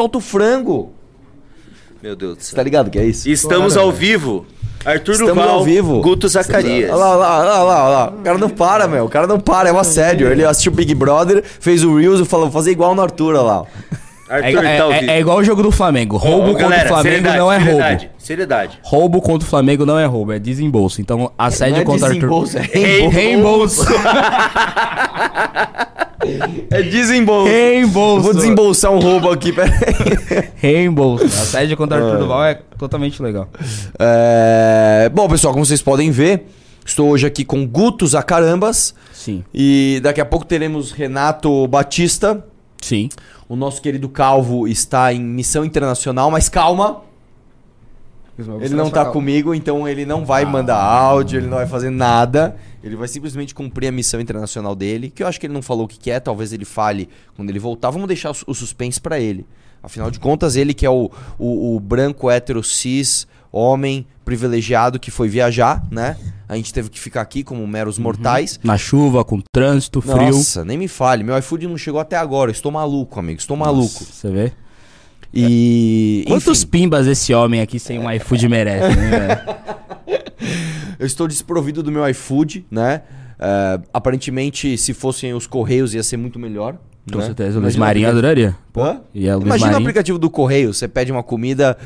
solta o frango. Meu Deus do Você céu. tá ligado que é isso? Estamos ao vivo. Arthur Estamos Duval, ao vivo. Guto Zacarias. Olha lá, olha lá, olha lá, olha lá. O cara não para, meu. O cara não para, é um assédio. Ele assistiu Big Brother, fez o Reels e falou, vou fazer igual no Arthur, olha lá. É, Arthur é- tá é- é igual o jogo do Flamengo. Roubo Ô, contra galera, o Flamengo seriedade, não é roubo. seriedade, Seriedade. Roubo contra o Flamengo não é roubo, é desembolso. Então, assédio Não é contra desembolso, Arthur. é reembolso. É desembolso. reembolso. Vou desembolsar um roubo aqui, peraí. Reembolso. Assédio contra Arthur Duval é totalmente legal. É... Bom, pessoal, como vocês podem ver, estou hoje aqui com Guto Zacarambas. Sim. E daqui a pouco teremos Renato Batista. Sim. O nosso querido Calvo está em missão internacional, mas calma, ele não tá comigo, então ele não vai mandar áudio, ele não vai fazer nada. Ele vai simplesmente cumprir a missão internacional dele, que eu acho que ele não falou o que, que é, talvez ele fale quando ele voltar. Vamos deixar o suspense pra ele. Afinal de contas, ele que é o, o, o branco hétero cis homem privilegiado que foi viajar, né? A gente teve que ficar aqui como meros mortais. Na chuva, com trânsito, frio. Nossa, nem me fale. Meu iFood não chegou até agora. Eu estou maluco, amigo. Estou maluco. Você vê? E. Quantos enfim, pimbas esse homem aqui sem um iFood merece, né? velho? eu estou desprovido do meu iFood, né? É, aparentemente, se fossem os Correios, ia ser muito melhor. Com né? certeza. O Luiz Marinho o adoraria. Hã? E Luiz Imagina o Marinho. aplicativo do Correio. Você pede uma comida.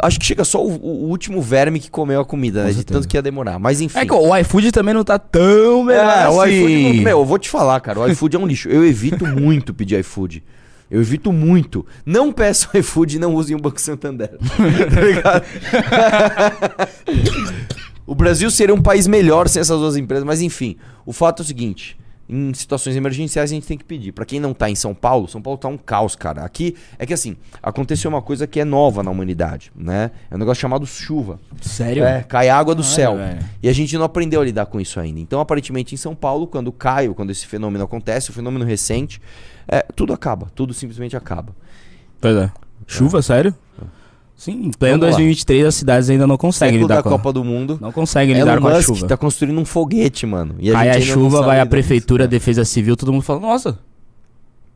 Acho que chega só o, o último verme que comeu a comida, né? De tanto que ia demorar. Mas enfim. É que o iFood também não tá tão melhor É, o assim. iFood. não- Meu, eu vou te falar, cara. O iFood é um lixo. Eu evito muito pedir iFood. Eu evito muito. Não peçam iFood e não usem o Banco Santander. tá ligado? o Brasil seria um país melhor sem essas duas empresas, mas enfim. O fato é o seguinte. Em situações emergenciais a gente tem que pedir. Pra quem não tá em São Paulo, São Paulo tá um caos, cara. Aqui é que assim, aconteceu uma coisa que é nova na humanidade, né? É um negócio chamado chuva. Sério? É, cai água do Ai, céu. velho. E a gente não aprendeu a lidar com isso ainda. Então, aparentemente, em São Paulo, quando cai, ou quando esse fenômeno acontece, o fenômeno recente, é, tudo acaba. Tudo simplesmente acaba. Pois é. Chuva, sério? Sim, em pleno Vamos lá. 2023 as cidades ainda não conseguem lidar da com Copa do Mundo. Não conseguem Elon lidar com a Musk chuva. tá construindo um foguete, mano. E Cai a gente ainda não chuva, vai a prefeitura, a isso. defesa civil, todo mundo fala, nossa,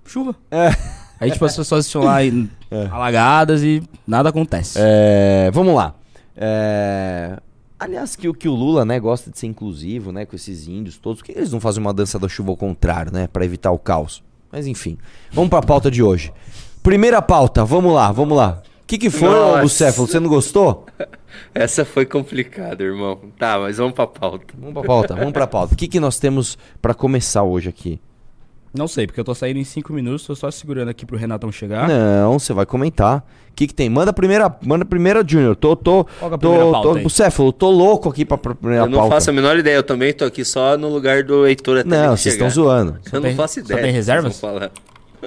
chuva. É. Aí tipo, as pessoas estão lá em- É. alagadas e nada acontece. É, vamos lá. É, aliás, que, o- que o Lula, né, gosta de ser inclusivo, né, com esses índios todos. Por que eles não fazem uma dança da chuva ao contrário, né, Pra evitar o caos? Mas enfim, vamos pra pauta de hoje. Primeira pauta, vamos lá, vamos lá. O que, que foi, Nossa. Bucéfalo? Você não gostou? Essa foi complicada, irmão. Tá, mas vamos pra pauta. Vamos pra pauta, vamos pra pauta. O que, que nós temos pra começar hoje aqui? Não sei, porque eu tô saindo em 5 minutos, tô só segurando aqui pro Renatão chegar. Não, você vai comentar. O que, que tem? Manda a primeira, manda a primeira, Junior. Tô, tô, Qual que é a primeira tô, pauta tô, tô louco aqui pra, pra primeira eu não pauta. faço a menor ideia, eu também tô aqui só no lugar do Heitor até Não, vocês estão zoando. Eu não tem- faço só ideia. tem do que reservas? falar.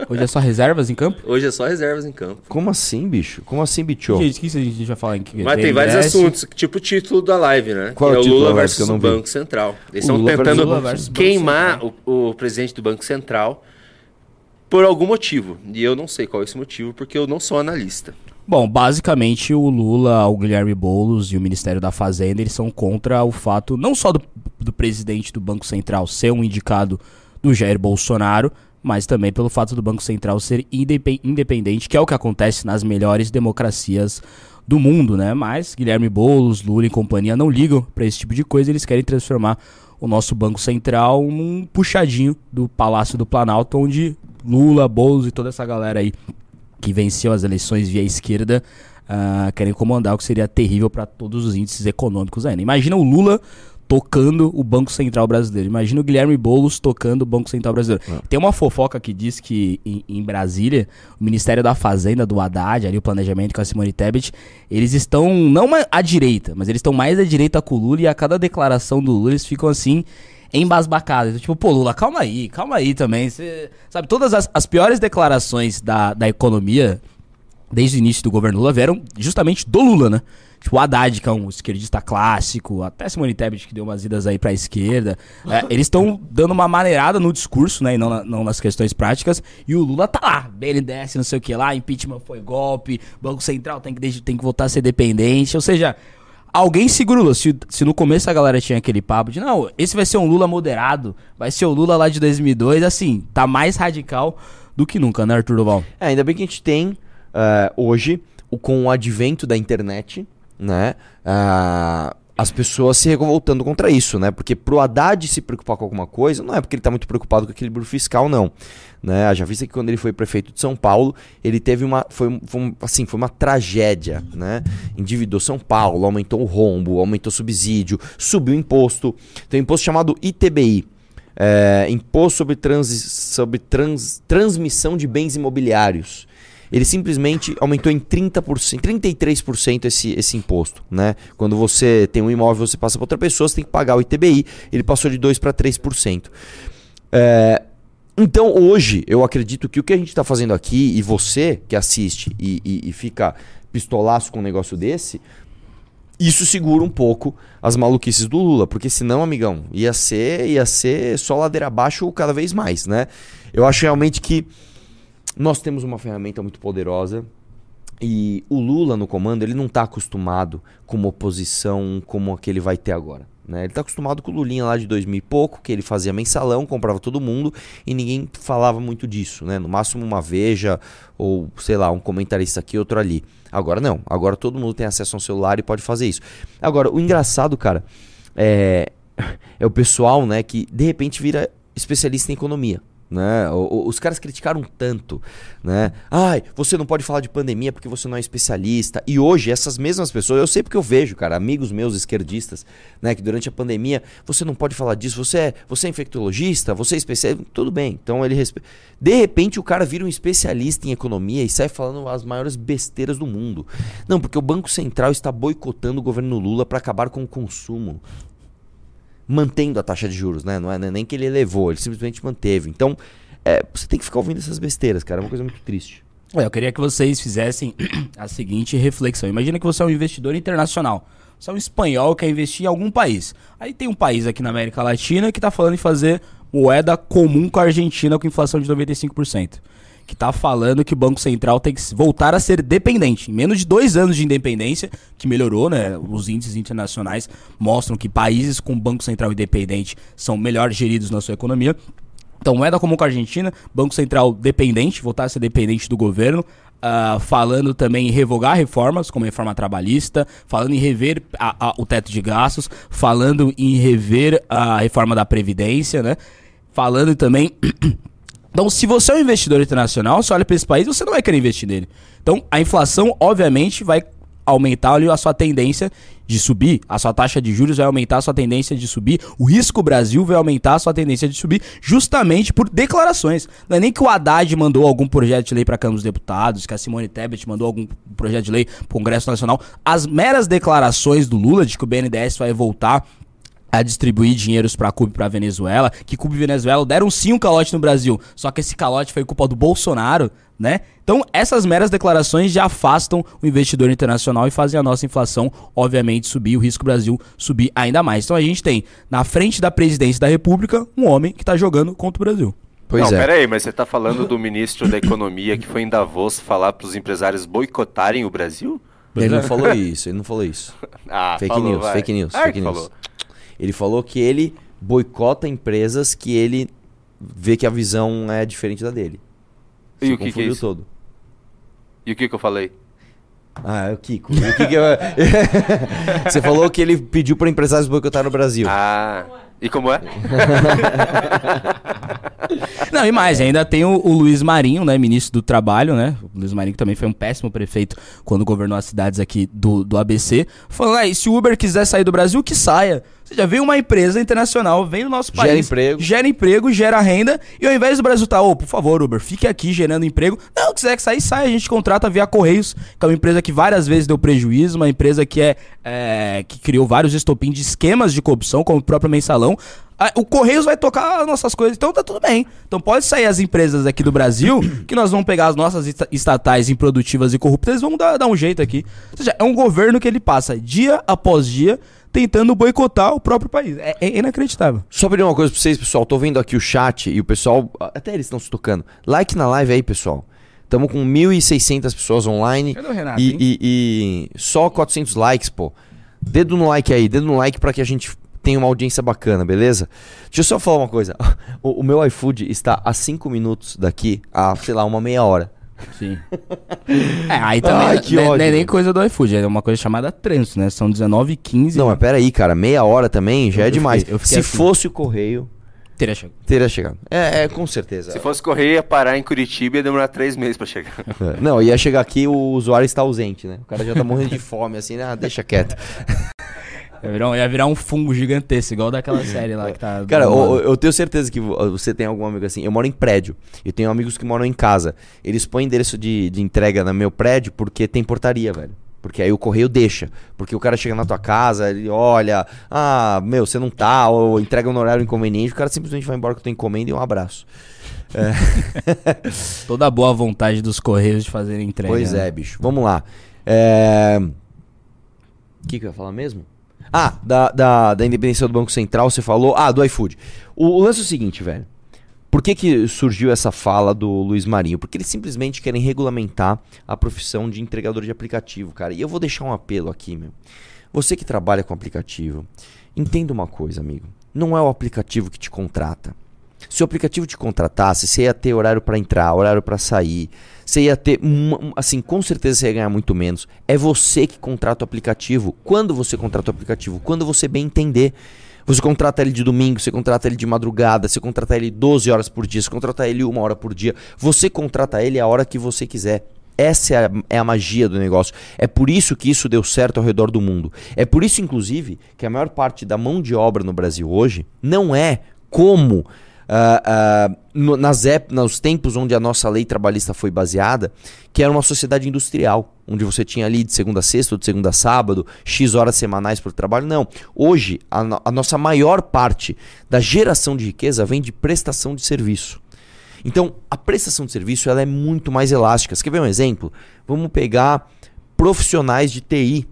Hoje é só reservas em campo? Hoje é só reservas em campo. Como assim, bicho? Como assim, bicho? Gente, o que a gente vai falar em que Mas tem vários ingresso? assuntos, tipo o título da live, né? Qual que é o é Lula versus o? Banco Central. Eles estão tentando queimar o, o presidente do Banco Central por algum motivo. E eu não sei qual é esse motivo, porque eu não sou analista. Bom, basicamente o Lula, o Guilherme Boulos e o Ministério da Fazenda, eles são contra o fato não só do, do presidente do Banco Central ser um indicado do Jair Bolsonaro, mas também pelo fato do Banco Central ser indepe- independente, que é o que acontece nas melhores democracias do mundo, né? Mas Guilherme Boulos, Lula e companhia não ligam pra esse tipo de coisa, eles querem transformar o nosso Banco Central num puxadinho do Palácio do Planalto, onde Lula, Boulos e toda essa galera aí que venceu as eleições via esquerda ah, querem comandar o que seria terrível para todos os índices econômicos ainda. Imagina o Lula tocando o Banco Central brasileiro. Imagina o Guilherme Boulos tocando o Banco Central brasileiro. Tem uma fofoca que diz que em, em Brasília, o Ministério da Fazenda do Haddad, ali o planejamento com a Simone Tebet, eles estão não à direita, mas eles estão mais à direita com o Lula e a cada declaração do Lula eles ficam assim embasbacados. Tipo, pô, Lula, calma aí, calma aí também. Cê, sabe, todas as, as piores declarações da, da economia desde o início do governo Lula vieram justamente do Lula, né? Tipo, o Haddad, que é um esquerdista clássico, até Simone Tebet, que deu umas idas aí pra esquerda. É, eles estão dando uma maneirada no discurso, né? E não, na- não nas questões práticas. E o Lula tá lá, BNDES, não sei o que lá, impeachment foi golpe, Banco Central tem que, tem que voltar a ser dependente. Ou seja, alguém segura o Lula. Se, se no começo a galera tinha aquele papo de, não, esse vai ser um Lula moderado, vai ser o Lula lá de 2002, assim, tá mais radical do que nunca, né, Arthur Duval? É, ainda bem que a gente tem uh, hoje, com o advento da internet, né? Uh, as pessoas se revoltando contra isso, né? Porque pro Haddad se preocupar com alguma coisa, não é porque ele está muito preocupado com equilíbrio fiscal, não. Né? Já vista que quando ele foi prefeito de São Paulo, ele teve uma. Foi, foi, assim, foi uma tragédia, né? Endividou São Paulo, aumentou o rombo, aumentou o subsídio, subiu o imposto. Tem um imposto chamado ITBI. É, imposto sobre, trans, sobre trans, transmissão de bens imobiliários ele simplesmente aumentou em 30%, 33% esse, esse imposto. Né? Quando você tem um imóvel você passa para outra pessoa, você tem que pagar o ITBI, ele passou de 2% para 3%. É, então hoje eu acredito que o que a gente está fazendo aqui, e você que assiste e, e, e fica pistolaço com um negócio desse, isso segura um pouco as maluquices do Lula, porque senão, amigão, ia ser, ia ser só ladeira abaixo cada vez mais, né? Eu acho realmente que nós temos uma ferramenta muito poderosa e o Lula no comando, ele não está acostumado com uma oposição como a que ele vai ter agora. Né? Ele está acostumado com o Lulinha lá de 2000 e pouco, que ele fazia mensalão, comprava todo mundo e ninguém falava muito disso. Né? No máximo uma veja ou, sei lá, um comentarista aqui, outro ali. Agora não. Agora todo mundo tem acesso a um celular e pode fazer isso. Agora, o engraçado, cara, é, é o pessoal né, que de repente vira especialista em economia. Né? Os caras criticaram tanto, né? Ai, você não pode falar de pandemia porque você não é especialista. E hoje essas mesmas pessoas, eu sei porque eu vejo, cara, amigos meus esquerdistas, né, que durante a pandemia, você não pode falar disso, você é, você é infectologista, você é especialista, tudo bem. Então ele respe... De repente o cara vira um especialista em economia e sai falando as maiores besteiras do mundo. Não, porque o Banco Central está boicotando o governo Lula para acabar com o consumo mantendo a taxa de juros, né? Não é nem que ele elevou, ele simplesmente manteve. Então, é, você tem que ficar ouvindo essas besteiras, cara. É uma coisa muito triste. É, eu queria que vocês fizessem a seguinte reflexão. Imagina que você é um investidor internacional. Você é um espanhol que quer investir em algum país. Aí tem um país aqui na América Latina que está falando em fazer moeda comum com a Argentina com inflação de 95% que está falando que o Banco Central tem que voltar a ser dependente. Em menos de dois anos de independência, que melhorou, né? Os índices internacionais mostram que países com Banco Central independente são melhor geridos na sua economia. Então, moeda comum com a Argentina, Banco Central dependente, voltar a ser dependente do governo. Uh, falando também em revogar reformas, como a reforma trabalhista, falando em rever a, a, o teto de gastos, falando em rever a reforma da Previdência, né? Falando também Então, se você é um investidor internacional, você olha para esse país, você não vai querer investir nele. Então, a inflação, obviamente, vai aumentar a sua tendência de subir, a sua taxa de juros vai aumentar a sua tendência de subir, o risco Brasil vai aumentar a sua tendência de subir, justamente por declarações. Não é nem que o Haddad mandou algum projeto de lei para a Câmara dos Deputados, que a Simone Tebet mandou algum projeto de lei para o Congresso Nacional. As meras declarações do Lula de que o BNDES vai voltar a distribuir dinheiros para Cuba e para Venezuela, que Cuba e Venezuela deram sim um calote no Brasil, só que esse calote foi culpa do Bolsonaro, né? Então, essas meras declarações já afastam o investidor internacional e fazem a nossa inflação, obviamente, subir, o risco Brasil subir ainda mais. Então, a gente tem na frente da presidência da República um homem que está jogando contra o Brasil. Pois não, é. peraí, mas você está falando do ministro da Economia que foi em Davos falar para os empresários boicotarem o Brasil? Ele não falou isso, ele não falou isso. ah, fake falou, news, vai. fake news, ah, fake news. Falou. Ele falou que ele boicota empresas que ele vê que a visão é diferente da dele. E Se o que, que é isso? todo. E o que, que eu falei? Ah, é o Kiko. O que que eu- Você falou que ele pediu para empresários boicotar no Brasil. Ah, e como é? Não, e mais, ainda tem o, o Luiz Marinho, né, ministro do Trabalho, né? O Luiz Marinho que também foi um péssimo prefeito quando governou as cidades aqui do, do ABC, falando, ah, e se o Uber quiser sair do Brasil, que saia. Você já vê uma empresa internacional, vem no nosso Gera país, emprego. gera emprego, gera renda, e ao invés do Brasil tá, ô, por favor, Uber, fique aqui gerando emprego. Não, quiser que sair, sai, a gente contrata via Correios, que é uma empresa que várias vezes deu prejuízo, uma empresa que é, é que criou vários estopins de esquemas de corrupção, como o próprio mensalão. Ah, O Correios vai tocar as nossas coisas, então tá tudo bem. Então pode sair as empresas aqui do Brasil, que nós vamos pegar as nossas esta- estatais improdutivas e corruptas, vamos dar, dar um jeito aqui. Ou seja, é um governo que ele passa dia após dia tentando boicotar o próprio país. É, é inacreditável. Só pedir uma coisa pra vocês, pessoal. Tô vendo aqui o chat e o pessoal. Até eles estão se tocando. Like na live aí, pessoal. Tamo com 1.600 pessoas online. Cadê o Renato, e, e- e só 400 likes, pô. Dedo no like aí, dedo no like pra que a gente tem uma audiência bacana, beleza? Deixa eu só falar uma coisa. O, o meu iFood está a 5 minutos daqui, a, sei lá, uma meia hora. Sim. é, aí também Ai, que não, é- não ódio, é nem velho. coisa do iFood, é uma coisa chamada trânsito, né? São 19 h 15 Não, mas peraí, cara, meia hora também já Eu- é eu demais. fiquei- eu fiquei Se assim. fosse o correio, Teria chegado. teria chegado. É, é, com certeza. Se fosse correr, ia parar em Curitiba e ia demorar três meses pra chegar. É, Não, ia chegar aqui o usuário está ausente, né? O cara já tá morrendo de fome, assim, ah, deixa quieto. Ia virar, um- ia virar um fungo gigantesco, igual daquela série lá que tá. Cara, eu, eu tenho certeza que vo- você tem algum amigo assim. Eu moro em prédio. Eu tenho amigos que moram em casa. Eles põem endereço de, de entrega no meu prédio porque tem portaria, velho. Porque aí o correio deixa. Porque o cara chega na tua casa, ele olha, ah, meu, você não tá, ou entrega no horário inconveniente, o cara simplesmente vai embora com a tua encomenda e um abraço. Toda a boa vontade dos Correios de fazerem entrega. Pois né? é, bicho. Vamos lá. É... O que, que eu ia falar mesmo? Ah, da, da, da independência do Banco Central, você falou. Ah, do iFood. O, o lance é o seguinte, velho. Por que, que surgiu essa fala do Luiz Marinho? Porque eles simplesmente querem regulamentar a profissão de entregador de aplicativo, cara. E eu vou deixar um apelo aqui, meu. Você que trabalha com aplicativo, entenda uma coisa, amigo. Não é o aplicativo que te contrata. Se o aplicativo te contratasse, você ia ter horário pra entrar, horário pra sair. Você ia ter, assim, com certeza você ia ganhar muito menos. É você que contrata o aplicativo. Quando você contrata o aplicativo? Quando você bem entender. Você contrata ele de domingo, você contrata ele de madrugada, você contrata ele 12 horas por dia, você contrata ele uma hora por dia. Você contrata ele a hora que você quiser. Essa é a, é a magia do negócio. É por isso que isso deu certo ao redor do mundo. É por isso, inclusive, que a maior parte da mão de obra no Brasil hoje não é como ah, ah, no- nas nos tempos onde a nossa lei trabalhista foi baseada, que era uma sociedade industrial, onde você tinha ali de segunda a sexta ou de segunda a sábado, X horas semanais para o trabalho. Não. Hoje, a, no- a nossa maior parte da geração de riqueza vem de prestação de serviço. Então, a prestação de serviço ela é muito mais elástica. Você quer ver um exemplo? Vamos pegar profissionais de TI.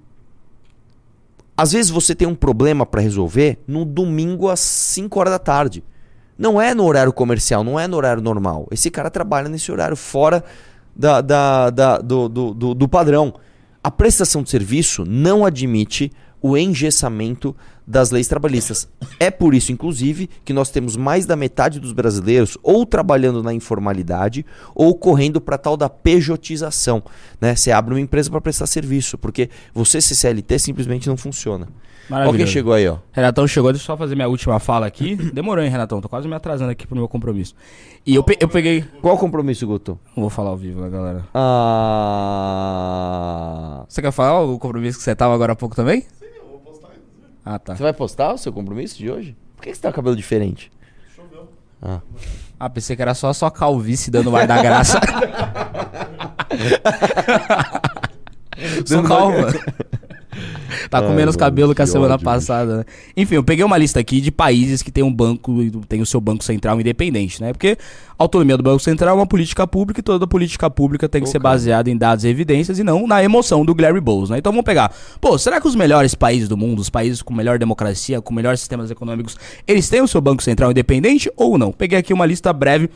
Às vezes você tem um problema para resolver no domingo às 5 horas da tarde. Não é no horário comercial, não é no horário normal. Esse cara trabalha nesse horário fora da, da- da- do, do- do- do padrão. A prestação de serviço não admite o engessamento das leis trabalhistas. É por isso, inclusive, que nós temos mais da metade dos brasileiros ou trabalhando na informalidade ou correndo para tal da pejotização. Né? Você abre uma empresa para prestar serviço, porque você ser CLT simplesmente não funciona. Quem Maravilhoso. chegou aí, ó. Renatão chegou, deixa eu só fazer minha última fala aqui. Demorou, hein, Renatão? Tô quase me atrasando aqui pro meu compromisso. E eu, pe- eu peguei. Qual o compromisso, Guto? Não vou falar ao vivo, né, galera? Ah... Você quer falar o compromisso que você tava agora há pouco também? Sim, eu vou postar. Ah, tá. Você vai postar o seu compromisso de hoje? Por que você tá com cabelo diferente? Ah, pensei que era só a sua calvície dando mais da graça. Sou calva. Tá com Ai, menos cabelo que a semana ódio, passada, né? Enfim, eu peguei uma lista aqui de países que tem um banco, tem o seu banco central independente, né? Porque a autonomia do Banco Central é uma política pública e toda política pública tem que ser cara. baseada em dados e evidências e não na emoção do Gary Bowles, né? Então vamos pegar. Pô, será que os melhores países do mundo, os países com melhor democracia, com melhores sistemas econômicos, eles têm o seu banco central independente ou não? Peguei aqui uma lista breve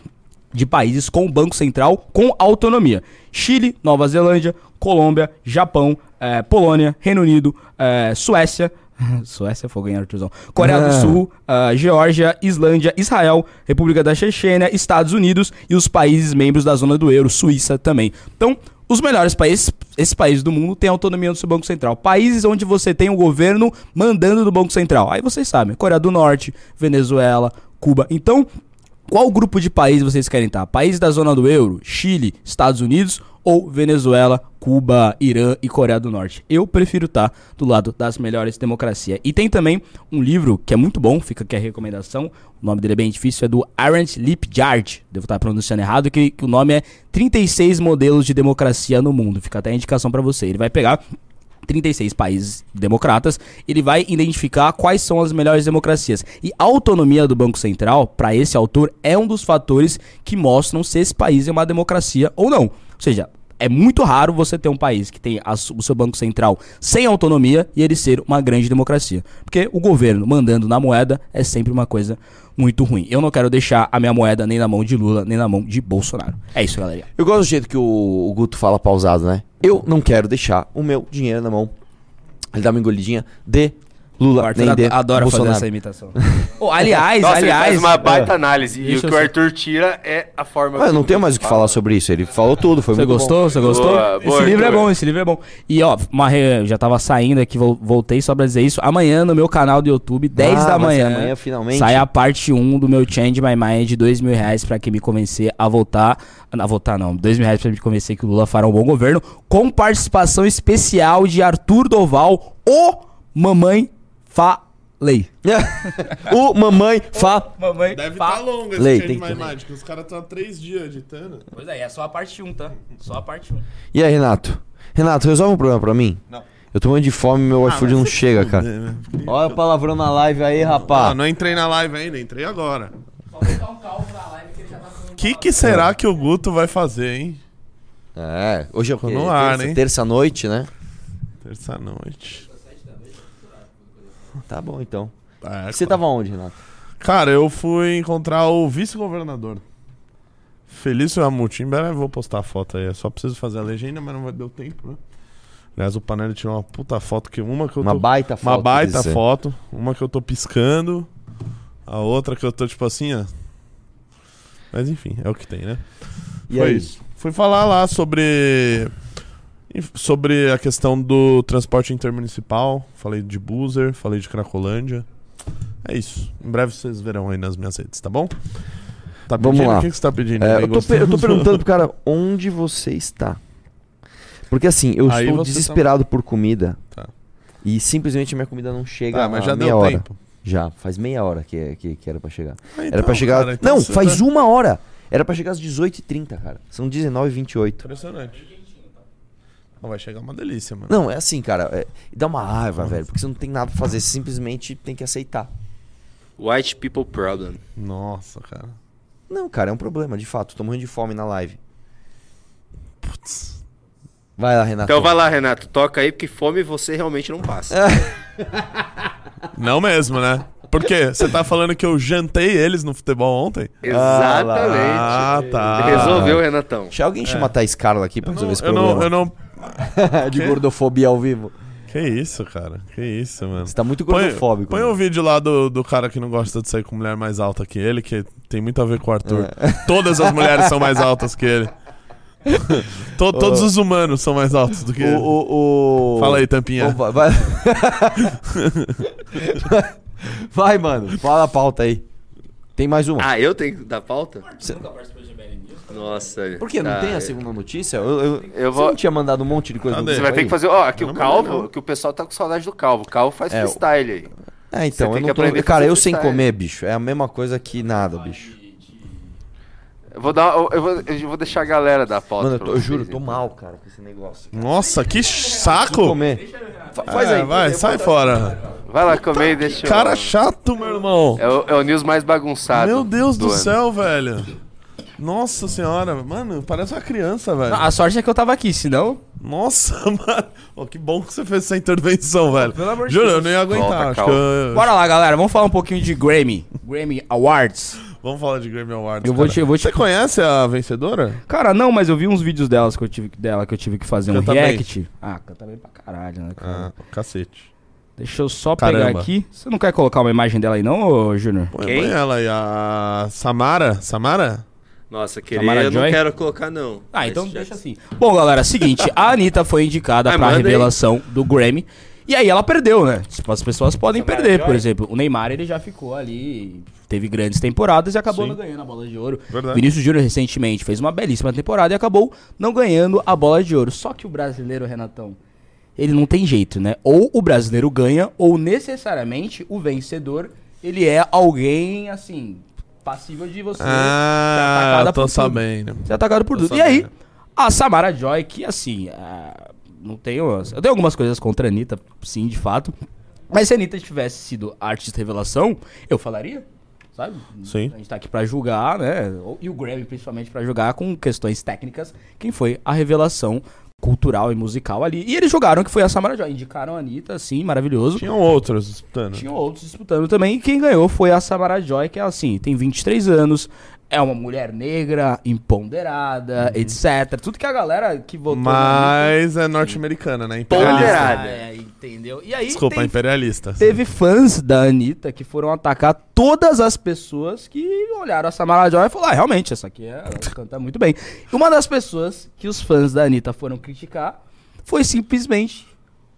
de países com banco central com autonomia: Chile, Nova Zelândia, Colômbia, Japão, eh, Polônia, Reino Unido, eh, Suécia. Suécia foi ganhar tiozão. Coreia Ah. do Sul, ah, Geórgia, Islândia, Israel, República da Chechênia, Estados Unidos e os países membros da zona do euro, Suíça também. Então, os melhores países, esses países do mundo têm autonomia do seu Banco Central. Países onde você tem o governo mandando do Banco Central. Aí vocês sabem, Coreia do Norte, Venezuela, Cuba. Então, qual grupo de países vocês querem estar? Países da zona do euro, Chile, Estados Unidos ou Venezuela, Cuba, Irã e Coreia do Norte? Eu prefiro estar do lado das melhores democracias. E tem também um livro que é muito bom, fica aqui a recomendação. O nome dele é bem difícil, é do Arendt Lipjard. Devo estar pronunciando errado, que, que o nome é 36 modelos de democracia no mundo. Fica até a indicação para você. Ele vai pegar 36 países democratas, ele vai identificar quais são as melhores democracias. E a autonomia do Banco Central, para esse autor, é um dos fatores que mostram se esse país é uma democracia ou não. Ou seja, é muito raro você ter um país que tem a o seu Banco Central sem autonomia e ele ser uma grande democracia. Porque o governo mandando na moeda é sempre uma coisa muito ruim. Eu não quero deixar a minha moeda nem na mão de Lula, nem na mão de Bolsonaro. É isso, galera. Eu gosto do jeito que o, o Guto fala pausado, né? Eu não quero deixar o meu dinheiro na mão. Ele dá uma engolidinha de Lula, O Arthur nem ado- dentro, adora fazer essa imitação. Oh, aliás, Nossa, ele aliás. faz uma baita é. análise. E o que o Arthur tira é a forma Ah, eu não tenho mais o que fala. falar sobre isso. Ele falou tudo, foi Você muito gostou? Você gostou? Boa, boa, esse livro é bom, esse livro é bom. E ó, uma re- já tava saindo aqui, vol- voltei só pra dizer isso. Amanhã no meu canal do YouTube, 10 Ah, da manhã, amanhã, finalmente. sai a parte 1 do meu Change My Mind de 2 mil reais pra quem me convencer a votar. A votar não, 2 mil reais pra me convencer que o Lula fará um bom governo. Com participação especial de Arthur Doval, o Mamãe Falei. o mamãe fa... Mamãe Deve estar longo esse Lei, tem que- que os caras estão há três dias editando. Pois é, é só a parte 1, tá? Só a parte 1. E aí, Renato? Renato, resolve um problema pra mim? Não. Eu tô morrendo de fome e meu iFood não chega, cara. É, né? Olha o palavrão na live aí, Ah, rapaz. não entrei na live ainda, entrei agora. O que, que será que o Guto vai fazer, hein? É, hoje é no ar, terça, hein? terça-noite, né? Terça-noite. Tá bom, então. É, Você tava onde, Renato? Cara, eu fui encontrar o vice-governador. Felício breve eu vou postar a foto aí. Eu só preciso fazer a legenda, mas não vai dar tempo, né? Aliás, o Panelli tirou uma puta foto que uma que eu Uma tô... baita foto. Uma baita foto. Uma que eu tô piscando. A outra que eu tô tipo assim, ó. Mas enfim, é o que tem, né? E Foi isso. Fui falar lá sobre. Sobre a questão do transporte intermunicipal. Falei de Buzer, falei de Cracolândia. É isso. Em breve vocês verão aí nas minhas redes, tá bom? Tá Vamos lá. O que que você tá pedindo? É, eu, tô, per- eu tô perguntando pro cara onde você está. Porque assim, eu Aí estou você desesperado por comida. Tá. E simplesmente minha comida não chega Tá, mas já meia deu hora. tempo. Já, faz meia hora que, que, que era pra chegar. Ah, era então, pra chegar. cara, então não, faz tá- uma hora. Era pra chegar às 18h30, cara. São 19h28. Impressionante. Vai chegar uma delícia, mano. Não, é assim, cara. é- dá uma raiva, velho. Porque você não tem nada pra fazer. Você simplesmente tem que aceitar. White people problem. Nossa, cara. Não, cara, é um problema, de fato. Tô morrendo de fome na live. Putz. Vai lá, Renato. Então vai lá, Renato. Toca aí, porque fome você realmente não passa. Não mesmo, né? Por quê? Você tá falando que eu jantei eles no futebol ontem? Exatamente. Ah, tá. Resolveu, Renatão. Deixa alguém chamar a Thaís Carla aqui pra Eu resolver não, esse eu, problema. não, eu não. de gordofobia ao vivo. Que isso, cara? Que isso, mano? Você tá muito gordofóbico. põe mano. o vídeo lá do, do cara que não gosta de sair com mulher mais alta que ele, que tem muito a ver com o Arthur. Todas as mulheres são mais altas que ele. To- todos os humanos são mais altos do que ele. O, o, o... Fala aí, Tampinha. Ô, vai, vai... mano. Fala a pauta aí. Tem mais uma. Ah, eu tenho que dar pauta? Cê- Nossa. Por que? Não tá. tem a segunda notícia? Eu, eu, Eu Você vou- não tinha mandado um monte de coisa Cadê? no Você vai ter aí? que fazer. Ó, aqui Eu o Calvo, não. que o pessoal tá com saudade do Calvo. O Calvo faz É, freestyle aí. É, então, Você eu tem não que tô... Cara, eu sem comer, bicho. É a mesma coisa que nada, bicho. Eu vou dar. Eu vou, eu vou deixar a galera dar pauta. Mano, eu, tô- eu juro, eu tô mal, cara, com esse negócio. Nossa, que saco! comer. Fa- Faz É, aí. vai, sai fora. Vai lá comer e deixa eu- Cara chato, meu irmão. É o, é o news mais bagunçado. Meu Deus do, ano. céu, velho. Nossa senhora, mano, parece uma criança, velho. A sorte é que eu tava aqui, senão. Nossa, mano. Ó, que bom que você fez essa intervenção, velho. Pelo amor de Juro, eu Deus. não ia aguentar. Volta, acho calma. que eu- Bora lá, galera. Vamos falar um pouquinho de Grammy. Grammy Awards. Vamos falar de Grammy Awards. Eu vou te- eu vou te- Você conhece a vencedora? Cara, não, mas eu vi uns vídeos delas que eu tive, dela que eu tive que fazer um Canta bem. react. Ah, canta bem pra caralho, né, cara? Ah, cacete. Deixa eu só pegar Caramba. aqui. Você não quer colocar uma imagem dela aí, não, ô, Júnior? Põe, Quem? põe ela aí, a Samara. Samara? Nossa, querer Samara eu não quero colocar, não. Ah, Mas então já- deixa assim. Bom, galera, seguinte, a Anitta foi indicada pra manda aí. revelação do Grammy. E aí ela perdeu, né? Tipo, as pessoas podem Samara perder, por Joy? exemplo. O Neymar, ele já ficou ali, teve grandes temporadas e acabou Sim. não ganhando a bola de ouro. Verdade. Vinícius Júnior recentemente fez uma belíssima temporada e acabou não ganhando a bola de ouro. Só que o brasileiro, Renatão, ele não tem jeito, né? Ou o brasileiro ganha, ou necessariamente o vencedor, ele é alguém, assim, passível de você ser Ah, atacada tô por tudo sabendo. ser atacado por Tô tudo. E aí, sabendo. a Samara Joy, que assim, ah, não tenho. Eu tenho algumas coisas contra a Anitta, sim, de fato. Mas se a Anitta tivesse sido artista revelação, eu falaria. Sabe? Sim. A gente tá aqui pra julgar, né? E o Grammy, principalmente, pra julgar com questões técnicas quem foi a revelação cultural e musical ali. E eles julgaram que foi a Samara Joy. Indicaram a Anitta, sim, maravilhoso. Tinham outros disputando. Tinham outros disputando também. E quem ganhou foi a Samara Joy, que é assim, tem 23 anos, é uma mulher negra, empoderada, etc. Tudo que a galera que votou Mas é norte-americana, né? Imperialista. Ponderada. É, Entendeu? E aí Desculpa, tem- imperialista. teve fãs da Anitta que foram atacar todas as pessoas que olharam a Samara Joy e falaram: ah, realmente, essa aqui é, canta muito bem. E uma das pessoas que os fãs da Anitta foram criticar foi simplesmente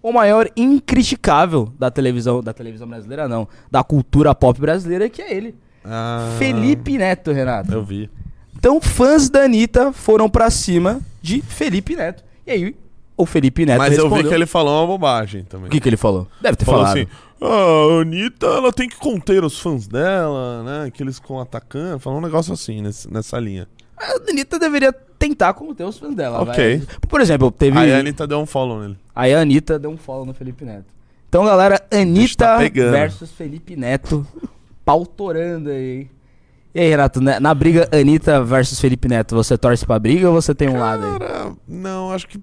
o maior incriticável da televisão, da televisão brasileira, não, da cultura pop brasileira, que é ele. Ah, Felipe Neto, Renato. Eu vi. Então, fãs da Anitta foram pra cima de Felipe Neto. E aí, o Felipe Neto Mas eu vi respondeu- que ele falou uma bobagem também. O que, que ele falou? Deve ter falou falado. assim: ah, a Anitta, ela tem que conter os fãs dela, né? Que eles ficam atacando. Falou um negócio assim nesse- nessa linha. A Anitta deveria tentar conter os fãs dela. Ok. vai. Por exemplo, teve. Aí a Anitta deu um follow nele. Aí a Anitta deu um follow no Felipe Neto. Então, galera, Anitta tá versus Felipe Neto. Pautorando aí. E aí, Renato, na, na briga Anitta versus Felipe Neto, você torce pra briga ou você tem um lado aí? Cara, não, acho que.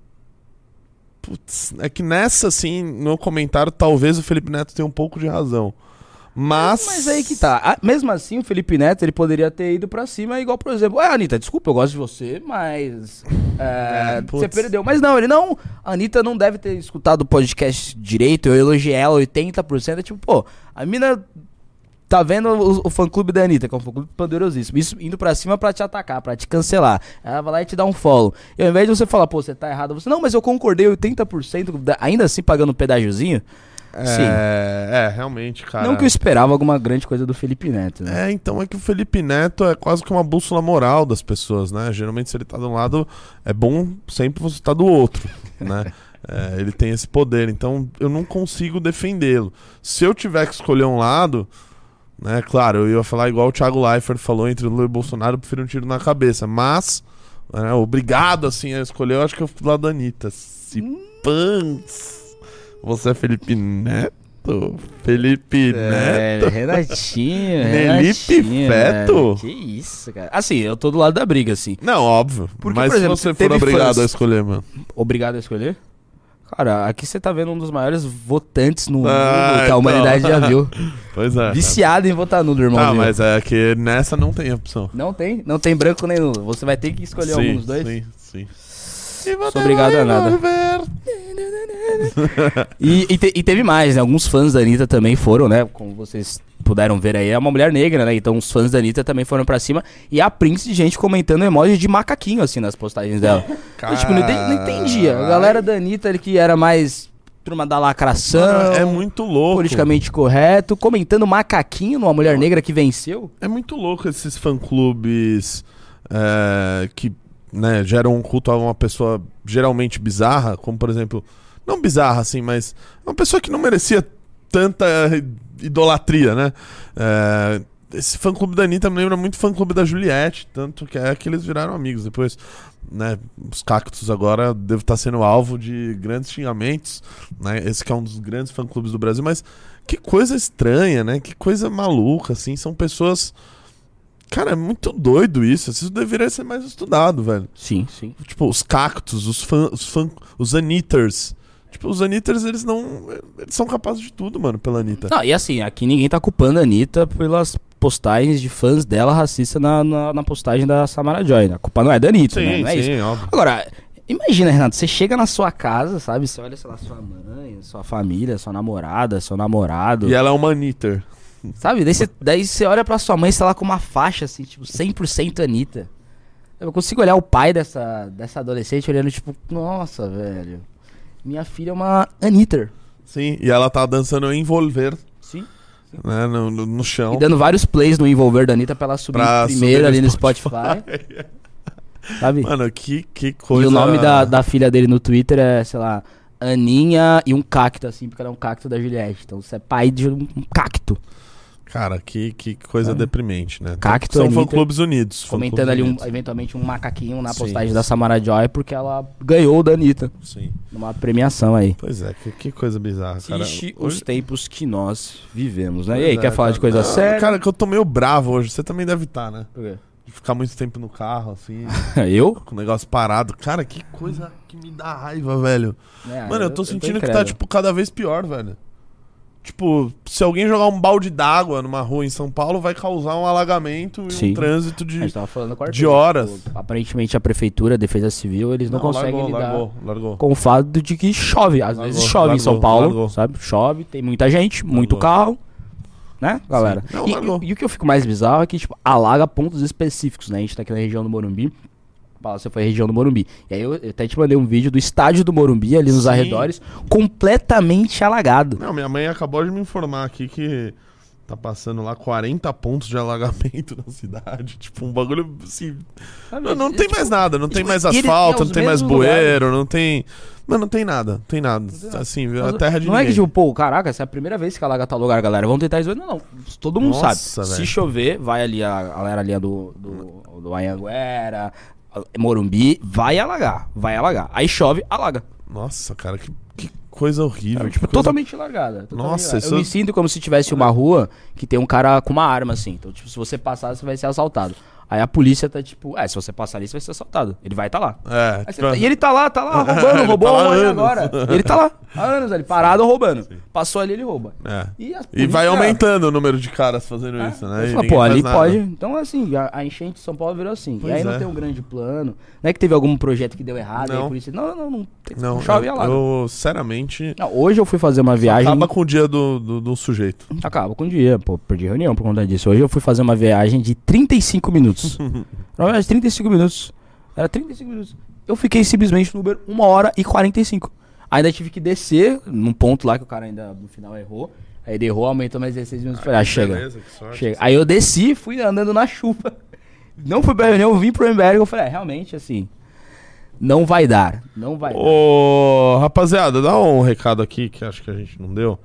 Putz, é que nessa, assim, no comentário, talvez o Felipe Neto tenha um pouco de razão. Mas. Mas aí que tá. Ah, Mesmo assim, o Felipe Neto, ele poderia ter ido pra cima, igual, por exemplo, ah, Anitta, desculpa, eu gosto de você, mas. é, É, putz. você perdeu. Mas não, ele não. A Anitta não deve ter escutado o podcast direito, eu elogiei ela 80%. É tipo, pô, a mina tá vendo o, o fã-clube da Anitta, que é um fã-clube poderosíssimo, isso indo pra cima pra te atacar, pra te cancelar. Ela vai lá e te dá um follow. E ao invés de você falar, pô, você tá errado, você, não, mas eu concordei 80%, da- ainda assim pagando um pedágiozinho. Sim. É, é, realmente, cara. Não que eu esperava alguma grande coisa do Felipe Neto, né? É, então é que o Felipe Neto é quase que uma bússola moral das pessoas, né? Geralmente, se ele tá de um lado, é bom sempre você estar do outro, né? É, ele tem esse poder, então eu não consigo defendê-lo. Se eu tiver que escolher um lado, né? Claro, eu ia falar igual o Thiago Leifert falou entre Lula e Bolsonaro, eu prefiro um tiro na cabeça, mas, né, obrigado assim a escolher, eu acho que eu fui do lado da Anitta. Se pans. Você é Felipe Neto? Felipe É, Neto? Renatinho, Felipe Renatinho, Feto? Que isso, cara. Assim, eu tô do lado da briga, assim. Não, óbvio. Porque, mas por exemplo, se você for obrigado fãs- a escolher, mano. Obrigado a escolher? Cara, aqui você tá vendo um dos maiores votantes no mundo Ah, que a então. humanidade já viu. Pois é. Viciado em votar nulo, irmão. Ah, mas é que nessa não tem opção. Não tem? Não tem branco nem nulo. Você vai ter que escolher sim, algum dos dois? Sim, sim. Sou obrigado a nada. E, e te- e teve mais, né? Alguns fãs da Anitta também foram, né? Como vocês puderam ver aí, é uma mulher negra, né? Então os fãs da Anitta também foram pra cima. E a Prince de gente comentando emoji de macaquinho, assim, nas postagens dela. Eu, tipo, não, não entendia. A galera da Anitta que era mais turma da lacração, Mano, é muito louco. politicamente correto, comentando macaquinho numa mulher negra que venceu. É muito louco esses fã-clubes é, que né, geram um culto a uma pessoa geralmente bizarra, como por exemplo, não bizarra assim, mas uma pessoa que não merecia tanta idolatria, né? É, esse fã-clube da Anitta me lembra muito o fã-clube da Juliette, tanto que é que eles viraram amigos depois. Né, os cactos agora devem estar sendo alvo de grandes xingamentos, né? Esse que é um dos grandes fã-clubes do Brasil, mas que coisa estranha, né? Que coisa maluca, assim. São pessoas. Cara, é muito doido isso. Isso deveria ser mais estudado, velho. Sim, sim. Tipo, os cactos, os fãs, os, fã, os Anitters. Tipo, os Anitters, eles não. Eles são capazes de tudo, mano, pela Anitta. Não, e assim, aqui ninguém tá culpando a Anitta pelas postagens de fãs dela racista na, na, na postagem da Samara Joy. né? A culpa não é da Anitta, né? Não é isso. óbvio. Agora, imagina, Renato, você chega na sua casa, sabe? Você olha, sei lá, sua mãe, sua família, sua namorada, seu namorado. E ela é uma Anitter. Sabe? Daí você, daí você olha pra sua mãe, sei lá, com uma faixa, assim, tipo, 100% Anitta. Eu consigo olhar o pai dessa, dessa adolescente olhando, tipo, nossa, velho. Minha filha é uma Anitter. Sim, e ela tá dançando envolver, Sim. né, no, no, no chão. E dando vários plays no Envolver da Anitta pra ela subir Pra primeiro subir ali no no Spotify. Sabe? Mano, que, que coisa. E o nome da, da filha dele no Twitter é, sei lá, Aninha e um cacto, assim, porque ela é um cacto da Juliette. Então você é pai de um cacto. Cara, que, que coisa Sabe? deprimente, né? Cacto, São fã-clubes unidos. Comentando ali, um, unidos. eventualmente, um macaquinho na Sim, postagem da. Samara Joy, porque ela ganhou da Anitta Sim. numa premiação aí. Pois é, que, que coisa bizarra, cara. Triste os tempos que nós vivemos, né? Pois E aí, é, quer falar de cara. coisa Não, séria? Cara, que eu tô meio bravo hoje. Você também deve estar, né? Por quê? De ficar muito tempo no carro, assim, Eu? com o negócio parado. Cara, que coisa que me dá raiva, velho. É, Mano, eu tô sentindo que tá, tipo, cada vez pior, velho. Tipo, se alguém jogar um balde d'água numa rua em São Paulo, vai causar um alagamento e Sim. um trânsito de. gente tava falando com o Arthur, de horas. tipo, aparentemente a prefeitura, a defesa civil, eles não, conseguem largou, lidar largou, largou. com o fato de que chove. Às Largou, vezes chove em São Paulo, largou. sabe? Chove, tem muita gente, muito carro. Né, galera? Não, E- e, e o que eu fico mais bizarro é que, tipo, alaga pontos específicos, né? A gente tá aqui na região do Morumbi. Você foi a região do Morumbi. E aí eu, eu até te mandei um vídeo do estádio do Morumbi, ali nos Sim. arredores, completamente alagado. Não, minha mãe acabou de me informar aqui que tá passando lá 40 pontos de alagamento na cidade. Tipo, um bagulho assim. Não, não tem mais nada, não tem mais asfalto, não tem mais bueiro, não tem. Mano, não tem nada, não tem nada. Assim, a terra de não é que, ninguém. tipo, pô, caraca, essa é a primeira vez que alaga tal lugar, galera. Vamos tentar resolver. Não, não. Todo mundo Nossa, sabe. velho. Se chover, vai ali a galera ali do, do, do Anhanguera, Morumbi, vai alagar. Vai alagar. Aí chove, alaga. Nossa, cara, que, que coisa horrível. Tipo, coisa- totalmente largada. totalmente Nossa, largada. isso- Eu me sinto como se tivesse uma rua que tem um cara com uma arma, assim. Então, tipo, se você passar, você vai ser assaltado. Aí a polícia tá tipo, é, se você passar ali, você vai ser assaltado. Ele vai tá lá. É, Aí tipo, tá- E ele tá lá, tá lá roubando, roubou tá lá aí agora. Ele tá lá, há anos ali, parado roubando. Passou ali, ele rouba. é. E, E vai polícia- aumentando o número de caras fazendo É, isso, né? Aí fala, pô, ali nada. pode. Então, assim, a, a enchente de São Paulo virou assim. Pois e aí não é. tem um grande plano. Não é que teve algum projeto que deu errado, aí Não. por isso. Não, não, não. Tem, Não, chove eu, alaga. eu, sinceramente, Não, hoje eu fui fazer uma viagem. acaba com o dia do, do, do sujeito. Acaba com o dia, pô, perdi reunião por conta disso. Hoje eu fui fazer uma viagem de 35 minutos. De 35 minutos. Era 35 minutos. Eu fiquei simplesmente no Uber 1 hora e 45. Ainda tive que descer num ponto lá que o cara ainda no final errou. Aí ele errou, aumentou mais 16 minutos. Falei, ah, chega. Beleza, que sorte. chega. Aí eu desci, fui andando na chuva. Não fui pra reunião, vim pro MBR. Eu falei, é, realmente, assim, não vai dar. Não vai dar. Ô, rapaziada, dá um recado aqui que acho que a gente não deu.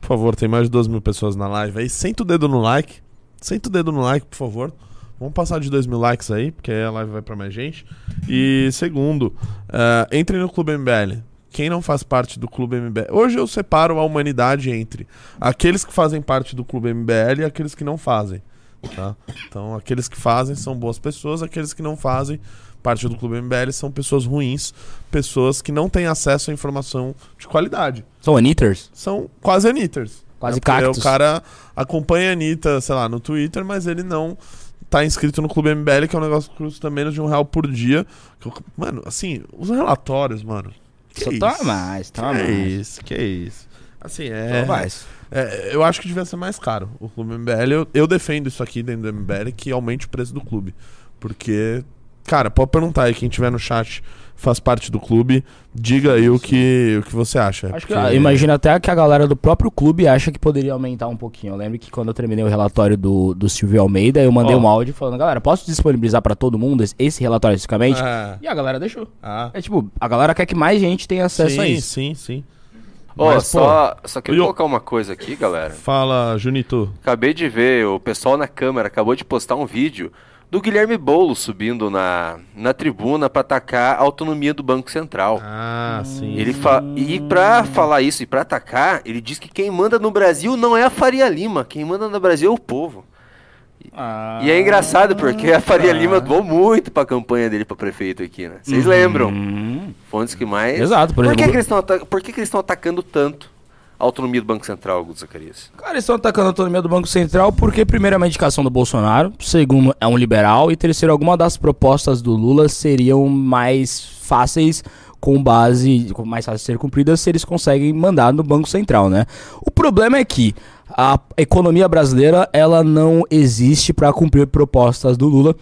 Por favor, tem mais de 12 mil pessoas na live aí. Senta o dedo no like. Senta o dedo no like, por favor. Vamos passar de 2 mil likes aí, porque aí a live vai pra mais gente. E segundo, eh, entre no Clube MBL. Quem não faz parte do Clube MBL. Hoje eu separo a humanidade entre aqueles que fazem parte do Clube MBL e aqueles que não fazem. Tá? Então, aqueles que fazem são boas pessoas, aqueles que não fazem parte do Clube MBL são pessoas ruins, pessoas que não têm acesso à informação de qualidade. São Anitters? São quase anitters. Quase né? Cactos. O cara acompanha a Anitta, sei lá, no Twitter, mas ele não tá inscrito no Clube MBL, que é um negócio que custa menos de um real por dia. Eu- Mano, assim, os relatórios, mano. Que Só isso? toma mais, toma que mais. isso, que isso. Assim, é. Toma mais. É, eu acho que devia ser mais caro o clube MBL. Eu, eu defendo isso aqui dentro do MBL, que aumente o preço do clube. Porque, cara, pode perguntar aí, quem tiver no chat faz parte do clube, diga aí o que, o que você acha. Acho que, Porque- ah, imagina até que a galera do próprio clube acha que poderia aumentar um pouquinho. Eu lembro que quando eu terminei o relatório do, do Silvio Almeida, eu mandei Ó. um áudio falando, galera, posso disponibilizar pra todo mundo esse, esse relatório especificamente? É. E a galera deixou. Ah. É tipo, a galera quer que mais gente tenha acesso a Sim, isso. sim, sim. Ó, Mas, só, só queria eu- colocar uma coisa aqui, galera. Fala, Junito. Acabei de ver, o pessoal na câmera acabou de postar um vídeo do Guilherme Boulos subindo na, na tribuna para atacar a autonomia do Banco Central. Ah, sim. Ele fa e pra falar isso e pra atacar, ele diz que quem manda no Brasil não é a Faria Lima, quem manda no Brasil é o povo. Ah, E é engraçado porque a Faria tá. Lima doou muito pra campanha dele pra prefeito aqui, né? Vocês lembram? Hum, Fontes que mais. Exato, por por, que, exemplo- que eles estão ata- por que, que eles estão atacando tanto a autonomia do Banco Central, Augusto Zacarias? Cara, eles estão atacando a autonomia do Banco Central porque, primeiro, é uma indicação do Bolsonaro, segundo, é um liberal, e terceiro, alguma das propostas do Lula seriam mais fáceis com base, mais fáceis de ser cumpridas se eles conseguem mandar no Banco Central, né? O problema é que a economia brasileira, ela não existe para cumprir propostas do Lula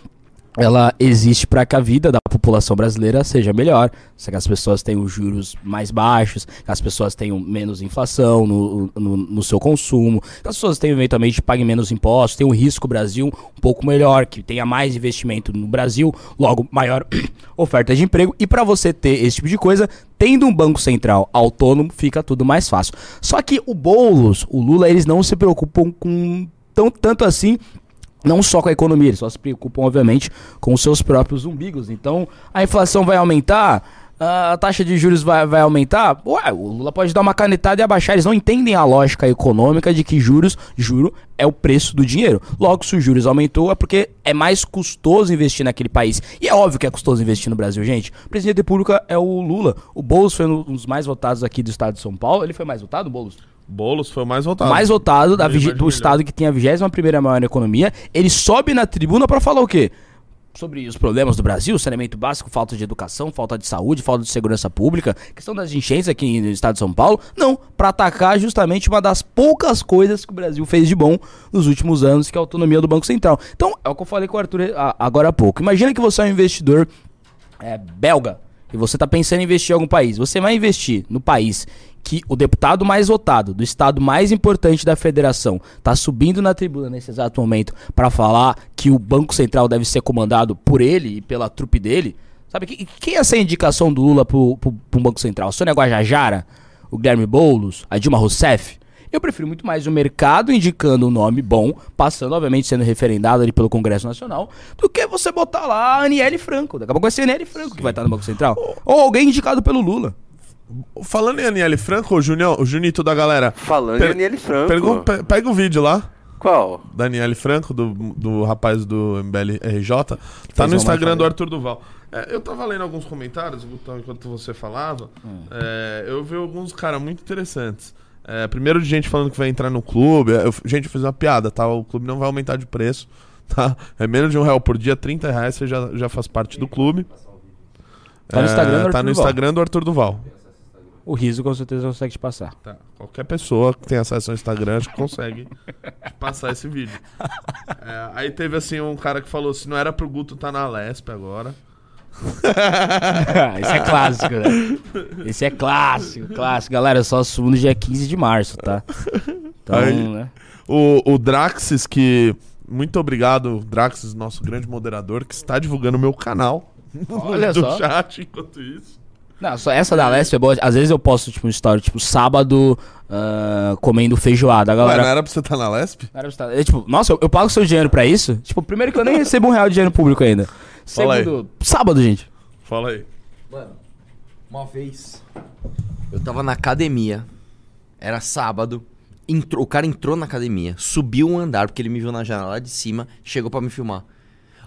ela existe para que a vida da população brasileira seja melhor, que as pessoas tenham juros mais baixos, que as pessoas tenham menos inflação no, no, no seu consumo, que as pessoas tenham eventualmente paguem menos impostos, tenham um risco Brasil um pouco melhor, que tenha mais investimento no Brasil, logo maior oferta de emprego. E para você ter esse tipo de coisa, tendo um banco central autônomo, fica tudo mais fácil. Só que o Boulos, o Lula, eles não se preocupam com tão, tanto assim não só com a economia, eles só se preocupam, obviamente, com os seus próprios umbigos. Então, a inflação vai aumentar, a taxa de juros vai, vai aumentar. Ué, o Lula pode dar uma canetada e abaixar. Eles não entendem a lógica econômica de que juros, juro, é o preço do dinheiro. Logo, se os juros aumentou, é porque é mais custoso investir naquele país. E é óbvio que é custoso investir no Brasil, gente. O presidente da República é o Lula. O Boulos foi um dos mais votados aqui do estado de São Paulo. Ele foi mais votado, Boulos? Boulos foi o mais votado. mais votado da Mais do estado que tem a 21 primeira maior economia, ele sobe na tribuna pra falar o quê? Sobre os problemas do Brasil, saneamento básico, falta de educação, falta de saúde, falta de segurança pública, questão das enchentes aqui no estado de São Paulo. Não, pra atacar justamente uma das poucas coisas que o Brasil fez de bom nos últimos anos, que é a autonomia do Banco Central. Então, é o que eu falei com o Arthur agora há pouco. Imagina que você é um investidor é, belga e você está pensando em investir em algum país, você vai investir no país que o deputado mais votado do estado mais importante da federação está subindo na tribuna nesse exato momento para falar que o Banco Central deve ser comandado por ele e pela trupe dele. Sabe, que- quem é essa indicação do Lula pro, pro Banco Central? Sônia Guajajara? O Guilherme Boulos? A Dilma Rousseff? Eu prefiro muito mais o mercado indicando um nome bom, passando, obviamente, sendo referendado ali pelo Congresso Nacional, do que você botar lá a Aniele Franco. Daqui a pouco vai ser a Aniele Franco que vai estar no Banco Central. Ou alguém indicado pelo Lula. Falando em Aniele Franco, o, Junião, o Junito da galera. Falando Per- em Daniele Franco. pergun- pe- pega o vídeo lá. Qual? da Aniele Franco, do, do rapaz do MBL RJ, tá Fez no Instagram do Arthur Duval. É, eu tava lendo alguns comentários, Gutão, enquanto você falava. É, eu vi alguns, cara, muito interessantes. É, primeiro de gente falando que vai entrar no clube. Eu- gente, eu fiz uma piada, tá? O clube não vai aumentar de preço, tá? É menos de um real por dia, 30 reais, você já, já faz parte do clube. Tá no Instagram do É, Arthur Tá no. Instagram do Arthur Duval. O riso com certeza consegue te passar. Tá. Qualquer pessoa que tem acesso ao Instagram acho que consegue te passar esse vídeo. É, aí teve assim um cara que falou: se não era pro Guto tá na Lesp agora. Esse é clássico, né? Esse é clássico, clássico. Galera, só assumo no dia 15 de março, tá? Então, Aí- né? O, o Draxis, que. Muito obrigado, Draxis, nosso grande moderador, que está divulgando o meu canal. Olha do só. chat enquanto isso. Não, só essa da Lesp é boa. Às vezes eu posto, tipo, um story, tipo, sábado ah, comendo feijoada. A Ué, galera. não era pra você estar na Lesp? Cara, você tá- é, tipo, nossa, eu, eu pago seu dinheiro pra isso? Tipo, primeiro que eu nem recebo um real de dinheiro público ainda. Fala aí. Segundo, sábado, gente. Fala aí. Mano, uma vez eu tava na academia, era sábado, entrou, o cara entrou na academia, subiu um andar, porque ele me viu na janela lá de cima, chegou pra me filmar.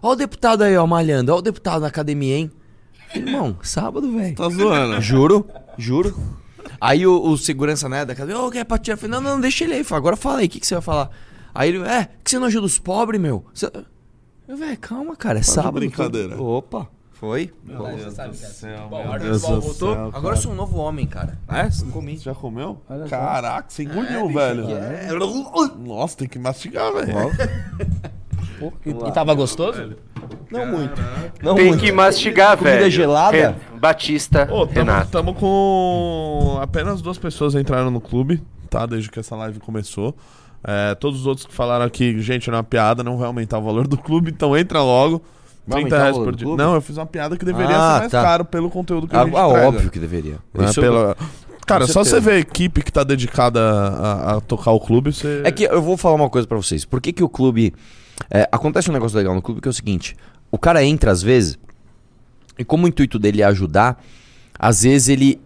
Ó o deputado aí, ó, malhando, ó o deputado na academia, hein? Irmão, sábado, velho. Tá zoando. Juro, juro. Aí o, o segurança, né, da academia, ô, quer pra tirar? Eu falei, não, não, deixa ele aí, Falei, agora fala aí, o que, que você vai falar? Aí ele, é, que você não ajuda os pobres, meu? Você... Eu, velho, calma, cara, é sábado. brincadeira. tudo- Opa, foi? Meu Deus do céu, Bom, meu Deus do voltou. céu, Agora eu sou um novo homem, cara. É? Comi. Você já comeu? Caraca, você engoliu, velho. Nossa, tem que mastigar, velho. E, e tava gostoso? Não muito. Não Tem muito. que mastigar, Comida velho. gelada? Ren- Batista, Ô, tamo, Renato. tamo com. Apenas duas pessoas entraram no clube, tá? Desde que essa live começou. É, todos os outros que falaram aqui, gente, não é uma piada, não vai aumentar o valor do clube, então entra logo. Vai 30 aumentar o reais por dia. Não, eu fiz uma piada que deveria Ah, ser mais tá. caro pelo conteúdo que a Ah, gente ah, entrega. óbvio que deveria. né? Isso Pela- Cara, Com só você certeza. ver a equipe que tá dedicada a, a tocar o clube, você. É que eu vou falar uma coisa pra vocês. Por que, que o clube. é, acontece um negócio legal no clube que é o seguinte: o cara entra às vezes, e como o intuito dele é ajudar, às vezes ele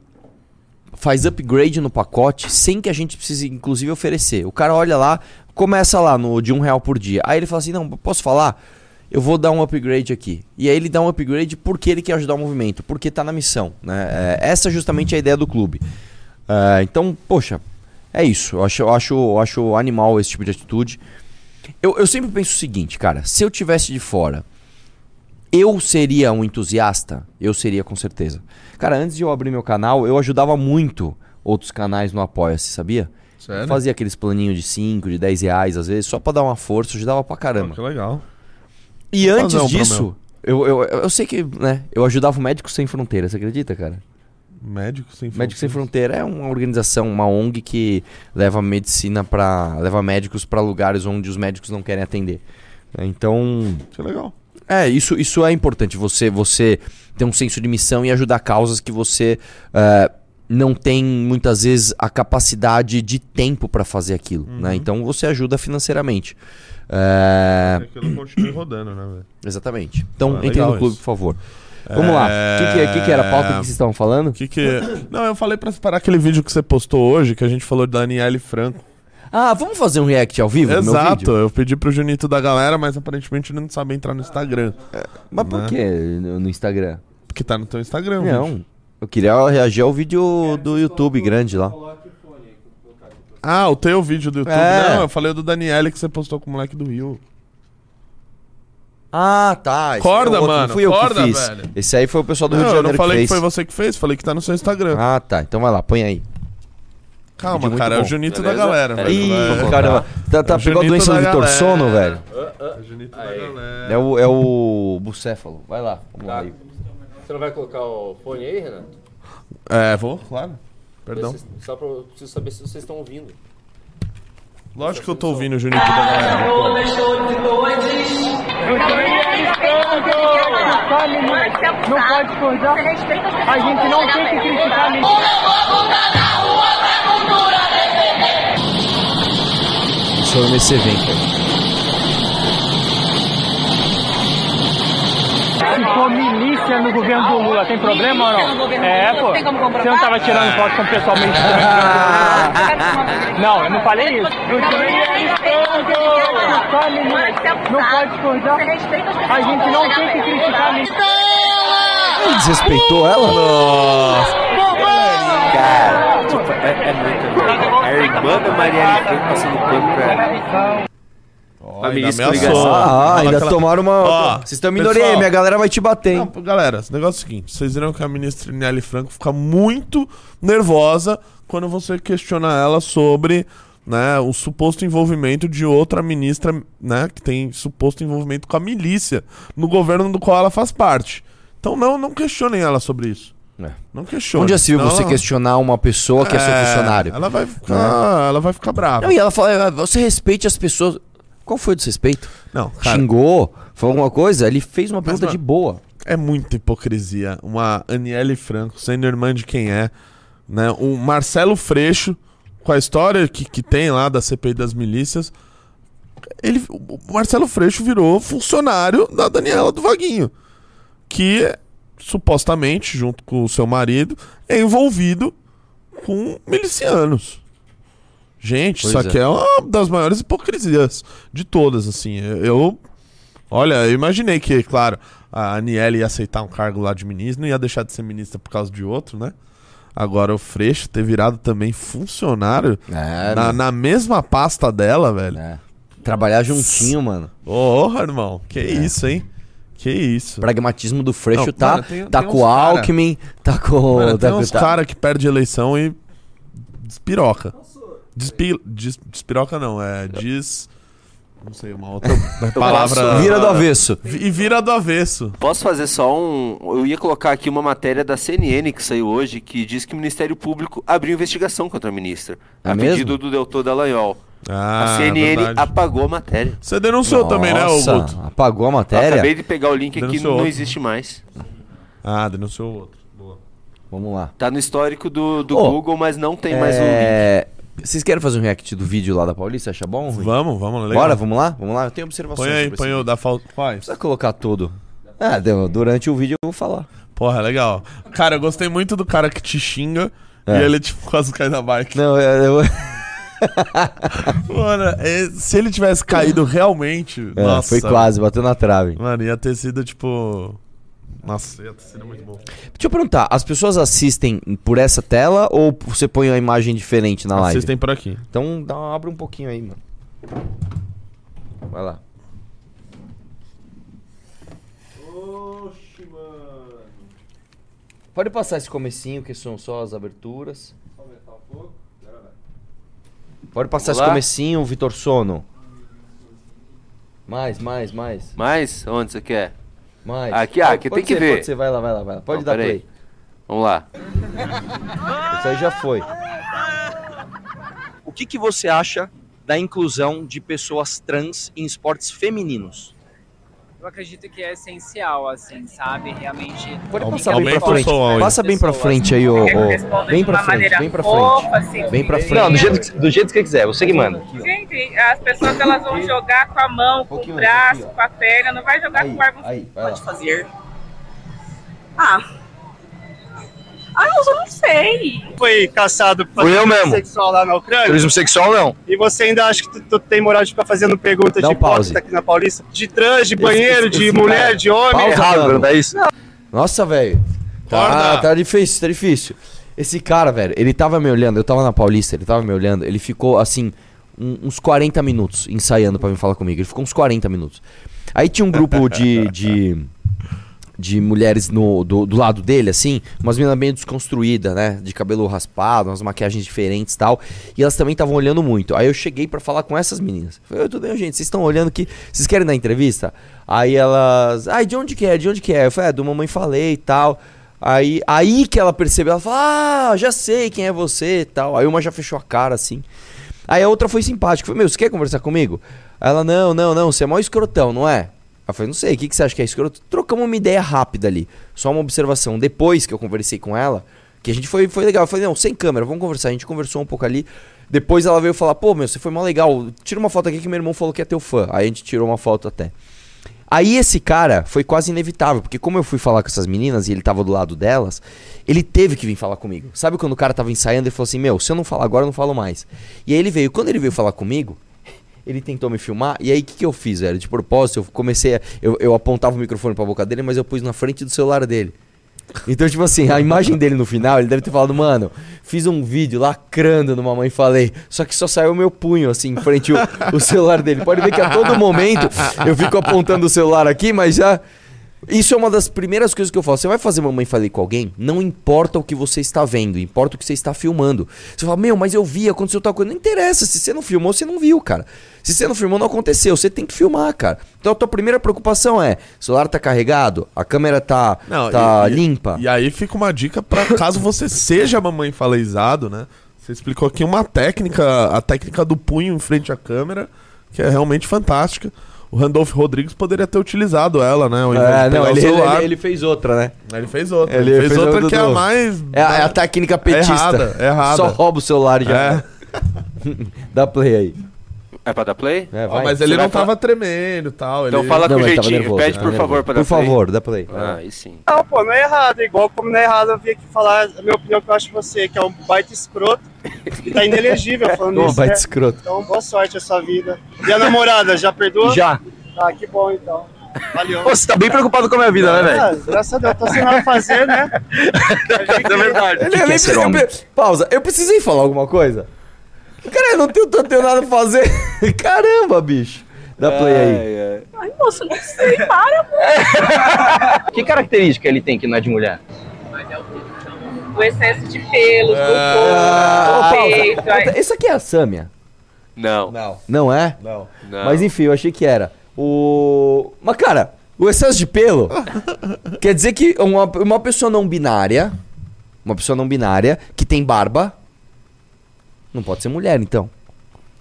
faz upgrade no pacote sem que a gente precise, inclusive, oferecer. O cara olha lá, começa lá no de um real por dia. Aí ele fala assim: não, posso falar? Eu vou dar um upgrade aqui. E aí ele dá um upgrade porque ele quer ajudar o movimento, porque tá na missão. Né? É, essa é justamente a ideia do clube. É, então, poxa, é isso. Eu acho, eu acho, eu acho animal esse tipo de atitude. Eu, eu sempre penso o seguinte, cara. Se eu tivesse de fora, eu seria um entusiasta? Eu seria, com certeza. Cara, antes de eu abrir meu canal, eu ajudava muito outros canais no Apoia-se, sabia? Sério? Fazia aqueles planinhos de 5, de 10 reais, às vezes, só pra dar uma força, ajudava pra caramba. que legal. E Vou antes disso, eu, eu, eu sei que, né, eu ajudava o Médicos Sem Fronteiras, você acredita, cara? Médico sem Médicos Sem Fronteiras. Fronteira é uma organização, uma ONG que leva medicina para leva médicos para lugares onde os médicos não querem atender. É, Então, Que legal. é, isso, isso é importante, você você ter um senso de missão e ajudar causas que você eh, não tem muitas vezes a capacidade de tempo para fazer aquilo, Uhum. né? Então você ajuda financeiramente. É, É continue rodando, né, velho? exatamente. Então, Ah, entre no clube, isso. por favor. Vamos lá. O que, que, que que era a pauta que vocês estavam falando? Que que... Não, eu falei pra separar aquele vídeo que você postou hoje, que a gente falou de Daniele Franco. Ah, vamos fazer um react ao vivo Exato, eu pedi pro Junito da galera, mas aparentemente ele não sabe entrar no Instagram. Mas por Né? que no Instagram? Porque tá no teu Instagram. Não. Eu queria reagir ao vídeo do YouTube grande lá. Ah, o teu vídeo do YouTube. É. Não, eu falei do Daniele que você postou com o moleque do Rio. Ah, tá. esse Corda, é outro, mano, Não fui eu corda, que fiz. velho. Esse aí foi o pessoal do Rio não, de eu não Janeiro falei que que, foi você que fez, falei que tá no seu Instagram. Ah, tá. Então vai lá, põe aí. Calma, vídeo cara, é o. Junito Beleza? da galera, Peraí, velho. Ih, contar. caramba. Tá, tá, É pegou a doença do Vitor. Sono, velho. É o Junito da galera. É o, é o bucéfalo. Vai lá. Vamos lá. aí. Você não vai colocar o fone aí, Renato? É, vou, claro. Perdão. Vocês- Só pra eu preciso saber se vocês estão ouvindo. Lógico que eu tô ouvindo o Junito da galera. Não pode discordar. A gente não tem que criticar ninguém. Isso foi nesse evento. Se for milícia no governo do Lula, tem problema ou não? É, pô. Você não tava tirando foto com o pessoal meio estranho? Não, eu não falei isso. Tirei. Não pode discordar. A gente não tem que criticar ninguém. Ele desrespeitou ela? Cara, tipo, é, é muito. A irmã da Marielle Franco passando pano pra ela. A ainda ministra ameaçou. ligação. Ah, ainda aquela- tomaram uma. Ó, Vocês estão minoria aí, pessoal. minha galera vai te bater, hein? Não, galera, o negócio é o seguinte: vocês viram que a ministra Nelly Franco fica muito nervosa quando você questiona ela sobre né, o suposto envolvimento de outra ministra, né, que tem suposto envolvimento com a milícia no governo do qual ela faz parte. Então não, não questionem ela sobre isso. É. Não questionem. Onde já se viu senão você ela- questionar uma pessoa que é, seu funcionário? Ela vai ficar, ela vai ficar brava. Não, e ela fala, "Ah, você respeite as pessoas. Qual foi o desrespeito? Não, cara, Xingou? Falou alguma coisa? Ele fez uma pergunta de boa. É muita hipocrisia. Uma Aniele Franco, sendo irmã de quem é, né? O Marcelo Freixo, com a história que, que tem lá da CPI das milícias, ele, o Marcelo Freixo virou funcionário da Daniela do Vaguinho, que supostamente, junto com o seu marido, é envolvido com milicianos. Gente, Pois isso é. aqui é uma das maiores hipocrisias de todas, assim. Eu, olha, eu imaginei que, claro, a Aniele ia aceitar um cargo lá de ministra, não ia deixar de ser ministra por causa de outro, né? Agora o Freixo ter virado também funcionário É, na, na mesma pasta dela, velho. É. Trabalhar juntinho, mano. Ô, irmão, que isso, hein? Que isso. O pragmatismo do Freixo Não, tá, mano, tem- tá tem com o cara- Alckmin, tá com. Mano, tá tem com- uns tá- caras que perdem eleição e despiroca. Despi, des, despiroca não, é des... Não sei, uma outra palavra... Vira do avesso. E vira do avesso. Posso fazer só um. Eu ia colocar aqui uma matéria da CNN que saiu hoje que diz que o Ministério Público abriu investigação contra a ministra. É a mesmo? pedido do doutor Dallagnol. Ah, a CNN verdade. apagou a matéria. Você denunciou também, né, Nossa, Guto? apagou a Eu matéria? acabei de pegar o link aqui, Denunciou não outro. existe mais. Ah, denunciou o outro. Boa. Vamos lá. Tá no histórico do, do Ô, Google, mas não tem mais o link. É... Vocês querem fazer um react do vídeo lá da Paulista? Acha bom? Rui? Vamos, vamos, legal. Bora, vamos lá? Vamos lá? Eu tenho observações. Põe aí, põe o da falta. Faz. Precisa colocar tudo. Ah, deu- durante o vídeo eu vou falar. Porra, legal. Cara, eu gostei muito do cara que te xinga É. e ele, tipo, quase cai da bike. Não, eu... eu- Mano, é, se ele tivesse caído realmente. É, nossa. foi quase, bateu na trave. Mano, ia ter sido, tipo. Nossa, ia ter sido muito bom. Deixa eu perguntar, as pessoas assistem por essa tela ou você põe uma imagem diferente na live? Assistem por aqui. Então dá, abre um pouquinho aí, mano. Vai lá. Oxi, mano. Pode passar esse comecinho, que são só as aberturas. Pode passar Vamos esse lá? comecinho, Vitor Sono. Mais, mais, mais, Mas, onde você quer? Mais. Aqui, ah, aqui Pode tem que ser, ver. Pode ser, vai lá, vai lá, vai lá. Pode Não, dar play. Vamos lá. Isso aí já foi. O que, que você acha da inclusão de pessoas trans em esportes femininos? Eu acredito que é essencial, assim, sabe? Realmente. Pode passar bem pra frente. Passa bem pra frente aí, ô. ô. Bem pra frente, bem pra frente. Bem pra frente. Não, do jeito, que- do jeito que você quiser, você que manda. Gente, as pessoas elas vão jogar com a mão, com o braço, com a perna, não vai jogar com o órgão lá. fazer. Ah. Ah, eu não sei. Foi caçado por Fui eu mesmo. sexual lá na Ucrânia. Turismo sexual não. E você ainda acha que tu, tu tem moral de ficar fazendo perguntas Dá de pause. hipócrita aqui na Paulista? De trans, de banheiro, esse de cara. mulher, de homem? Pausa, Errado, mano. não é isso? Nossa, velho. Tá, Acorda. tá difícil, tá difícil. Esse cara, velho, ele tava me olhando, eu tava na Paulista, ele tava me olhando, ele ficou assim, um- uns 40 minutos ensaiando pra vir falar comigo. Ele ficou uns 40 minutos. Aí tinha um grupo de. de de mulheres no, do, do lado dele, assim, umas meninas bem desconstruídas, né? De cabelo raspado, umas maquiagens diferentes tal. E elas também estavam olhando muito. Aí eu cheguei pra falar com essas meninas. Falei, "Oi, tudo bem, gente? Vocês estão olhando que. Vocês querem dar entrevista? Aí elas. Ai, de onde que é? De onde que é? Eu falei, é, do Mamãe Falei e tal. Aí, aí que ela percebeu, ela falou, ah, já sei quem é você e tal. Aí uma já fechou a cara, assim. Aí a outra foi simpática. Falei, meu, você quer conversar comigo? Ela, não, não, não, você é mó escrotão, não é? Eu falei, não sei, o que, que você acha que é escroto? Trocamos uma ideia rápida ali. Só uma observação. Depois que eu conversei com ela, que a gente foi, foi legal. Eu falei, não, sem câmera, vamos conversar. A gente conversou um pouco ali. Depois ela veio falar, pô, meu, você foi mó legal. Tira uma foto aqui que meu irmão falou que é teu fã. Aí a gente tirou uma foto até. Aí esse cara foi quase inevitável, porque como eu fui falar com essas meninas e ele tava do lado delas, ele teve que vir falar comigo. Sabe quando o cara tava ensaiando e falou assim: Meu, se eu não falar agora, eu não falo mais. E aí ele veio. Quando ele veio falar comigo, ele tentou me filmar. E aí o que, que eu fiz, velho? De propósito, eu comecei a. Eu, eu apontava o microfone pra boca dele, mas eu pus na frente do celular dele. Então, tipo assim, a imagem dele no final, ele deve ter falado, mano, fiz um vídeo lacrando no Mamãe Falei, só que só saiu meu punho, assim, em frente o, o celular dele. Pode ver que a todo momento eu fico apontando o celular aqui, mas já. Isso é uma das primeiras coisas que eu falo. Você vai fazer Mamãe Falei com alguém, não importa o que você está vendo, importa o que você está filmando. Você fala, meu, mas eu vi, aconteceu tal coisa. Não interessa, se você não filmou, você não viu, cara. Se você não filmou, não aconteceu. Você tem que filmar, cara. Então a tua primeira preocupação é: o celular tá carregado, a câmera tá, Não, tá e- e- limpa. E aí fica uma dica pra caso você seja mamãe faleizado, né? Você explicou aqui uma técnica, a técnica do punho em frente à câmera, que é realmente fantástica. O Randolph Rodrigues poderia ter utilizado ela, né? Ao invés É, de não, ele, ele- ele fez outra, né? Ele fez outra. Ele Ele, fez, fez outra que é a mais. É, a- é a técnica petista. Errada, errada. Só rouba o celular já. É. Dá play aí. É pra dar play? É, vai. mas ele não falar- tava tremendo e tal. Então ele... fala Não, com ele tava jeitinho. nervoso, Pede, tava por favor, nervoso. pra dar Por play. favor, dá play. Ah, aí sim. Não, pô, não é errado. Igual como não é errado eu vir aqui falar a minha opinião que eu acho você, que é um baita escroto e tá inelegível falando isso. baita né? escroto. Então, boa sorte a sua vida. E a namorada, já perdoa? Já. Ah, que bom então. Valeu. Pô, você tá bem preocupado com a minha vida, né, velho? Ah, graças a Deus, tô sem nada a fazer, né? É verdade. O que, que é ser eu- homem? eu- pausa, eu precisei falar alguma coisa? Cara, eu não tenho, não tenho nada a fazer. Caramba, bicho. Dá play aí. Ai, moço, não sei, para. Que característica ele tem que não é de mulher? O excesso de pelos, Ah, do corpo, do peito. ai. Esse aqui é a Sâmia. Não. Não, Não é? não. não. Mas enfim, eu achei que era. O. Mas, cara, o excesso de pelo quer dizer que uma, uma pessoa não binária. Uma pessoa não binária que tem barba. Não pode ser mulher, então.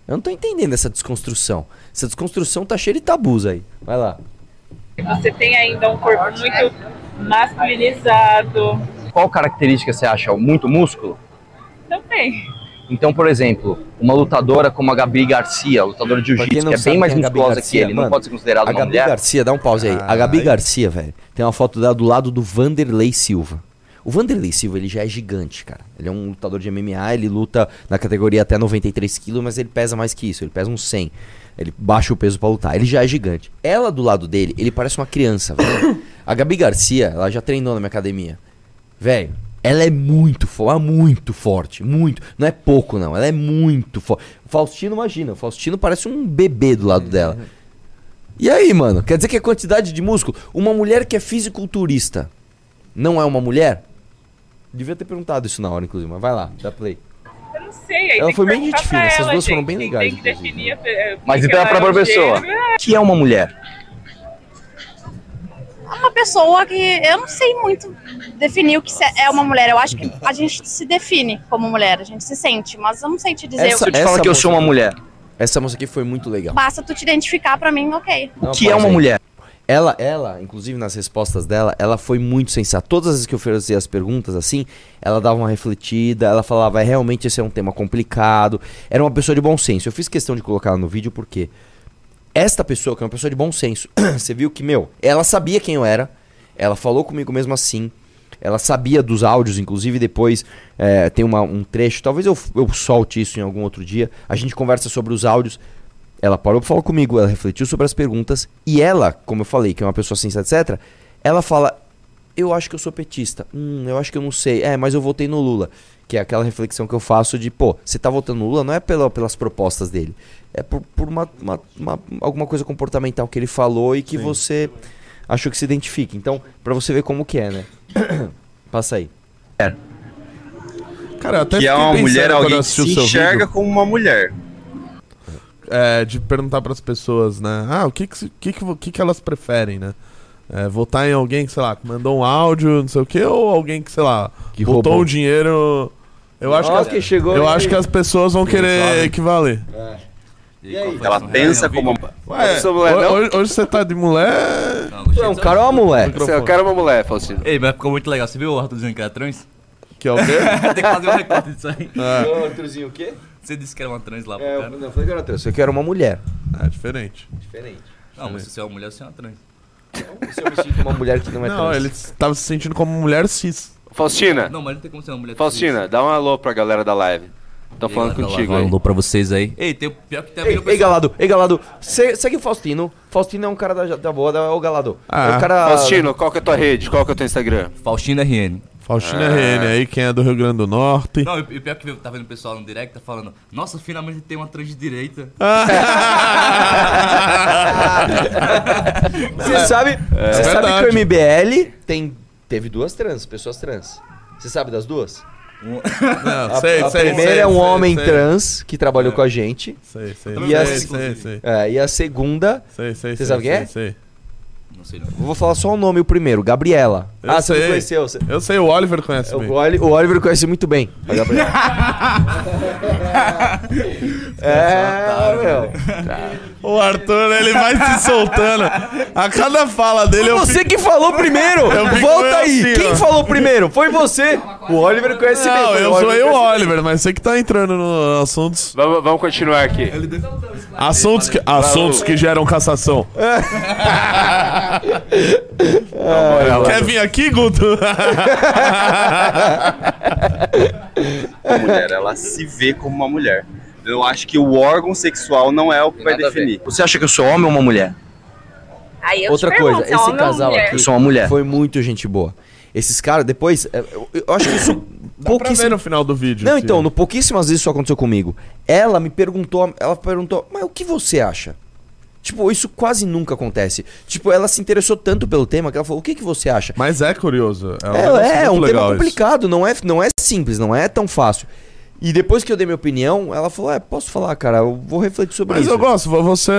Eu não tô entendendo essa desconstrução. Essa desconstrução tá cheia de tabus aí. Vai lá. Você tem ainda um corpo muito masculinizado. Qual característica você acha? Muito músculo? Também. Então, por exemplo, uma lutadora como a Gabi Garcia, lutadora de jiu-jitsu, não que é bem mais é a Gabi musculosa Garcia, que ele, não mano, pode ser considerada A uma Gabi mulher? Garcia, dá um pause aí. A Gabi Caralho. Garcia, velho, tem uma foto dela do lado do Vanderlei Silva. O Vanderlei Silva, ele já é gigante, cara. Ele é um lutador de MMA, ele luta na categoria até 93 quilos, mas ele pesa mais que isso, ele pesa uns 100. Ele baixa o peso pra lutar. Ele já é gigante. Ela do lado dele, ele parece uma criança, velho. A Gabi Garcia, ela já treinou na minha academia. Velho, ela é muito forte, muito forte, muito. Não é pouco, não. Ela é muito forte. Faustino, imagina, o Faustino parece um bebê do lado dela. E aí, mano? Quer dizer que a quantidade de músculo. Uma mulher que é fisiculturista não é uma mulher? Devia ter perguntado isso na hora, inclusive, mas vai lá, dá play. Eu não sei. Aí Ela foi bem gente fina, essas duas foram gente. bem Quem legais, Tem definir a- Mas então é pra própria pessoa. gênero. O que é uma mulher? uma pessoa que eu não sei muito definir o que se- é uma mulher. Eu acho que a gente se define como mulher, a gente se sente, mas eu não sei te dizer. Essa- o que... Se eu te falar que eu sou uma mulher, Essa moça aqui foi muito legal. Basta tu te identificar pra mim, ok. o que é uma aí. mulher? Ela, ela, inclusive nas respostas dela, ela foi muito sensata. Todas as vezes que eu fazia as perguntas assim, ela dava uma refletida, ela falava, "É, realmente esse é um tema complicado. Era uma pessoa de bom senso. Eu fiz questão de colocar ela no vídeo porque esta pessoa, que é uma pessoa de bom senso, você viu que, meu, ela sabia quem eu era, ela falou comigo mesmo assim, ela sabia dos áudios, inclusive depois é, tem uma- um trecho, talvez eu, eu solte isso em algum outro dia, a gente conversa sobre os áudios, ela parou pra falar comigo, ela refletiu sobre as perguntas, e ela, como eu falei, que é uma pessoa sensata, etc., ela fala, eu acho que eu sou petista. Hum, eu acho que eu não sei. É, mas eu votei no Lula. Que é aquela reflexão que eu faço de, pô, você tá votando no Lula não é pela, pelas propostas dele. É por, por uma, uma- uma- alguma coisa comportamental que ele falou e que Sim. você achou que se identifica. Então, pra você ver como que é, né? Passa aí. Cara, eu até que é uma mulher, alguém eu que se enxerga vídeo. como uma mulher. É, de perguntar pras pessoas, né? Ah, o que que, que, que, que, que elas preferem, né? É, votar em alguém que, sei lá, que mandou um áudio, não sei o que, ou alguém que, sei lá, Que botou roubou. um dinheiro. Eu acho, que, que chegou eu acho que as pessoas vão querer equivaler. E aí, Ela pensa como uma... Ué, sou mulher, ho- não? hoje, hoje você tá de mulher. Tu é um cara ou uma mulher? Você é o cara ou uma mulher, Faustino? Ei, mas ficou muito legal. Você viu o Arthur dizendo que era trans? Que é o quê? Tem que fazer um recorte disso aí. É, Arthurzinho o quê? Você disse que era uma trans lá pro É, eu, cara. não, eu falei que era trans. Eu quero uma mulher. é diferente. Diferente. Não, mas se você é uma mulher, você é uma trans. Se eu me sinto uma mulher que não é Não, trans. ele tava se sentindo como mulher cis. Faustina, Não, mas não tem como ser uma mulher Faustina, dá um alô pra galera da live. Cis. falando Ei, galera, contigo um. Alô pra vocês aí. Ei, tem o pior que tem a Ei, ei. Galado, ei, Galado, se- segue o Faustino. Faustino é um cara da, da boa, da, o Galado. Ah. é o cara... Faustino, qual que é a tua rede? Qual que é o teu Instagram? Faustina RN. Faustina RN aí, quem é do Rio Grande do Norte. Não, e pior que eu tá vendo o pessoal no direct tá falando, nossa, finalmente tem uma trans de direita. Você sabe, você sabe que o MBL tem, teve duas trans, pessoas trans. Você sabe das duas? Não, A, sei, a sei, primeira sei, é um sei, homem sei. trans que trabalhou com a gente. Sei, sei, E a- sei, sei, sei. É, e a segunda, Sei, sei, Você sei, sabe quem é? sei, sei. Não sei não. eu vou falar só o nome, o primeiro, Gabriela. Eu ah, você sei. não conheceu? Você... Eu sei, o Oliver conhece O, bem. Oli- o Oliver conhece muito bem a Gabriela. é, meu. O Arthur, ele vai se soltando. A cada fala dele eu Você fico- que falou primeiro! Eu Volta aí! assim, Quem ó. falou primeiro? Foi você! O Oliver conhece bem. Não, foi eu conhece bem. Oliver, mas você que tá entrando nos assuntos. Vamos, vamos continuar aqui. Assuntos que, assuntos que geram cassação. Quer vir aqui, Guto? a mulher, ela se vê como uma mulher. Eu acho que o órgão sexual não é o que vai definir. Você acha que eu sou homem ou uma mulher? Aí eu Outra te pergunto, coisa, é esse homem ou casal mulher? aqui Eu sou uma mulher. foi muito gente boa. Esses caras, depois, é, eu, eu acho que isso. Dá pra ver pouquíssimo- no final do vídeo. Não, então, no pouquíssimas vezes isso aconteceu comigo. Ela me perguntou, ela perguntou, mas o que você acha? Tipo, isso quase nunca acontece. Tipo, ela se interessou tanto pelo tema que ela falou, o que, que você acha? Mas é curioso. É um, É, é, muito um tema legal isso. complicado, não é, não é simples, não é tão fácil. E depois que eu dei minha opinião, ela falou, é, posso falar, cara, eu vou refletir sobre Mas isso. eu gosto, vo- você.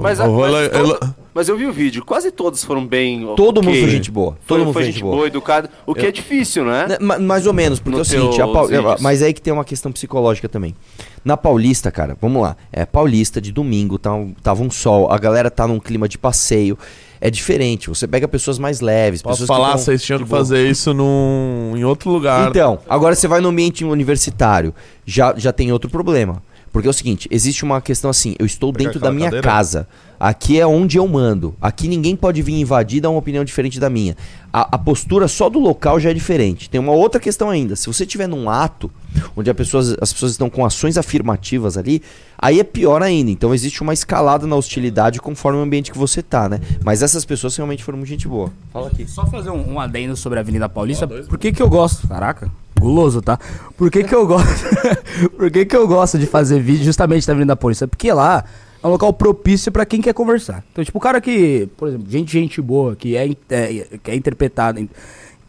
Mas, eu vou mas todo- mas eu vi o vídeo, quase todos foram bem. Todo ok. mundo foi gente boa. Todo Foi, mundo foi gente boa, educado. O que é difícil, né? Né, ma- Mais ou menos, porque No é o seguinte, a teus Pau- vídeos. mas é aí que tem uma questão psicológica também. Na Paulista, cara, vamos lá. É Paulista de domingo, tá um- tava um sol, a galera tá num clima de passeio. É diferente, você pega pessoas mais leves, Posso pessoas falar, vocês tinham que boa. fazer isso num, em outro lugar. Então, agora você vai no ambiente universitário, já, já tem outro problema. Porque é o seguinte, existe uma questão assim, eu estou Pegar dentro da minha cadeira? casa. Aqui é onde eu mando. Aqui ninguém pode vir invadir e dar uma opinião diferente da minha. A, a postura só do local já é diferente. Tem uma outra questão ainda. Se você estiver num ato onde as pessoas, as pessoas estão com ações afirmativas ali, aí é pior ainda. Então existe uma escalada na hostilidade conforme o ambiente que você tá, né? Mas essas pessoas realmente foram muito gente boa. Fala aqui. Só fazer um, um adendo sobre a Avenida Paulista. Por que que eu gosto? Caraca, guloso, tá? Por que que eu gosto? Por que que eu gosto de fazer vídeo justamente da Avenida Paulista? Porque lá é um local propício pra quem quer conversar. Então, tipo, o cara que, por exemplo, gente, gente boa, que é, é, que é interpretado, in-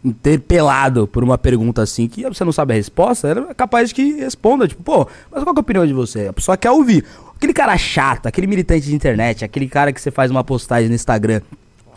interpelado por uma pergunta assim, que você não sabe a resposta, é capaz de que responda, tipo, pô, mas qual é a opinião de você? A pessoa quer ouvir. Aquele cara chato, aquele militante de internet, aquele cara que você faz uma postagem no Instagram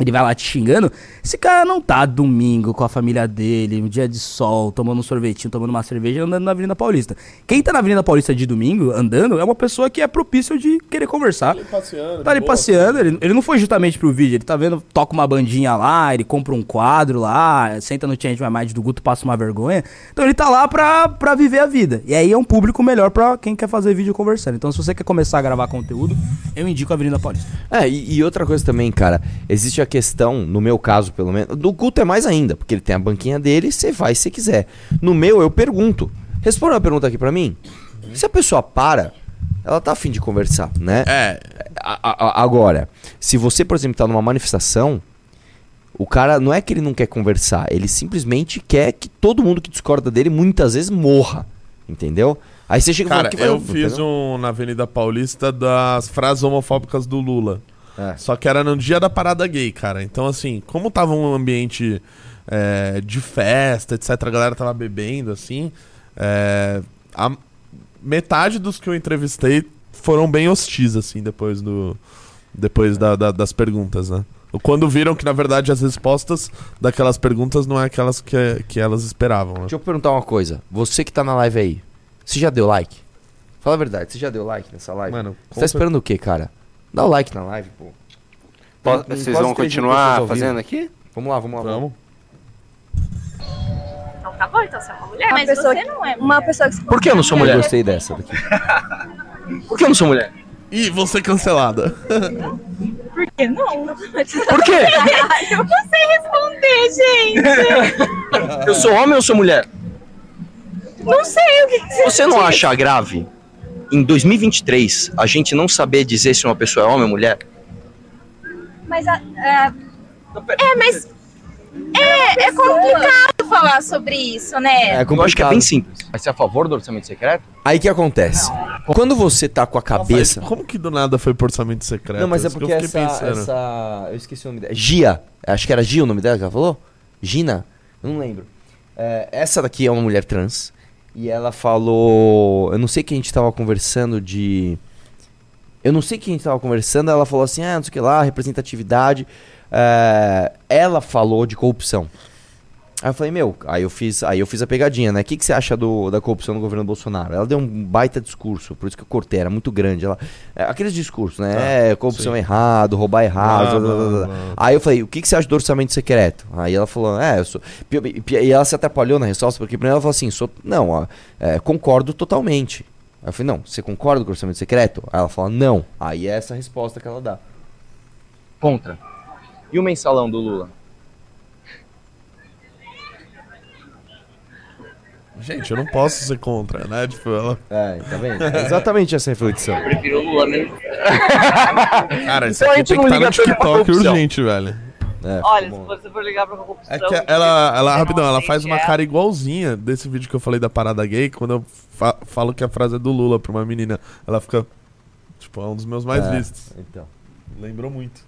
ele vai lá te xingando. Esse cara não tá domingo com a família dele, um dia de sol, tomando um sorvetinho, tomando uma cerveja, andando na Avenida Paulista. Quem tá na Avenida Paulista de domingo, andando, é uma pessoa que é propício de querer conversar. passeando, Tá ali boa. passeando, ele, ele não foi justamente pro vídeo, ele tá vendo, toca uma bandinha lá, ele compra um quadro lá, senta no Change My Mind do Guto, passa uma vergonha. Então ele tá lá pra, pra viver a vida. E aí é um público melhor pra quem quer fazer vídeo conversando. Então se você quer começar a gravar conteúdo, eu indico a Avenida Paulista. É, e, e outra coisa também, cara, existe a questão, no meu caso pelo menos, do culto é mais ainda, porque ele tem a banquinha dele, você vai se quiser. No meu, eu pergunto. Responda uma pergunta aqui pra mim. Se a pessoa para, ela tá afim de conversar, né? É. A- a- agora, se você, por exemplo, tá numa manifestação, O cara não é que ele não quer conversar, ele simplesmente quer que todo mundo que discorda dele muitas vezes morra. Entendeu? Aí você chega e fala, Cara, "Que vai- eu fiz entendeu? um na Avenida Paulista das frases homofóbicas do Lula. Só que era no dia da parada gay, cara. Então, assim, como tava um ambiente é, de festa, etc., a galera tava bebendo, assim, é, a metade dos que eu entrevistei foram bem hostis, assim, depois do. Depois da- da- das perguntas, né? Quando viram que, na verdade, as respostas daquelas perguntas não é aquelas que, que elas esperavam. Né? Deixa eu perguntar uma coisa. Você que tá na live aí, você já deu like? Fala a verdade, você já deu like nessa live? Mano, você tá esperando o quê, cara? Dá o like na live, pô. Tem Vocês quase vão 3 mil continuar fazendo aqui? Vamos lá, vamos lá. Vamos. Então tá bom, então você é uma mulher, Uma mas pessoa você que- não é uma pessoa que Por que eu não sou Eu mulher? gostei dessa daqui. Por que eu não sou mulher? Ih, você cancelada. Por que não? Por quê? eu não sei responder, gente. Eu sou homem ou sou mulher? Não sei o que, que Você não disse. acha grave, em 2023, a gente não saber dizer se uma pessoa é homem ou mulher? Mas a, a- é, mas é, é complicado falar sobre isso, né? Eu acho que é bem simples. Mas você é a favor do orçamento secreto? Aí que acontece? Quando você tá com a cabeça. Como que do nada foi por orçamento secreto? Não, mas é eu porque fiquei essa, essa. Eu esqueci o nome dela. Gia. Acho que era Gia o nome dela que ela falou? Gina? Eu não lembro. É, essa daqui é uma mulher trans. E ela falou. Eu não sei que a gente tava conversando de. Eu não sei que a gente tava conversando. Ela falou assim: ah, não sei o que lá, representatividade. É, ela falou de corrupção. Aí eu falei, meu, aí eu fiz, aí eu fiz a pegadinha, né? O que, que você acha do, da corrupção no governo Bolsonaro? Ela deu um baita discurso, por isso que eu cortei, era muito grande. Ela, é, aqueles discursos, né? Tá, é, corrupção sim. errado, roubar errado. Blá, blá, blá, blá. Aí eu falei, o que, que você acha do orçamento secreto? Aí ela falou, é, eu sou. E ela se atrapalhou na resposta, porque primeiro ela falou assim, sou, não, ó, é, concordo totalmente. Aí eu falei, não, você concorda com o orçamento secreto? Aí ela falou, não. Aí é essa a resposta que ela dá. Contra. E o mensalão do Lula? Gente, eu não posso ser contra, né? Tipo, ela... É, tá vendo? É exatamente essa reflexão. Eu prefiro o Lula mesmo. Cara, isso Então aqui tem que estar no tanto pra TikTok urgente, velho. É, Olha, se você for ligar pra corrupção... É que ela, ela rapidão, ela faz uma aceite cara igualzinha desse vídeo que eu falei da parada gay, quando eu fa- falo que a frase é do Lula pra uma menina. Ela fica, tipo, é um dos meus mais É, vistos. Então. Lembrou muito.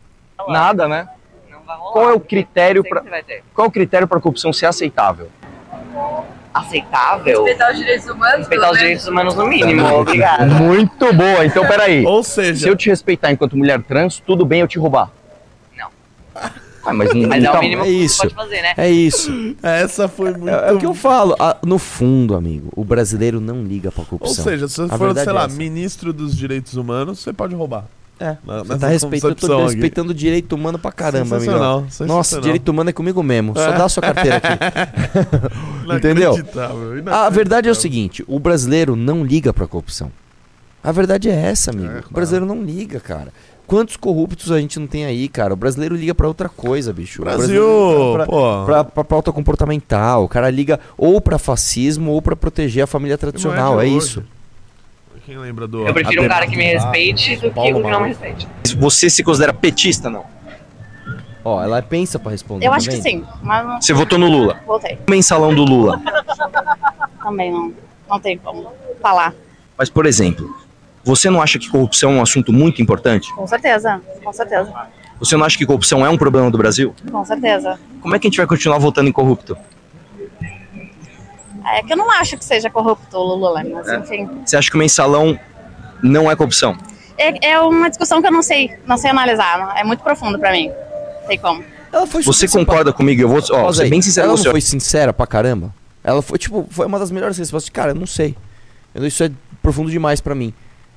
Nada, né? Não vai rolar. Qual é o critério ter. qual é o critério para corrupção ser aceitável? Aceitável? Respeitar os direitos humanos. Respeitar os direitos humanos no mínimo, obrigado. Muito boa. Então, peraí. Ou seja, Se eu te respeitar enquanto mulher trans, tudo bem eu te roubar? Não. Ah, mas, não- Mas é o mínimo é que isso. você pode fazer, né? É isso. essa foi muito. É, é o que eu falo. a- no fundo, amigo, o brasileiro não liga pra Ou corrupção. seja, se você for, sei é lá, essa. ministro dos direitos humanos, você pode roubar. É, Na- você tá respeitando, eu tô respeitando o direito humano pra caramba, Sensacional, amigo. sensacional. Nossa, direito humano é comigo mesmo. Só É. dá a sua carteira aqui. Entendeu? Inacreditável, A verdade é o seguinte: o brasileiro não liga pra corrupção. A verdade é essa, amigo. claro. O brasileiro não liga, cara. Quantos corruptos a gente não tem aí, cara? O brasileiro liga pra outra coisa, bicho. Brasil, pra, pô. pra, pra pauta comportamental. O cara liga ou pra fascismo ou pra proteger a família tradicional. Não é de isso. Quem lembra do. Eu prefiro um cara que me respeite do que um que não me respeite. Você se considera petista, não? Ó, ela pensa pra responder. Eu tá acho que sim, mas não. Você votou no Lula? Voltei. O mensalão do Lula. Também não, não tem como falar. Mas, por exemplo, você não acha que corrupção é um assunto muito importante? Com certeza, com certeza, Você não acha que corrupção é um problema do Brasil? com certeza. Como é que a gente vai continuar votando em corrupto? É que eu não acho que seja corrupto o Lula, mas É. enfim. Você acha que o mensalão não é corrupção? É, é uma discussão que eu não sei, não sei analisar. É muito profundo pra mim. Não tem como. Ela foi Você concorda comigo? Eu vou, ó, ser aí. bem sincero Ela com não foi sincera pra caramba. Ela foi, tipo, foi uma das melhores respostas. Cara, eu não sei. Eu- Isso é profundo demais pra mim.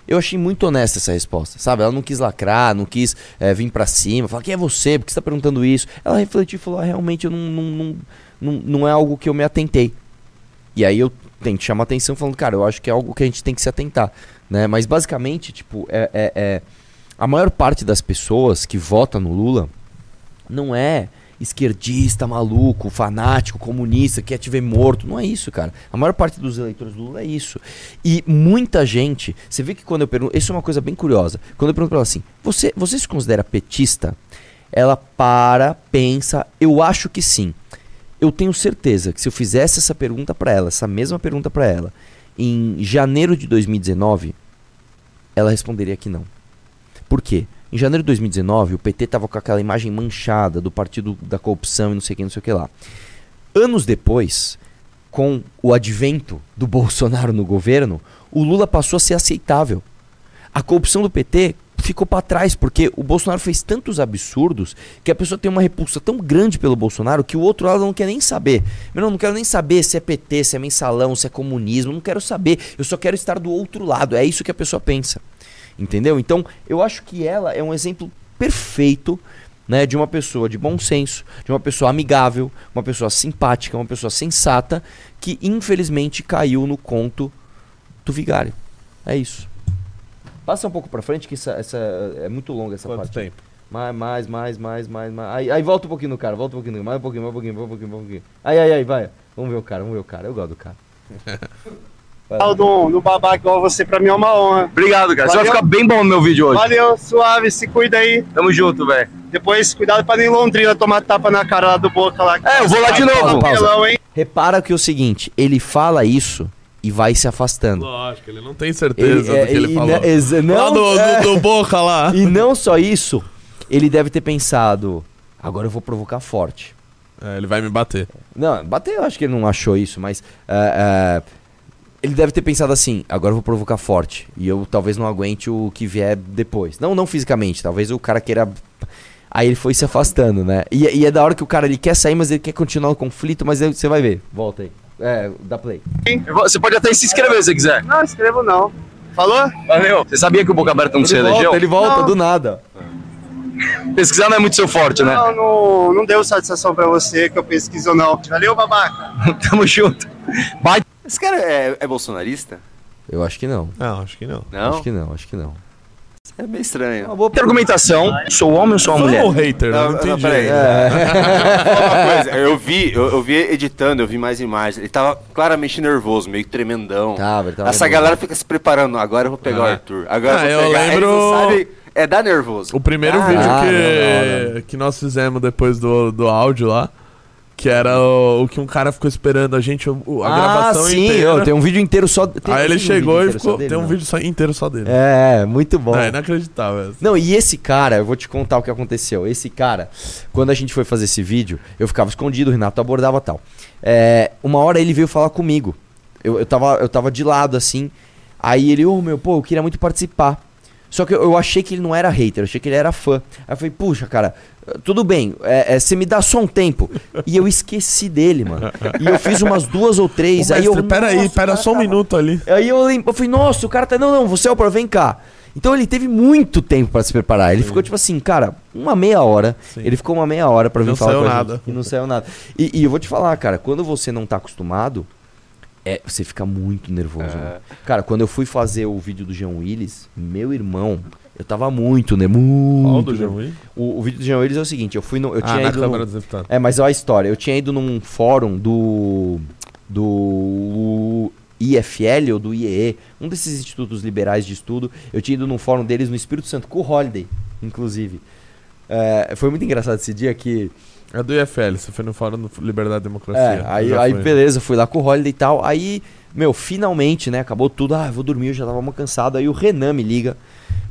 Eu achei muito honesta essa resposta, sabe? Ela não quis lacrar, não quis eh, vir pra cima, falar, quem é você? Por que você tá perguntando isso? Ela refletiu e falou, ah, realmente eu não, não, não, não, não é algo que eu me atentei. E aí eu tento chamar atenção falando, cara, eu acho que é algo que a gente tem que se atentar, né? Mas basicamente, tipo, é, é, é- a maior parte das pessoas que vota no Lula não é esquerdista, maluco, fanático, comunista, quer te ver morto. Não é isso, cara. A maior parte dos eleitores do Lula é isso. E muita gente, você vê que quando eu pergunto, isso é uma coisa bem curiosa. Quando eu pergunto pra ela assim, você, você se considera petista? ela para, pensa, eu acho que sim. Eu tenho certeza que se eu fizesse essa pergunta pra ela, essa mesma pergunta pra ela, em janeiro de 2019, ela responderia que não. Por quê? Em janeiro de 2019, o PT tava com aquela imagem manchada do partido da corrupção e não sei o que, não sei o que lá. Anos depois, com o advento do Bolsonaro no governo, o Lula passou a ser aceitável. A corrupção do PT ficou para trás, porque o Bolsonaro fez tantos absurdos que a pessoa tem uma repulsa tão grande pelo Bolsonaro que o outro lado não quer nem saber. Meu irmão, não quero nem saber se é PT, se é mensalão, se é comunismo, não quero saber. Eu só quero estar do outro lado. É isso que a pessoa pensa. Entendeu? Então, eu acho que ela é um exemplo perfeito né, de uma pessoa de bom senso, de uma pessoa amigável, uma pessoa simpática, uma pessoa sensata, que infelizmente caiu no conto do vigário. É isso. Passa um pouco pra frente, que essa, essa é muito longa essa Quanto parte. tempo? Mais, mais, mais, mais, mais, mais. Aí, aí volta um pouquinho no cara, volta um pouquinho, no- mais um pouquinho, mais um pouquinho, mais um pouquinho, mais um pouquinho. Aí, aí, aí, vai. Vamos ver o cara, vamos ver o cara. Eu gosto do cara. Do, do babá igual você, pra mim é uma honra. Obrigado, cara. Você vai Valeu. ficar bem bom no meu vídeo hoje. Valeu, suave, se cuida aí. Tamo junto, velho. Depois, cuidado pra nem Londrina tomar tapa na cara lá do Boca lá. É, eu vou lá de novo. Papelão, hein? Repara que é o seguinte, ele fala isso e vai se afastando. Lógico, ele não tem certeza Ele- do que ele e falou. não- não, do, é. do, do Boca lá. E não só isso, ele deve ter pensado, agora eu vou provocar forte. É, ele vai me bater. Não, bater eu acho que ele não achou isso, mas é, é, ele deve ter pensado assim, agora eu vou provocar forte. E eu talvez não aguente o que vier depois. Não, não fisicamente, talvez o cara queira. Aí ele foi se afastando, né? E, e é da hora que o cara ele quer sair, mas ele quer continuar o conflito, mas você vai ver. Volta aí. É, dá play. Você pode até se inscrever se quiser. Não, escrevo não. Falou? Valeu. Você sabia que o Boca Aberta não se volta, elegeu? ele volta Não. do nada. Pesquisar não é muito seu forte, né? Não, não, não deu satisfação pra você que eu pesquiso não. Valeu, babaca. Tamo junto. Vai. Esse cara é, é bolsonarista? Eu acho que não. Não, acho que não. Não? Acho que não, acho que não. É meio estranho. Tem argumentação. Sou homem ou sou uma mulher? Ô, hater, Não, não, não, entendi. peraí. É. Falar uma coisa, eu vi, eu, eu vi editando, eu vi mais imagens. Ele tava claramente nervoso, meio tremendão. Tava, ele tava Essa nervoso. galera fica se preparando. Agora eu vou pegar o Ah. Arthur. Agora Ah, eu eu vou pegar. Eles lembro- não É dar nervoso. O primeiro Ah, vídeo não, que, não, não. que nós fizemos depois do, do áudio lá, que era o, o que um cara ficou esperando a gente, o- a ah, gravação sim, inteira. ó, tem um vídeo inteiro só. Tem, Aí ele um chegou vídeo e ficou. dele, tem um não? vídeo só, inteiro só dele. É, muito bom. É inacreditável. Não, e esse cara, eu vou te contar o que aconteceu. Esse cara, quando a gente foi fazer esse vídeo, eu ficava escondido, o Renato abordava tal. É, uma hora ele veio falar comigo. Eu, eu, tava, eu tava de lado assim. Aí ele, ô meu, pô, eu queria muito participar. Só que eu, eu achei que ele não era hater, eu achei que ele era fã. Aí eu falei, puxa, cara, tudo bem, é, é, você me dá só um tempo. E eu esqueci dele, mano. E eu fiz umas duas ou três. Ô, aí eu. mestre, peraí, pera só um tava- minuto ali. Aí eu, lem- eu falei, nossa, o cara tá. Não, não, você é o pro, vem cá. Então ele teve muito tempo pra se preparar. Ele ficou tipo assim, cara, uma meia hora. Sim. Ele ficou uma meia hora pra vir Não falar saiu com a nada. gente. E não saiu nada. E, e eu vou te falar, cara, quando você não tá acostumado, é, você fica muito nervoso. É. Cara, quando eu fui fazer o vídeo do Jean Willis, meu irmão, eu tava muito, né? Muito. Qual do. Willis? O, o vídeo do Jean Willis é o seguinte, eu fui no. Eu Ah, tinha na ido Câmara no, dos Deputados. É, mas olha a história. Eu tinha ido num fórum do. do IFL ou do IEE, um desses institutos liberais de estudo. Eu tinha ido num fórum deles no Espírito Santo, com o Holiday, inclusive. É, foi muito engraçado esse dia que. É do IFL, você foi no Fórum do Liberdade e É, Democracia. aí, Já aí foi. beleza, fui lá com o Holiday e tal. Aí, meu, finalmente, né, acabou tudo. Ah, eu vou dormir, eu já tava muito cansado. Aí o Renan me liga.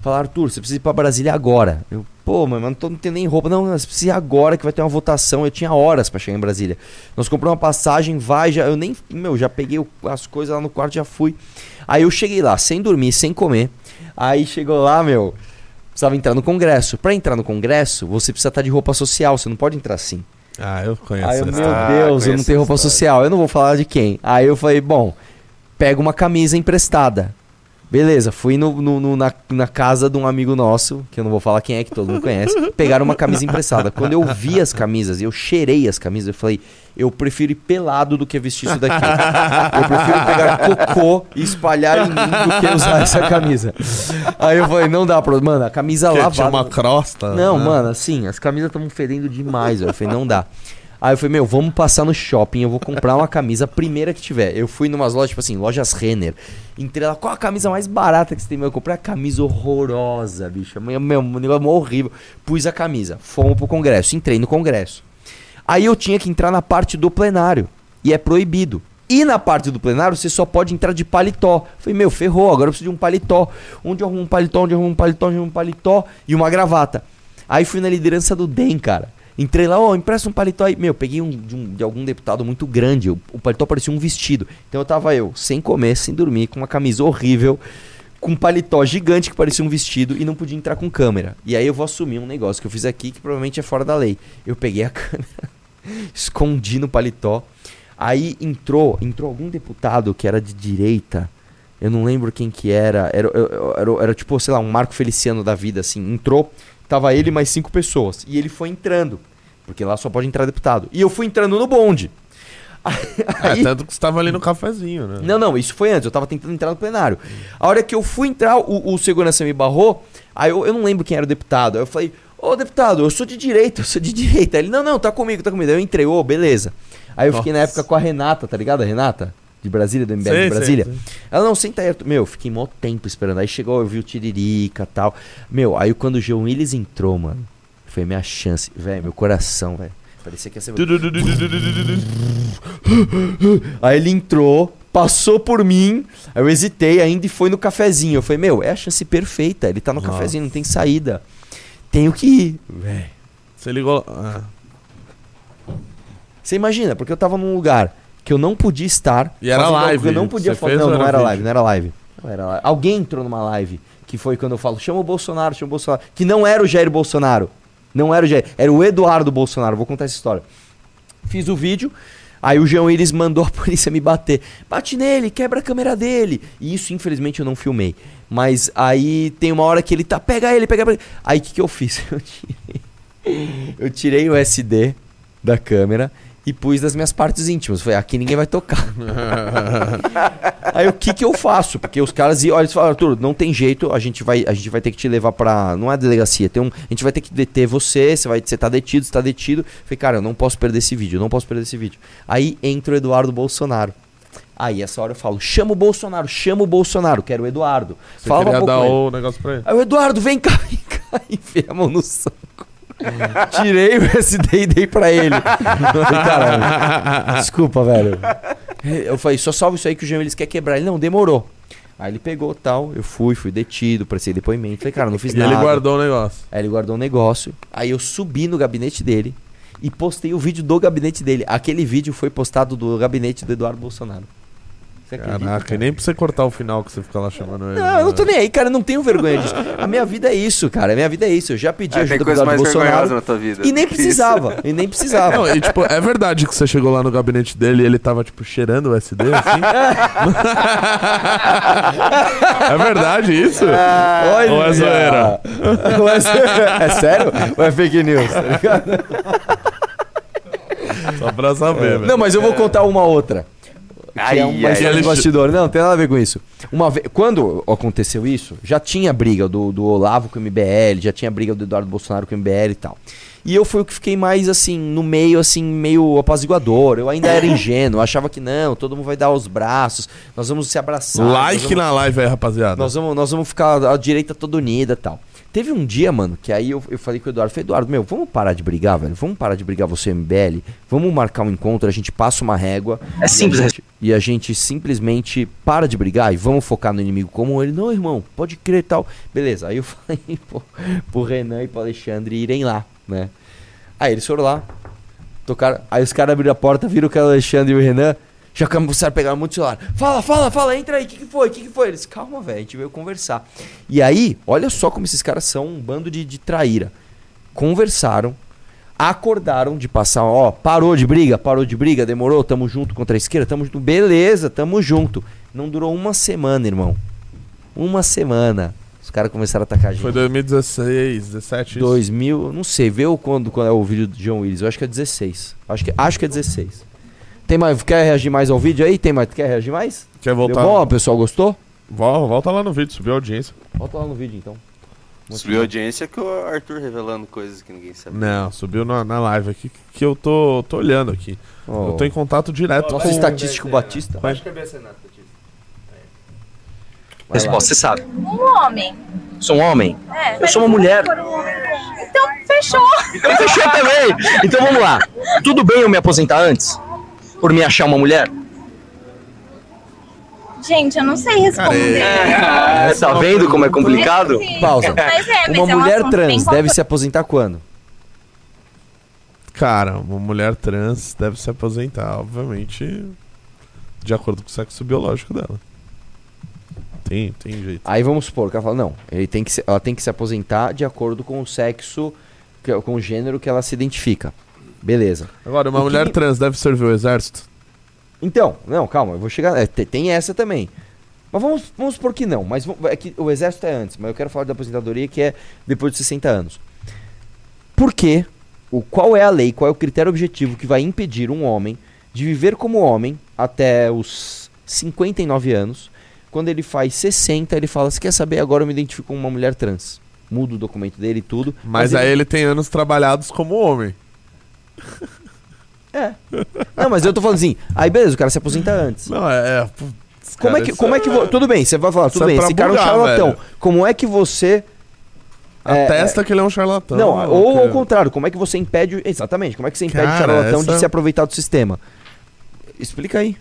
Fala, Arthur, você precisa ir pra Brasília agora. Eu, pô, mano, não, tô, não tenho nem roupa. Não, você precisa ir agora que vai ter uma votação. Eu tinha horas pra chegar em Brasília. Nós compramos uma passagem, vai, já. Eu nem. Meu, já peguei as coisas lá no quarto, já fui. Aí eu cheguei lá, sem dormir, sem comer. Aí chegou lá, meu. Precisava entrar no Congresso. Pra entrar no Congresso, você precisa estar de roupa social. Você não pode entrar assim. Ah, eu conheço Aí eu, meu. Deus, eu não conheço tenho roupa história. social. Eu não vou falar de quem. Aí eu falei, bom, pega uma camisa emprestada. Beleza, fui no, no- no- na, na casa de um amigo nosso, que eu não vou falar quem é, que todo mundo conhece, pegaram uma camisa emprestada. Quando eu vi as camisas, eu cheirei as camisas, eu falei, eu prefiro ir pelado do que vestir isso daqui. Eu prefiro pegar cocô e espalhar em mim do que usar essa camisa. Aí eu falei, não dá pra. Mano, a camisa Que lavada. tinha uma crosta. Não, né? mano, assim, as camisas estavam fedendo demais. Eu falei, não dá. Aí eu falei, meu, vamos passar no shopping, eu vou comprar uma camisa, a primeira que tiver. Eu fui numas lojas, tipo assim, lojas Renner. Entrei lá, qual a camisa mais barata que você tem? Meu, eu comprei a camisa horrorosa, bicho. Meu, meu, um negócio horrível. Pus a camisa, fomos pro congresso, entrei no congresso. Aí eu tinha que entrar na parte do plenário. E é proibido. E na parte do plenário você só pode entrar de paletó. Falei, meu, ferrou, agora eu preciso de um paletó. Onde eu arrumo um paletó, onde eu arrumo um paletó, onde eu arrumo um paletó e uma gravata. Aí fui na liderança do DEM, cara. Entrei lá, ó, empresta um paletó aí. Meu, peguei um de, um de, algum deputado muito grande. O, o paletó parecia um vestido. Então eu tava eu, sem comer, sem dormir, com uma camisa horrível, com um paletó gigante que parecia um vestido e não podia entrar com câmera. E aí eu vou assumir um negócio que eu fiz aqui que provavelmente é fora da lei. Eu peguei a câmera, escondi no paletó. Aí entrou, entrou algum deputado que era de direita. Eu não lembro quem que era. Era, era, era, era tipo, sei lá, um Marco Feliciano da vida, assim. Entrou Tava ele mais cinco pessoas. E ele foi entrando. Porque lá só pode entrar deputado. E eu fui entrando no bonde. Aí, é, tanto que você tava ali no cafezinho, né? Não, não, isso foi antes. Eu tava tentando entrar no plenário. A hora que eu fui entrar, o, o segurança me barrou. Aí eu, eu não lembro quem era o deputado. Aí eu falei, ô deputado, eu sou de direita, eu sou de direita. Aí ele, não, não, tá comigo, tá comigo. Aí eu entrei, ô, beleza. Aí eu Nossa. fiquei na época com a Renata, tá ligado? A Renata? De Brasília, do MBL de Brasília. Ela, não, senta aí. Meu, fiquei mó tempo esperando. Aí chegou, eu vi o Tiririca e tal. Meu, aí quando o João Willis entrou, mano, foi minha chance. Velho, meu coração, velho. Parecia que ia ser. aí ele entrou, passou por mim. Aí eu hesitei ainda e foi no cafezinho. Eu falei, meu, é a chance perfeita. Ele tá no Nossa. cafezinho, não tem saída. Tenho que ir. Velho. Você ligou. Ah. Você imagina, porque eu tava num lugar que eu não podia estar. E era live. Eu não podia fazer. Não, não era, live, não era live. Não era live. Alguém entrou numa live que foi quando eu falo, chama o Bolsonaro, chama o Bolsonaro. Que não era o Jair Bolsonaro. Não era o Jair, era o Eduardo Bolsonaro. Vou contar essa história. Fiz o vídeo, aí o João Iris mandou a polícia me bater. Bate nele, quebra a câmera dele. E isso, infelizmente, eu não filmei. Mas aí tem uma hora que ele tá, pega ele, pega ele. Aí o que, que eu fiz? Eu tirei, eu tirei o SD da câmera e pus das minhas partes íntimas. Falei, aqui ninguém vai tocar. Aí o que que eu faço? Porque os caras iam, olha, eles falaram, Arthur, não tem jeito, a gente vai, a gente vai ter que te levar pra. Não é delegacia, tem um, a gente vai ter que deter você, você vai, você tá detido, você tá detido. Falei, cara, eu não posso perder esse vídeo, eu não posso perder esse vídeo. Aí entra o Eduardo Bolsonaro. Aí essa hora eu falo, chama o Bolsonaro, chama o Bolsonaro, quero o Eduardo. Você Fala queria dar o negócio pra ele. Aí o Eduardo, vem cá, vem cá, enfia a mão no saco. Tirei o SD e dei pra ele. Falei, desculpa, velho. Eu falei, só salve isso aí que o eles quer quebrar. Ele não, demorou. Aí ele pegou tal, eu fui, fui detido, prestei depoimento. Falei, cara, não fiz e nada. ele guardou o negócio. Aí ele guardou o negócio. Aí eu subi no gabinete dele e postei o vídeo do gabinete dele. Aquele vídeo foi postado do gabinete do Eduardo Bolsonaro. Você acredita, Caraca, cara? e nem pra você cortar o final que você fica lá chamando ele. Não, eu não tô nem aí, cara, eu não tenho vergonha disso. A minha vida é isso, cara. A minha vida é isso. Eu já pedi é, ajuda pro Eduardo Bolsonaro. Na tua vida. E nem precisava. e nem precisava. Não, e, tipo, é verdade que você chegou lá no gabinete dele e ele tava, tipo, cheirando o SD, assim? é verdade isso? Ah, olha. Ou é zoeira? é sério? Ou é fake news? Tá ligado? Só pra saber, velho. Não, mas eu vou contar uma outra. Ai, é um ai, bastidor. Não, não tem nada a ver com isso. Uma vez, quando aconteceu isso, já tinha briga do, do Olavo com o MBL, já tinha briga do Eduardo Bolsonaro com o MBL e tal. E eu fui o que fiquei mais assim, no meio, assim, meio apaziguador. Eu ainda era ingênuo, achava que não, todo mundo vai dar os braços, nós vamos se abraçar. Like vamos, na live aí, rapaziada. Nós vamos, nós vamos ficar a direita toda unida e tal. Teve um dia, mano, que aí eu, eu falei com o Eduardo, falei, Eduardo, meu, vamos parar de brigar, velho? Vamos parar de brigar você e MBL? Vamos marcar um encontro, a gente passa uma régua. É simples. E a, gente, e a gente simplesmente para de brigar e vamos focar no inimigo comum. Ele, não, irmão, pode crer e tal. Beleza, aí eu falei pro, pro Renan e pro Alexandre irem lá, né? Aí eles foram lá, tocaram, aí os caras abriram a porta, viram que era o Alexandre e o Renan, já começaram a pegar muito celular. Fala, fala, fala, entra aí, o que, que foi? O que, que foi? Eles, calma, velho, a gente veio conversar. E aí, olha só como esses caras são um bando de, de traíra. Conversaram, acordaram de passar, ó, parou de briga, parou de briga, demorou, tamo junto contra a esquerda, tamo junto, beleza, tamo junto. Não durou uma semana, irmão. Uma semana. Os caras começaram a atacar a gente. Foi 2016, 17 isso? 2000, não sei, vê quando, quando é o vídeo do John Willis, eu acho que é 16. Acho que, acho que é 16. Tem mais, quer reagir mais ao vídeo aí? Tem mais, quer reagir mais? Quer voltar? Deu bom, o pessoal gostou? Volta lá no vídeo, subiu a audiência. Volta lá no vídeo então. Subiu a audiência com o Arthur revelando coisas que ninguém sabe. Não, subiu na, na live aqui que eu tô, tô olhando aqui. Oh. Eu tô em contato direto Nosso com estatístico Batista. Vai. cabeça, Renato. Resposta, você sabe. Um homem. Sou um homem? É. Eu sou uma mulher. Então, fechou. Então fechou também. Então vamos lá. Tudo bem eu me aposentar antes? Por me achar uma mulher? Gente, eu não sei responder. É, tá vendo como é complicado? Sim. Pausa. Mas é, mas Uma é um mulher trans bem deve se aposentar quando? Cara, uma mulher trans deve se aposentar, obviamente, de acordo com o sexo biológico dela. Tem, tem jeito. Aí vamos supor que ela fala, não, ele tem que se- ela tem que se aposentar de acordo com o sexo, que- com o gênero que ela se identifica. Beleza. Agora, uma O que- mulher trans deve servir o exército? Então, não, calma, eu vou chegar. é, te- tem essa também. Mas vamos, vamos supor que não. Mas é que o exército é antes, mas eu quero falar da aposentadoria que é depois de 60 anos. Por quê? O, qual é a lei, qual é o critério objetivo que vai impedir um homem de viver como homem até os 59 anos? Quando ele faz 60, ele fala: Se quer saber, agora eu me identifico como uma mulher trans. Muda o documento dele e tudo. Mas, aí ele tem anos trabalhados como homem. É. Não, mas eu tô falando assim. Aí beleza, o cara se aposenta antes. Não, é. é putz, Como é cara, que, isso como é que vo- tudo bem? Você vai falar, tudo é bem. pra Esse cara é um charlatão. velho. Como é que você É, Atesta que ele é um charlatão. não, mano, ou que- ao contrário, como é que você impede. Exatamente, como é que você impede o Cara, charlatão de essa- se aproveitar do sistema? Explica aí.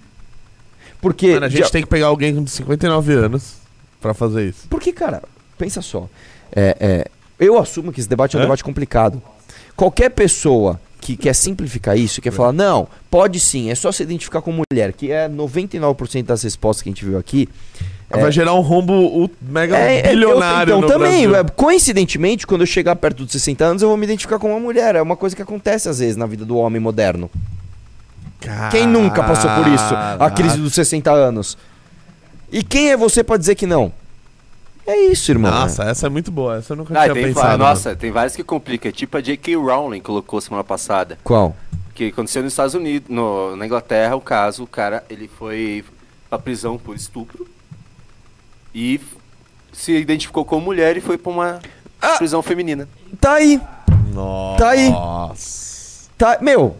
Porque. Mano, a gente de- tem que pegar alguém com 59 anos pra fazer isso. Porque, cara, pensa só. É, é, eu assumo que esse debate é um É? debate complicado. Qualquer pessoa que quer simplificar isso, quer falar, não, pode sim, é só se identificar como mulher, que é 99% das respostas que a gente viu aqui. Vai gerar um rombo mega É, é, bilionário eu, então também, Brasil. é, coincidentemente, quando eu chegar perto dos 60 anos, eu vou me identificar como uma mulher. É uma coisa que acontece às vezes na vida do homem moderno. Quem nunca passou por isso? A crise dos 60 anos. E quem é você pra dizer que não? É isso, irmão. Nossa, essa é muito boa. Essa eu nunca Ah, tinha tem, pensado. va- mano. nossa, tem vários que complicam. Tipo a J.K. Rowling colocou semana passada. Qual? Que aconteceu nos Estados Unidos, no- na Inglaterra, o caso, o cara, ele foi pra prisão por estupro e se identificou como mulher e foi pra uma prisão feminina. Tá aí. Nossa. Tá aí. Tá, meu.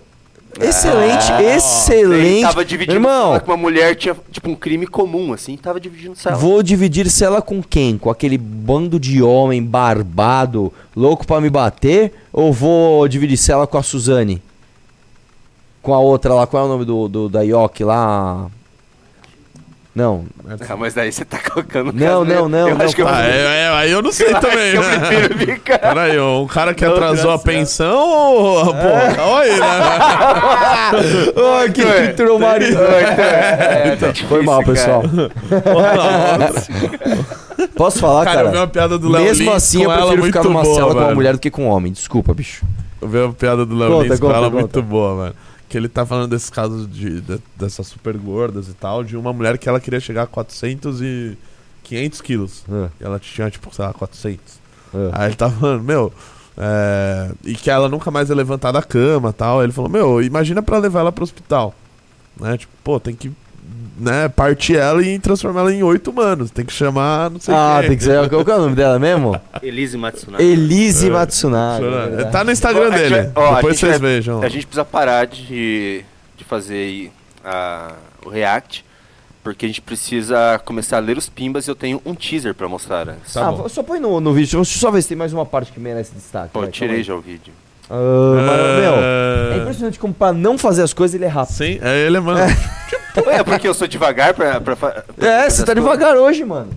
Excelente, Ele excelente. tava dividindo Irmão, cela com uma mulher, tinha tipo um crime comum, assim, tava dividindo cela. Vou dividir cela com quem? Com aquele bando de homem barbado, louco pra me bater? Ou vou dividir cela com a Suzane? Com a outra lá, qual é o nome do, do da Yoki lá? Não. Ah, mas daí você tá colocando Não, né? não, não, Eu não, acho que eu Ah, é, é, aí eu não sei Eu acho também, eu né? prefiro ficar- Peraí, um cara que Não, atrasou a pensão ou... Pô, calma aí, né? Ai, que É. marido. É, tá Foi mal, pessoal. Posso falar, Cara, cara? eu vi uma piada do Léo Mesmo Lins assim, eu ela prefiro ficar numa boa, cela com uma mulher do que com um homem. Desculpa, bicho. Eu vi uma piada do Léo Lins com conta, ela conta. muito boa, mano. Que ele tá falando desses casos de, de- dessas super gordas e tal, de uma mulher que ela queria chegar a 400 e 500 quilos. É. E ela tinha, tipo, sei lá, 400. Aí ele tava falando, meu... é, E que ela nunca mais ia levantar da cama e tal. Aí ele falou, meu, imagina pra levar ela pro hospital. Né? Tipo, pô, tem que né, partir ela e transformar ela em oito humanos. Tem que chamar, não sei Ah, quem. tem que ser. Qual que é o nome dela mesmo? Elise Matsunaga. Elise É. Matsunaga. É. Tá no Instagram Ó, a gente dele. vai- ó, a Depois gente vocês vai- vejam. A gente precisa parar de, de fazer aí a- o React, porque a gente precisa começar a ler os pimbas e eu tenho um teaser pra mostrar. antes. ah, só põe no, no vídeo. Deixa eu só ver se tem mais uma parte que merece destaque. Pô, vai, eu calma tirei aí. já o vídeo. Ah, mas, meu, é impressionante como pra não fazer as coisas ele é rápido. Sim, é ele, mano. É porque eu sou devagar pra. pra, pra É, você tá devagar hoje, mano.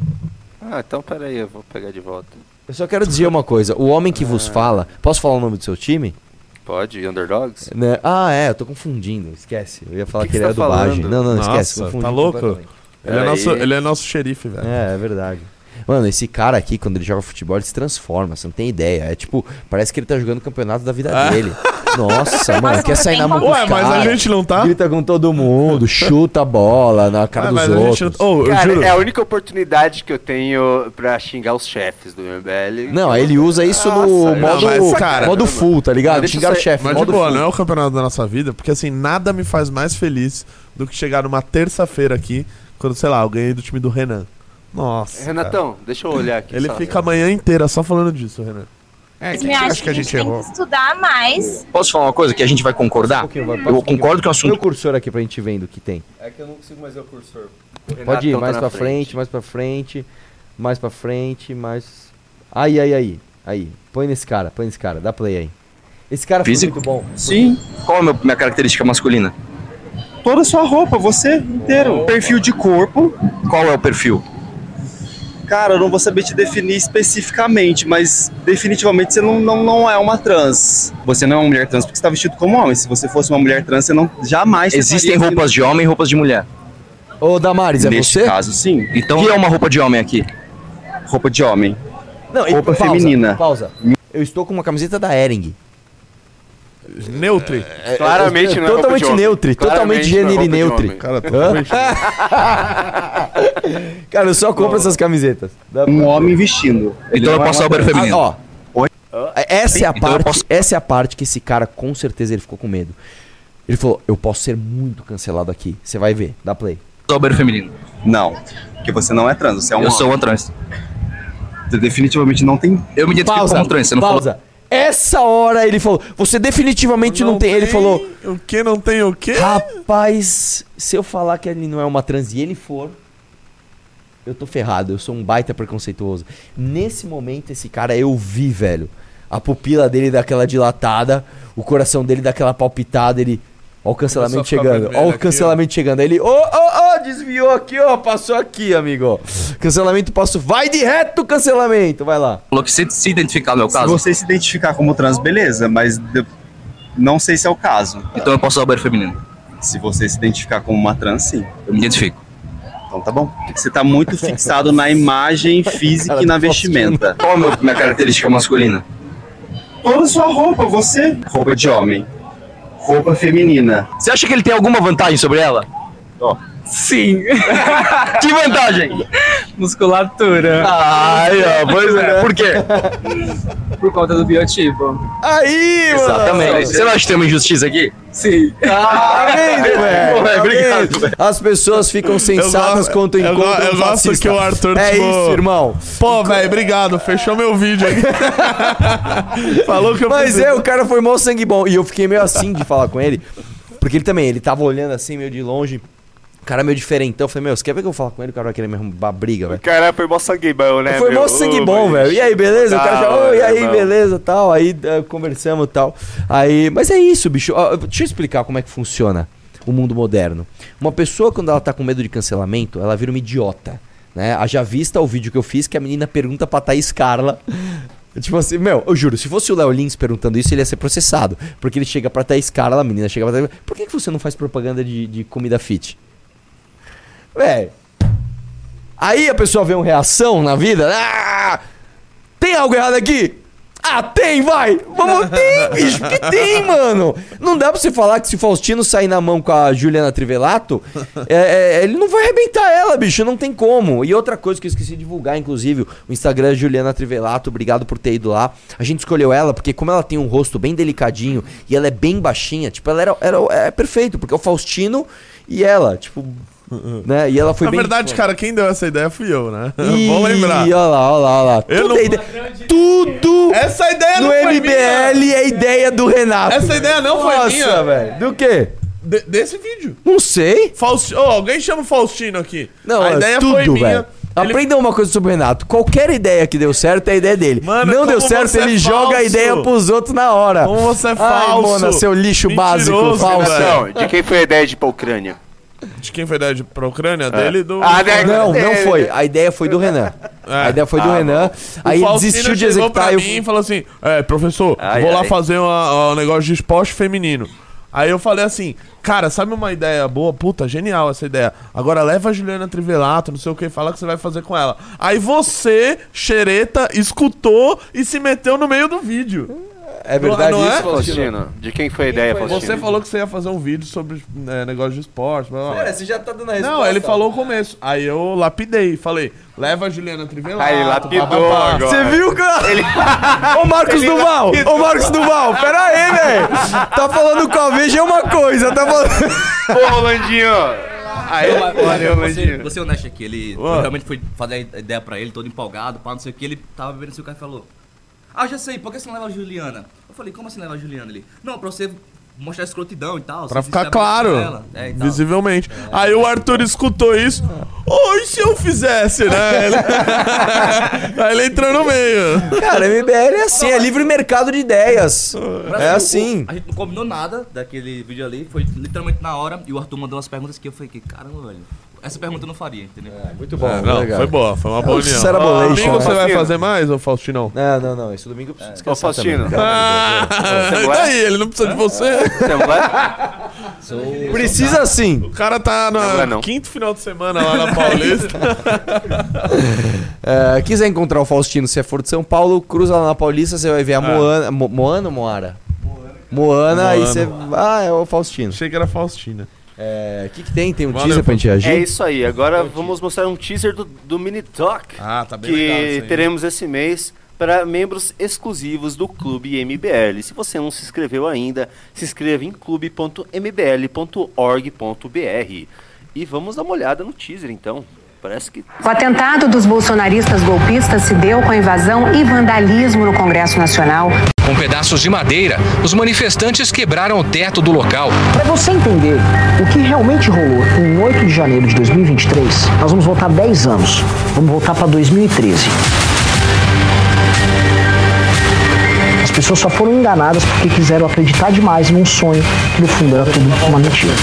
Ah, então peraí, eu vou pegar de volta. Eu só quero dizer uma coisa. O homem que vos fala... Posso falar o nome do seu time? Pode? Underdogs? Né? Ah, é. Eu tô confundindo. Esquece. Eu ia falar Que que, que ele tá dublagem. falando? Não, não, Nossa, esquece. confundi tá louco? Ele é, nosso, ele é nosso xerife, velho. É, é verdade. Mano, esse cara aqui, quando ele joga futebol, ele se transforma, você não tem ideia. É tipo, parece que ele tá jogando o campeonato da vida Ah. dele. Nossa, mano, quer sair na mão com Ué, mas a caras, gente não tá? Grita com todo mundo, chuta a bola na cara Ah, dos mas a gente outros. não- eu Cara, juro. é a única oportunidade que eu tenho pra xingar os chefes do MBL. Não, ele usa isso no Nossa, modo, não, mas, cara, modo full, tá ligado? Eu Xingar o chefe, Mas de modo boa, full. não é o campeonato da nossa vida, porque assim, nada me faz mais feliz do que chegar numa terça-feira aqui, quando, sei lá, eu ganhei do time do Renan. Nossa. Renatão, deixa eu olhar aqui. Ele só. fica a manhã inteira só falando disso, Renan. É, Mas me acho que a gente tem que estudar mais. Posso falar uma coisa que a gente vai concordar? Eu concordo que o Põe o assunto. cursor aqui pra gente vendo o que tem. É que eu não consigo mais ver o cursor. Pode ir Renatão mais tá pra na frente. mais pra frente, mais pra frente, mais. Aí, aí, aí. Aí. Põe nesse cara, põe nesse cara, dá play aí. Esse cara Físico? foi muito bom. Sim. Qual é a meu- minha característica masculina? Toda a sua roupa, você inteiro. Perfil de corpo. Qual é o perfil? Cara, eu não vou saber te definir especificamente, mas definitivamente você não, não, não é uma trans. Você não é uma mulher trans porque você está vestido como homem. Se você fosse uma mulher trans, você não jamais. Existem roupas de homem e roupas de mulher. Ô, Damares, é Neste você? caso, sim. Então, o que é uma roupa de homem aqui? Roupa de homem. Não, e- Roupa pausa, feminina. Pausa. Eu estou com uma camiseta da Ering. Neutri. Claramente não é Totalmente totalmente Claramente não é gênero roupa de neutri. homem. Cara, Hã? totalmente. Cara, eu só compro essas camisetas. Um homem vestindo. Então eu é posso trans. feminino. Ah, ó. Essa é a Então parte, posso- essa é a parte que esse cara com certeza ele ficou com medo. Ele falou: "Eu posso ser muito cancelado aqui. Você vai ver, dá play". Banheiro feminino. Não. Porque você não é trans, você é um Eu homem. sou uma trans. Você definitivamente não tem. Eu me identifico Pausa. como trans. Você não pausa. Essa hora ele falou: "Você definitivamente não, tem. Ele falou: O que não tem o quê? Rapaz, se eu falar que ele não é uma trans e ele for, eu tô ferrado, eu sou um baita preconceituoso. Nesse momento, esse cara, eu vi, velho. A pupila dele daquela dilatada, o coração dele daquela palpitada, ele. Ó o cancelamento chegando, ó o aqui, cancelamento chegando. Aí ele, ô, ô, ô, desviou aqui, ó, passou aqui, amigo. Cancelamento passou, vai de reto cancelamento, vai lá. falou que se, se identificar no meu Se caso, você se identificar como trans, beleza, mas de- não sei se é o caso. então eu posso usar o banheiro feminino. Se você se identificar como uma trans, sim. Eu me identifico. Então tá bom. Você tá muito fixado na imagem física Cara e na vestimenta. Qual é a minha característica masculina? Toda a sua roupa, você. Roupa de homem. Roupa feminina. Você acha que ele tem alguma vantagem sobre ela? Ó. Sim. Que vantagem? Musculatura. Ai, ó, pois é. Por quê? Por conta do biotipo. Aí, mano. Exatamente. Você não acha que tem uma injustiça aqui? Sim. Tá vendo, velho? Porra, Tá obrigado, velho. As pessoas ficam sensatas eu encontram eu gosto fascista. que o Arthur, É tipo- isso, irmão. Pô, velho, obrigado. Fechou meu vídeo aqui. Falou que eu Mas preciso- é, o cara foi mó sangue bom. E eu fiquei meio assim de falar com ele. Porque ele também, ele tava olhando assim, meio de longe. O cara meio diferentão. Eu falei, meu, você quer ver que eu falar com ele? O cara vai querer me arrumar briga, velho. Cara, foi mó sangue bom, né? Foi meu? mó sangue bom, velho. E aí, beleza? O cara já, ô, e aí, irmão. beleza, tal. Aí eh, conversamos e tal. Aí, mas é isso, bicho. Ó, deixa eu explicar como é que funciona o mundo moderno. Uma pessoa, quando ela tá com medo de cancelamento, ela vira uma idiota. Né? Haja vista o vídeo que eu fiz que a menina pergunta pra Thaís Carla. Tipo assim, meu, eu juro, se fosse o Léo Lins perguntando isso, ele ia ser processado. Porque ele chega pra Thaís Carla, a menina chega pra Thaís Por que, que você não faz propaganda de, de comida fit? Véi. Aí a pessoa vê uma reação na vida. Ah! Tem algo errado aqui? Ah, tem, vai! Vamos, tem, bicho, que tem, mano! Não dá pra você falar que se o Faustino sair na mão com a Juliana Trivelato, é, é, ele não vai arrebentar ela, bicho, não tem como. E outra coisa que eu esqueci de divulgar, inclusive, o Instagram é Juliana Trivelato, obrigado por ter ido lá. A gente escolheu ela porque, como ela tem um rosto bem delicadinho e ela é bem baixinha, tipo, ela era, era é perfeito, porque é o Faustino e ela, tipo, né? E ela foi Na bem. verdade, cara, quem deu essa ideia fui eu, né? Bom lembrar. Olha lá, olha lá, olha lá. Eu Tudo, não- é ide- Tudo Essa ideia no não foi MBL é ideia do Renato. Essa ideia não foi Nossa, minha. velho. Do quê? De- desse vídeo. Não sei. Fausti... Ô, alguém chama o Faustino aqui. Não, a é ideia tudo, foi minha. velho. Aprenda uma coisa sobre o Renato. Qualquer ideia que deu certo é a ideia dele. Mano, não deu certo, você ele é joga a falso. ideia pros outros na hora. Como você é Ai, falso. Mona, seu lixo básico, Mentiroso, falso. velho. Não, de quem foi a ideia de ir pra Ucrânia? De quem foi a ideia de, pra Ucrânia? Dele e do... Ah, né? Não, não É, foi. A ideia foi do Renan. A ideia foi do Ah, Renan. Aí o ele Faustino desistiu de chegou executar. pra eu- mim e falou assim: É, professor, Ai, vou lá ai. fazer um negócio de esporte feminino. Aí eu falei assim, cara, sabe uma ideia boa? Puta, genial essa ideia. Agora leva a Juliana Trivelato, não sei o que, fala que você vai fazer com ela. Aí você, xereta, escutou e se meteu no meio do vídeo. É verdade não, não isso, é? Faustino, de quem foi a ideia, Faustino? Você falou que você ia fazer um vídeo sobre é, negócio de esporte. blá. Pera, você já tá dando a resposta. Não, ele falou o começo. Aí eu lapidei, falei, leva a Juliana Trivelato. Aí, lapidou papapá. agora. Você viu, cara? Ô Marcos Duval! Ô Marcos Duval! Pera aí, velho! Tá falando com a Veja é uma coisa, tá falando. Pô, Rolandinho! Aí mas- valeu, mas você, você é honesto aqui, ele realmente foi fazer a ideia pra ele, todo empolgado, pá, não sei o que, ele tava bebendo assim, o cara falou, ah, já sei, por que você não leva a Juliana? Eu falei, como assim leva a Juliana ali? Não, pra você mostrar escrotidão e tal. Pra ficar claro. É, e tal. visivelmente. Aí o Arthur escutou isso. Oi, se eu fizesse, né? Ele- Aí ele entrou no meio. Cara, MBL é assim, é livre mercado de ideias. Mas, É o- assim. A gente não combinou nada daquele vídeo ali, foi literalmente na hora, e o Arthur mandou umas perguntas que eu falei, que caramba, velho. Essa pergunta eu não faria, entendeu? muito bom, É, não, legal. foi boa, foi uma boa união. Cerabolation. Domingo você vai Faustino. fazer mais, ô Faustinão? Não, não, não. Esse domingo eu preciso descansar Ô, Faustino. também. Ah, e daí? Ele não precisa de você. Você? Precisa sim. O cara tá no quinto final de semana lá na Paulista. É, quiser encontrar o Faustino, se é for de São Paulo, cruza lá na Paulista, você vai ver a Moana. Mo- Moana ou Moara? Moana, aí Moana. você. Ah, é o Faustino. Achei que era Faustina. É, o que, que tem? Tem um Valeu, teaser pra gente reagir? É isso aí. Agora vamos mostrar um teaser do, do Mini Talk. Ah, tá bem que legal isso aí. teremos esse mês para membros exclusivos do Clube MBL. Se você não se inscreveu ainda, se inscreva em clube.mbl.org.br. E vamos dar uma olhada no teaser então. Parece que O atentado dos bolsonaristas golpistas se deu com a invasão e vandalismo no Congresso Nacional. Com pedaços de madeira, os manifestantes quebraram o teto do local. Para você entender o que realmente rolou em 8 de janeiro de 2023, nós vamos voltar 10 anos. Vamos voltar para 2013. As pessoas só foram enganadas porque quiseram acreditar demais num sonho que no fundo era tudo uma mentira.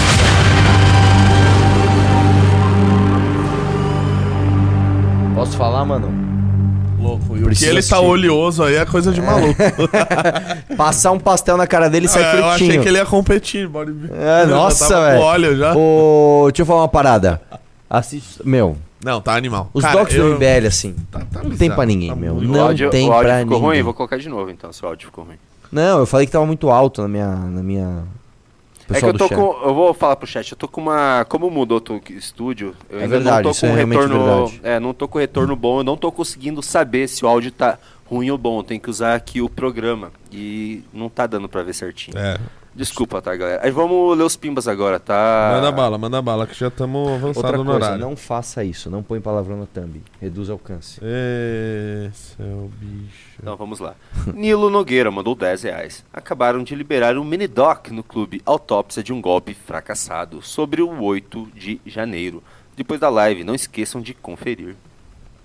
Posso falar, mano? Louco. E o que ele tá oleoso aí é coisa de maluco. Passar um pastel na cara dele e sai É, eu fritinho. achei que ele ia competir. É, nossa, velho. óleo já. Ô, deixa eu falar uma parada. Assiste. Meu, Não, tá animal. os Cara, docs eu- do MBL, assim. não tem bizarro, pra ninguém, tá meu. Não áudio, tem o áudio pra ficou ninguém. ruim. Vou colocar de novo então, se o áudio ficou ruim. Não, eu falei que tava muito alto na minha. Na minha... É que eu tô com. Eu vou falar pro chat, eu tô com uma. Como mudou o estúdio, eu É ainda verdade, não tô é com realmente retorno. É, não tô com retorno bom, eu não tô conseguindo saber se o áudio tá ruim ou bom. Tem que usar aqui o programa. E não tá dando pra ver certinho. É. Desculpa, tá, galera? Aí vamos ler os pimbas agora, tá? Manda bala, manda bala, que já estamos avançados Outra no coisa, horário. não faça isso. Não põe palavrão no thumb. Reduz o alcance. Esse é o bicho. Então vamos lá. Nilo Nogueira mandou 10 reais. Acabaram de liberar um mini doc no clube Autópsia de um Golpe Fracassado sobre o 8 de janeiro. Depois da live, não esqueçam de conferir.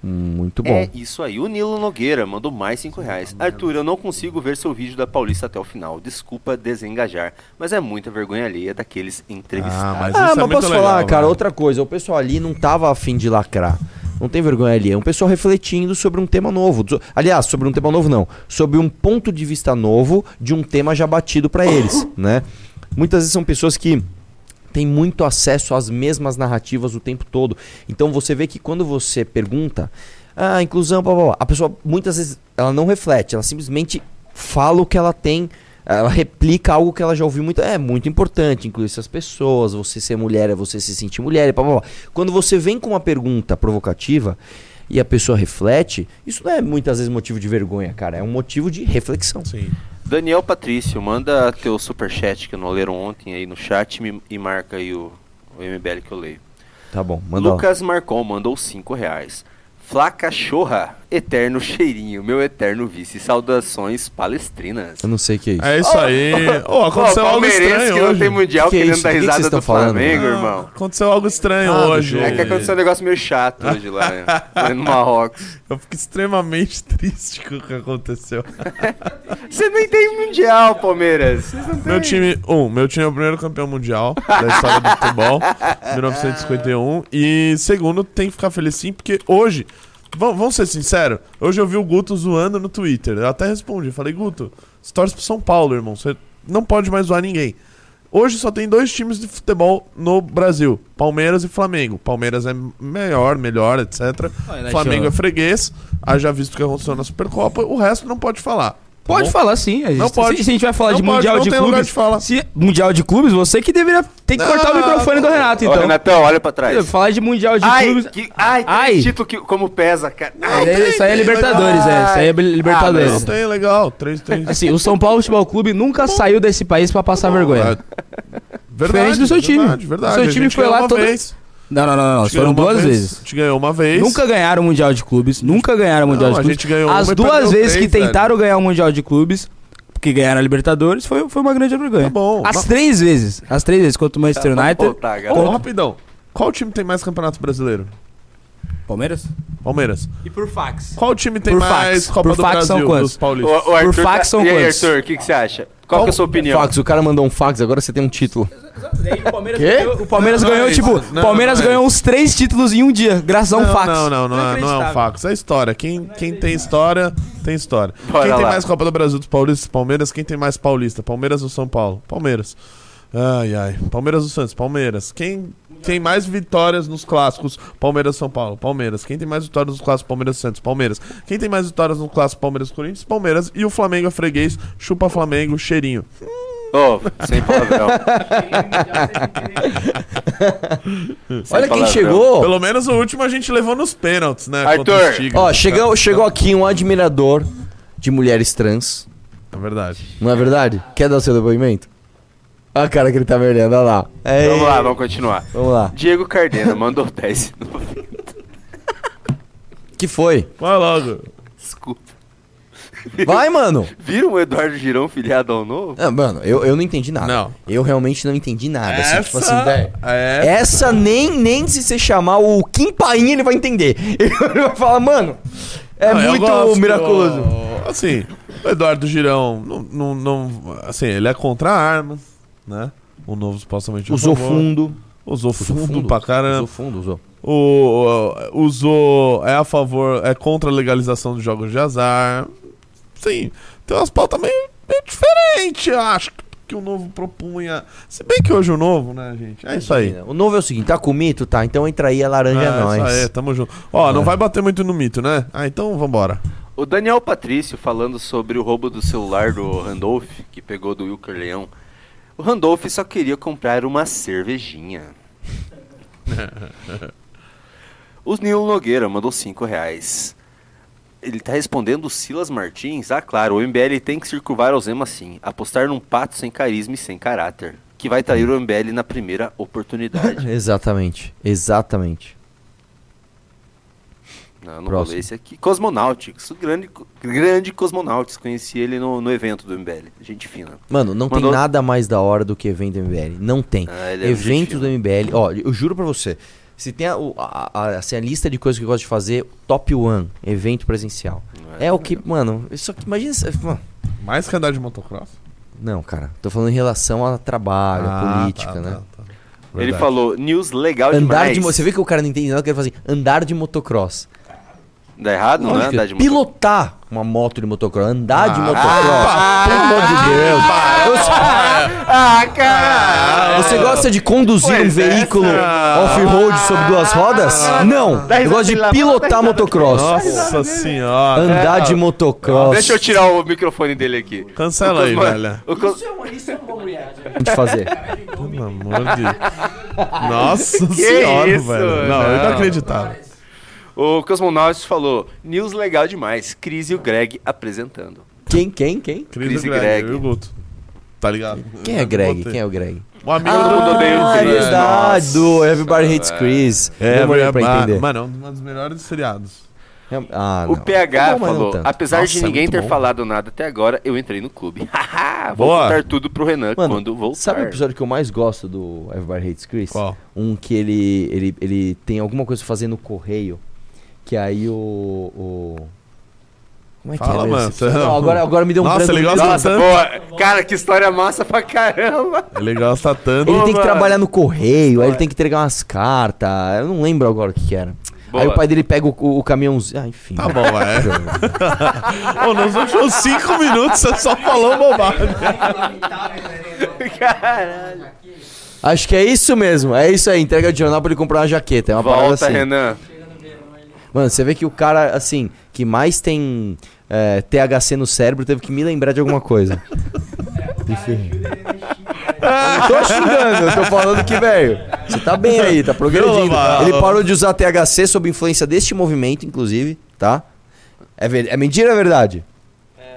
Muito bom. É isso aí. O Nilo Nogueira mandou mais 5 reais. Arthur, eu não consigo ver seu vídeo da Paulista até o final. Desculpa desengajar, mas é muita vergonha alheia daqueles entrevistados. mas Ah, é mas muito posso legal, falar, cara, velho. outra coisa. O pessoal ali não tava afim de lacrar. Não tem vergonha ali. É um pessoal refletindo sobre um tema novo. Aliás, sobre um tema novo não. Sobre um ponto de vista novo de um tema já batido pra eles, né? Muitas vezes são pessoas que têm muito acesso às mesmas narrativas o tempo todo. Então você vê que quando você pergunta, ah, inclusão, blá, blá, blá, a pessoa muitas vezes ela não reflete, ela simplesmente fala o que ela tem, ela replica algo que ela já ouviu muito. É muito importante incluir essas pessoas, você ser mulher é você se sentir mulher, blá, blá, blá. Quando você vem com uma pergunta provocativa e a pessoa reflete, isso não é muitas vezes motivo de vergonha, cara, é um motivo de reflexão. Sim. Daniel Patrício, manda teu superchat que não leram ontem aí no chat me- e marca aí o, o MBL que eu leio. Tá bom. Lucas Marcon mandou 5 reais. Flá Cachorra, eterno cheirinho, meu eterno vice. Saudações palestrinas. Eu não sei o que é isso. É isso aí. Ô, aconteceu algo palmeirense estranho que não hoje. tem mundial Que querendo isso? dar Do que que risada do falando? Flamengo, Não, irmão. Aconteceu algo estranho Ah, hoje. É que aconteceu um negócio meio chato hoje lá, né? No Marrocos. Eu fico extremamente triste com o que aconteceu. Você nem tem mundial, Palmeiras. Vocês não Meu time, um, meu time é o primeiro campeão mundial da história do futebol, 1951. E segundo, tem que ficar feliz sim, porque hoje, vamos, ser sinceros, hoje eu vi o Guto zoando no Twitter. Eu até respondi, falei, Guto, você torce pro São Paulo, irmão. Você não pode mais zoar ninguém. Hoje só tem dois times de futebol no Brasil: Palmeiras e Flamengo. Palmeiras é melhor, melhor, etc. Olha, Flamengo é freguês. Haja visto que aconteceu na Supercopa, o resto não pode falar. Tá Pode bom? falar sim. A gente, Não pode. Se, se a gente vai falar Não de pode, Mundial não de tem lugar Clubes. de falar. Se, mundial de Clubes, você que deveria ter que cortar o Ah, microfone do Renato, Ô, então. Renatão, olha pra trás. Falar de Mundial de Ai, Clubes. que, ai, tem Ai. título que, como pesa, cara. É- Isso aí é Libertadores, é. Isso aí é Libertadores. Não tem, legal. 3, 3. Assim, o São Paulo Futebol Clube nunca saiu desse país pra passar vergonha. Verdade, Diferente do seu time. Verdade, verdade. O seu time foi lá todo- vez. Não, não, não, não. Foram ganhou uma duas vez, vezes. Te ganhou uma vez. Nunca ganharam o Mundial de Clubes. Nunca ganharam o Mundial Não, de a Clubes. gente ganhou As duas vezes três, que tentaram ganhar o Mundial de Clubes, que ganharam a Libertadores, foi, foi uma grande vergonha. Tá bom. As Mas- três vezes. As três vezes contra o Manchester Tá, United. vamos voltar, galera. Ô, rapidão. Qual time tem mais campeonato brasileiro? Palmeiras? Palmeiras. E por fax. Qual time tem Por mais fax. Copa Por do fax são Brasil quantos? dos paulistas? O, o Arthur Por fax tá- são E aí, quantos? Arthur, o que, que você acha? Qual, que é a sua opinião? Fax, o cara mandou um fax, agora você tem um título. O Palmeiras, Quê? ganhou, o Palmeiras Não, não ganhou, é tipo. Não, Palmeiras não é ganhou uns três títulos em um dia, graças a um não, fax. Não, não, não, é, não é um fax. É história. Quem, quem tem história, tem história. Bora quem tem lá. mais Copa do Brasil dos Paulistas? Palmeiras. Quem tem mais Paulista? Palmeiras ou São Paulo? Palmeiras. Ai, ai. Palmeiras ou Santos? Palmeiras. Quem tem mais vitórias nos clássicos? Palmeiras São Paulo? Palmeiras. Quem tem mais vitórias nos clássicos? Palmeiras Santos? Palmeiras. Quem tem mais vitórias no clássico? Palmeiras Corinthians? Palmeiras. E o Flamengo é freguês. Chupa Flamengo, cheirinho. Ô, sem palavrão. Sem Olha quem palavrão. chegou. Pelo menos o último a gente levou nos pênaltis, né? Arthur. Ó, chegou, chegou aqui um admirador de mulheres trans. É verdade. Não é verdade? Quer dar o seu depoimento? Olha a cara que ele tá me olhando, olha lá. É Vamos lá, vamos continuar. Vamos lá. Diego Cardena mandou 10. que foi? Vai logo. Desculpa. Vai, mano. Viram o Eduardo Girão filiado ao novo? Ah, mano, eu, eu não entendi nada. Não. Eu realmente não entendi nada. Assim, tipo assim, Essa- velho. essa- Essa nem, nem se você chamar o Kim Paim, ele vai entender. Ele vai falar, mano, é Não, muito miraculoso. assim, o Eduardo Girão, não, não, não- assim, ele é contra armas, né? O novo supostamente Usou fundo. Usou fundo, pra Usou caramba. fundo, usou. O, o- usou, é a favor, é contra a legalização dos jogos de azar. Sim, tem umas pautas meio, meio diferentes, eu acho, que o novo propunha. Se bem que hoje o novo, né, gente? É isso aí. O novo é o seguinte, tá com mito? Tá, então entra aí, a laranja é, É, nóis. Isso aí, tamo junto. Ó, não É. vai bater muito no mito, né? Ah, então vambora. O Daniel Patrício falando sobre o roubo do celular do Randolph, que pegou do Wilker Leão. O Randolph só queria comprar uma cervejinha. O Nilo Nogueira mandou 5 reais. Ele tá respondendo o Silas Martins? Ah, claro, o MBL tem que circunvar ao Zema sim. Apostar num pato sem carisma e sem caráter. Que vai trair o MBL na primeira oportunidade. Exatamente, exatamente. Não, não vou Próximo. ler esse aqui. Cosmonautics, o grande, grande Cosmonautics. Conheci ele no, no evento do MBL. Gente fina. Mano, não Mandou- tem nada mais da hora do que evento do MBL. Não tem. Ah, é Evento do MBL. Ó, eu juro pra você. Se tem a, a- a- assim, a lista de coisas que eu gosto de fazer, top one, evento presencial. É, o que, mano, isso aqui, imagina. Mano, Mais que andar de motocross? não, cara, tô falando em relação a trabalho, a Ah, política, tá, né? tá, tá. Ele falou, news legal Andar demais. de Você vê que o cara não entende nada, que ele fala assim, andar de motocross. Dá errado, não é Lógico, andar de moto? Pilotar uma moto de motocross, andar de Ah, motocross. pelo amor de Deus. Ah, cara! Você gosta de conduzir um veículo essa- off-road sobre duas rodas? Não. Eu gosto de pilotar motocross. Nossa senhora. Andar de motocross. Deixa eu tirar o microfone dele aqui. Cancela aí, velho. o Cos- de fazer. Pelo amor de Nossa Que senhora, isso? velho. Não, Não. inacreditável. O Cosmonauts falou, news legal demais. Cris e o Greg apresentando. Quem, quem, quem? Cris Cris e Greg, Greg. eu e o Guto. Tá ligado? Quem é Greg? Quem é o Greg? Um amigo Todo mundo odeia o Ah, é Chris. verdade, Nossa. do Everybody Hates Chris. É, Demorei pra entender. Mano, é um dos melhores seriados. Ah, O. PH É bom, falou, apesar Nossa, de é ninguém muito ter bom. falado nada até agora, eu entrei no clube. Haha, Vou Boa. contar tudo pro Renan Mano, quando voltar. Sabe o episódio que eu mais gosto do Everybody Hates Chris? Qual? Um que ele, ele, ele tem alguma coisa fazendo no correio. Que aí o. o... Como é que Fala, é mano, Não, agora, agora me deu um Nossa, gosta meio. Nossa, boa. Cara, que história massa pra caramba. Ele gosta tanto. Ele Ô, tem que mano. trabalhar no correio, aí ele tem que entregar umas cartas. Eu não lembro agora o que, que era. Boa. Aí o pai dele pega o, o, o caminhãozinho. Ah, enfim. Tá bom, é. Ô, nos últimos cinco minutos você só falou bobagem. Caralho. Acho que é isso mesmo. É isso aí. Entrega de jornal pra ele comprar uma jaqueta. É uma parada Volta, assim. Renan. Mano, você vê que o cara, assim, que mais tem é, THC no cérebro teve que me lembrar de alguma coisa. Enfim. Eu não tô xingando, eu tô falando que, velho, você tá bem aí, tá progredindo. Ele parou de usar THC sob influência deste movimento, inclusive, tá? É, ver... é mentira ou é verdade?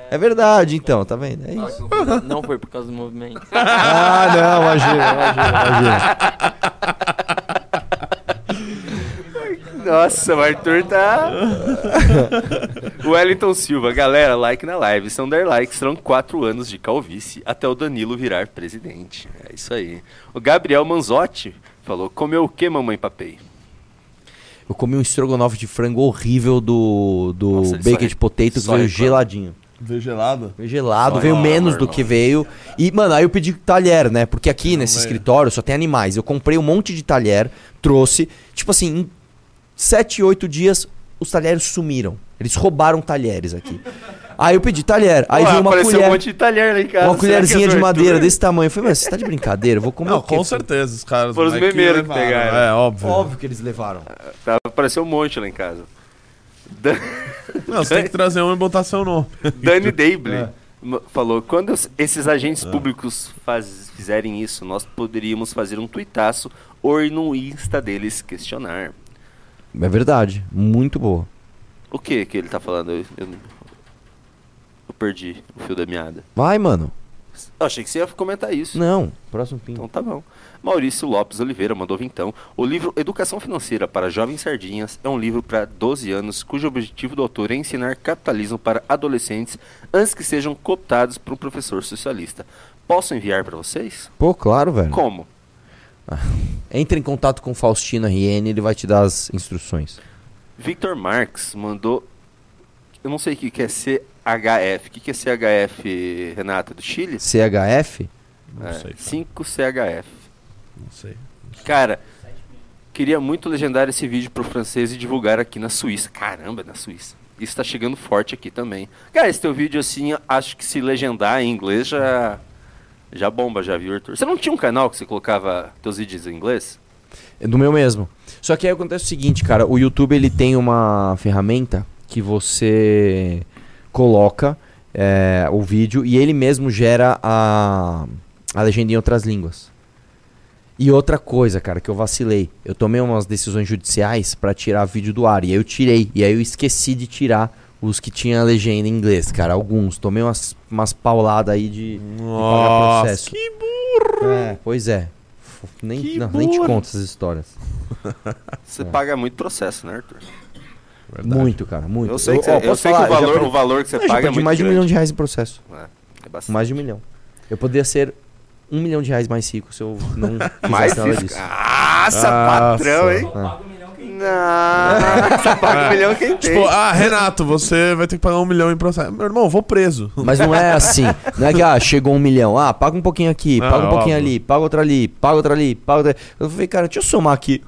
É verdade, então, tá vendo? É isso. Não foi por causa do movimento. Ah, não, imagina, imagina, imagina. Nossa, o Arthur tá. o Wellington Silva, galera, like na live. São dar likes, serão quatro anos de calvície até o Danilo virar presidente. É isso aí. O Gabriel Manzotti falou: comeu o que, mamãe papei? Eu comi um estrogonofe de frango horrível do, do Nossa, de potato que veio geladinho. Veio gelado? Veio gelado, Só veio menos do que veio. E, mano, aí eu pedi talher, né? Porque aqui nesse veio. escritório só tem animais. Eu comprei um monte de talher, trouxe. Tipo assim, 7, 8 dias, os talheres sumiram. Eles roubaram talheres aqui. Aí eu pedi talher. Aí Ué, veio uma colher. um monte de talher lá em casa. Uma que é colherzinha do de madeira desse tamanho. Eu falei, mas você tá de brincadeira? Eu vou comer Não, o quê? com certeza, os caras. Foram os memeiros que levaram. pegaram. É, óbvio. Óbvio que eles levaram. Tá, apareceu um monte lá em casa. Dan- Não, você tem que trazer um e botar seu nome. Dani Dable É. falou: quando esses agentes públicos faz- fizerem isso, nós poderíamos fazer um tuitaço ou ir no Insta deles questionar. É verdade. Muito boa. O que que ele tá falando? Eu, eu, eu perdi o fio da meada. Vai, mano. Eu achei que você ia comentar isso. Não, próximo pin. Então tá bom. Maurício Lopes Oliveira mandou então. O livro Educação Financeira para Jovens Sardinhas é um livro para 12 anos, cujo objetivo do autor é ensinar capitalismo para adolescentes antes que sejam cooptados por um professor socialista. Posso enviar para vocês? Pô, claro, velho. Como? Entre em contato com o Faustino RN, ele vai te dar as instruções. Victor Marx mandou. Eu não sei o que que é CHF. O que que é CHF, Renata? Do Chile? CHF? Não É, sei. 5CHF. Não sei. Cara, queria muito legendar esse vídeo pro francês e divulgar aqui na Suíça. Caramba, na Suíça. Isso tá chegando forte aqui também. Cara, esse teu vídeo assim, acho que se legendar em inglês já já bomba, já viu, Arthur? Você não tinha um canal que você colocava teus vídeos em inglês? É do meu mesmo. Só que aí acontece o seguinte, cara, o YouTube ele tem uma ferramenta que você coloca é, o vídeo e ele mesmo gera a, a legenda em outras línguas. E outra coisa, cara, que eu vacilei. Eu tomei umas decisões judiciais pra tirar vídeo do ar. E aí eu tirei. E aí eu esqueci de tirar os que tinha legenda em inglês, cara. Alguns. Tomei umas, umas pauladas aí de, de pagar Nossa, processo. que burro! É, pois é. Nem, Que não, nem te conto essas histórias. Você paga muito processo, né, Arthur? Muito, cara, muito. Eu sei que, você- eu posso sei falar, que o eu já valor, perdi- o valor que você eu paga é perdi muito mais de um grande. milhão de reais em processo. É, é bastante. Mais de um milhão. Eu poderia ser um milhão de reais mais rico se eu não Mais fizesse nada rico? disso. Nossa, patrão, hein? Nossa, paga um milhão quem tem. Tipo, ah, Renato, você vai ter que pagar um milhão em processo. Meu irmão, eu vou preso. Mas não é assim. Não é que, ah, chegou um milhão. Ah, paga um pouquinho aqui, Ah, paga um pouquinho óbvio. ali, paga outra ali, paga outra ali, paga outra ali. Eu falei, cara, deixa eu somar aqui.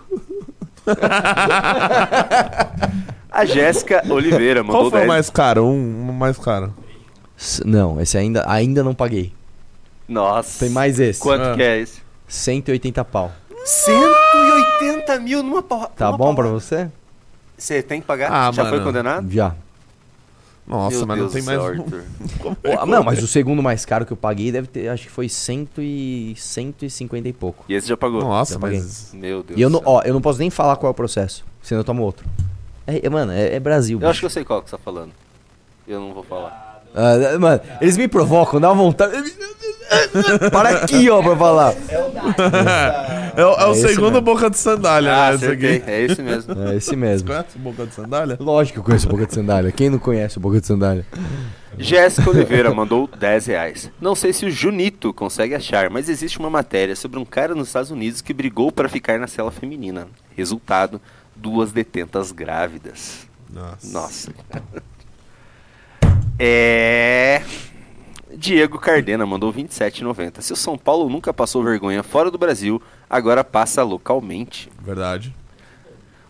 A Jéssica Oliveira mandou Qual foi o 10. mais caro? Um, um mais caro. S- Não, esse ainda, ainda não paguei. Nossa. Tem mais esse. Quanto Ah. que é esse? 180 pau. 180 mil numa porra. Tá bom pra você? Você tem que pagar? Ah, Já mano. foi condenado? Já. Nossa, Meu mas Deus não tem mais. um- é não, eu- mas o segundo mais caro que eu paguei deve ter, acho que foi cento e, 150 e pouco. E esse já pagou? Nossa, Já paguei. mas. Meu Deus E eu do não, céu. ó, eu não posso nem falar qual é o processo, senão eu tomo outro. É, é, mano, é, é Brasil. Eu acho que bicho. eu sei qual que você tá falando. Eu não vou falar. Ah, mano, eles me provocam, dá uma vontade. Para aqui, ó, pra falar. É, o- é o É segundo mesmo. boca de sandália, Ah, né? Esse aqui. É esse mesmo. É esse Você mesmo. conhece o boca de sandália? Lógico que eu conheço o Boca de Sandália. Quem não conhece o Boca de Sandália? Jéssica Oliveira mandou 10 reais. Não sei se o Junito consegue achar, mas existe uma matéria sobre um cara nos Estados Unidos que brigou para ficar na cela feminina. Resultado, duas detentas grávidas. Nossa. Nossa. É. Diego Cardena mandou 27,90. Se o São Paulo nunca passou vergonha fora do Brasil, agora passa localmente. Verdade.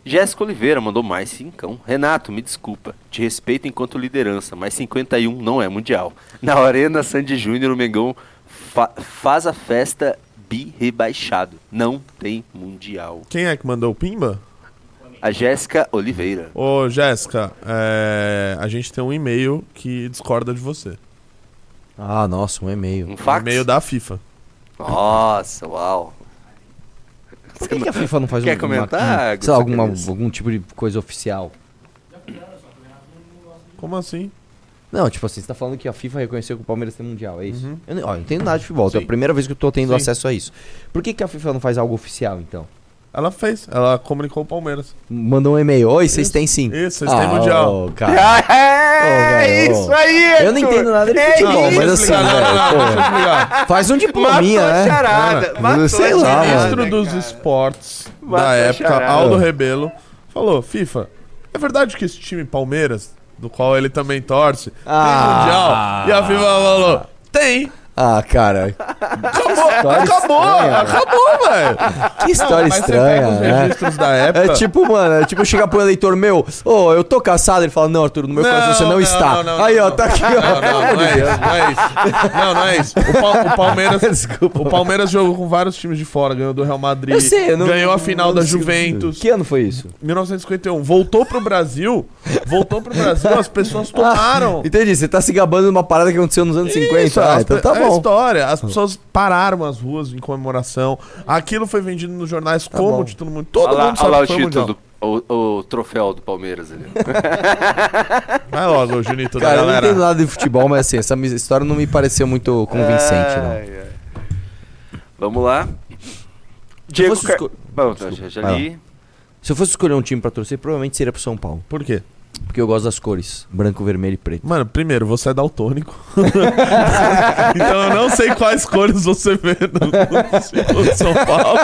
Jéssica Oliveira mandou mais cincão. Renato, me desculpa. Te respeito enquanto liderança, mas 51 não é mundial. Na Arena Sandy Júnior, o Mengão fa- faz a festa bi rebaixado. Não tem mundial. Quem é que mandou o Pimba? A Jéssica Oliveira. Ô, Jéssica, é, a gente tem um e-mail que discorda de você. Ah, nossa, um e-mail. Um Um fax? e-mail da FIFA. Nossa, uau. Por que, que a FIFA não faz Quer um, comentar, uma, sei lá, alguma, algum tipo de coisa oficial? Como assim? Não, tipo assim, você tá falando que a FIFA reconheceu que o Palmeiras tem mundial, é isso? Uhum. Eu, não- ó, eu não entendo nada de futebol, é a primeira vez que eu tô tendo Sim. acesso a isso. Por que, que a FIFA não faz algo oficial, então? Ela fez, ela comunicou o Palmeiras. Mandou um e-mail. Oi, vocês têm sim. Isso, vocês têm mundial. ô, cara. É Ô, isso aí, Eu não entendo nada de É futebol, mas assim, Não, não, velho, pô. Faz um diplominha, Matou a né? charada, Cara, matou sei a lá, charada. mano. ministro dos esportes Matou da época, charada. Aldo Rebelo, falou: FIFA, é verdade que esse time Palmeiras, do qual ele também torce, Ah. tem mundial? E a FIFA falou: tem. Ah, cara. Acabou, acabou, estranha, acabou, velho. Que história você estranha, né? registros da época. É tipo, mano, é tipo chegar pro eleitor meu, ô, eu tô caçado, ele fala, não, Arthur, no meu coração você não, está. não, Aí, ó, não. tá aqui, ó. Não, não, não é isso, não é isso. Não, não é isso. O, Pa- o Palmeiras, o Palmeiras jogou com vários times de fora, ganhou do Real Madrid, Eu sei, eu não- ganhou a final não da Juventus. Que ano foi isso? 1951. Voltou pro Brasil, voltou pro Brasil, as pessoas tomaram. Entendi, você tá se gabando numa parada que aconteceu nos anos 50. Isso, Ah, as então tá é bom. história. As pessoas pararam as ruas em comemoração. Aquilo foi vendido nos jornais como Tá bom. título mundial. Todo olha lá, mundo sabe olha lá o que foi título, mundial. do, o, o troféu do Palmeiras ali. Vai logo, Junito da Cara, eu não galera. entendo nada de futebol, mas assim, essa história não me pareceu muito convincente, não. Ai, ai. Vamos lá. Diego fosse Car... Bom, já, já li. Se eu fosse escolher um time pra torcer, provavelmente seria pro São Paulo. Por quê? Porque eu gosto das cores, branco, vermelho e preto. Mano, primeiro, você é daltônico. então eu não sei quais cores você vê no, no do São Paulo.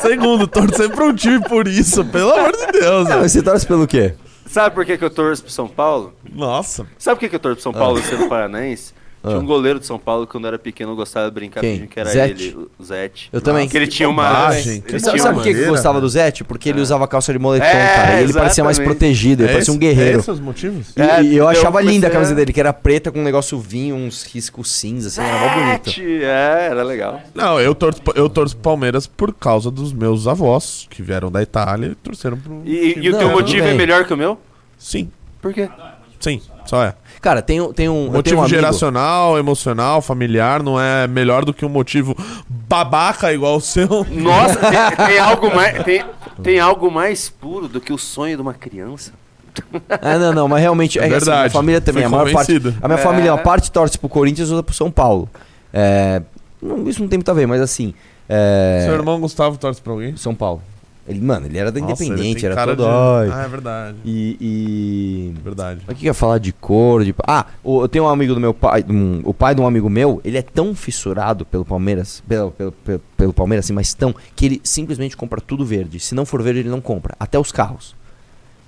Segundo, torcer pra um time por isso, pelo amor de Deus. Ah, velho. mas você torce pelo quê? Sabe por que, que eu torço pro São Paulo? Nossa. Sabe por que, que eu torço pro São Paulo sendo paranaense? Tinha Ah. um goleiro de São Paulo, quando eu era pequeno, eu gostava de brincar Quem? que era Zete? ele, o Zete. Eu também. Que ele tinha uma. ele Que tinha Sabe, por que que eu gostava do Zete? Porque ele usava calça de moletom, É, cara. E ele parecia mais exatamente. protegido, ele É parecia um guerreiro. É esses os motivos? E, É, e eu achava linda a camisa dele, que era preta com um negócio vinho, uns riscos cinza, assim, era mó bonito. É, era legal. Não, eu torço, eu torço pro Palmeiras por causa dos meus avós, que vieram da Itália e torceram pro. E, e o teu motivo é melhor que o meu? Sim, Por quê? sim, só é. Cara, tem, um- tem um. Motivo um amigo- geracional, emocional, familiar, não é melhor do que um motivo babaca igual o seu. Nossa, tem, tem algo mais, tem, tem algo mais puro do que o sonho de uma criança? Ah, não, não, mas realmente É é, assim, verdade, minha família também. A maior parte, a minha É. família, uma parte torce pro Corinthians e outra pro São Paulo. É, não- isso não tem muito a ver, mas assim. é, Seu irmão Gustavo torce pra alguém? São Paulo. Ele, mano, ele era da Nossa, Independente, era todo. de-. Ah, é verdade. E. e... Verdade. O que ia falar de cor? De... Ah, eu tenho um amigo do meu pai, um- o pai de um amigo meu, ele é tão fissurado pelo Palmeiras, pelo, pelo, pelo, pelo Palmeiras, assim, mas tão, que ele simplesmente compra tudo verde. Se não for verde, ele não compra. Até os carros.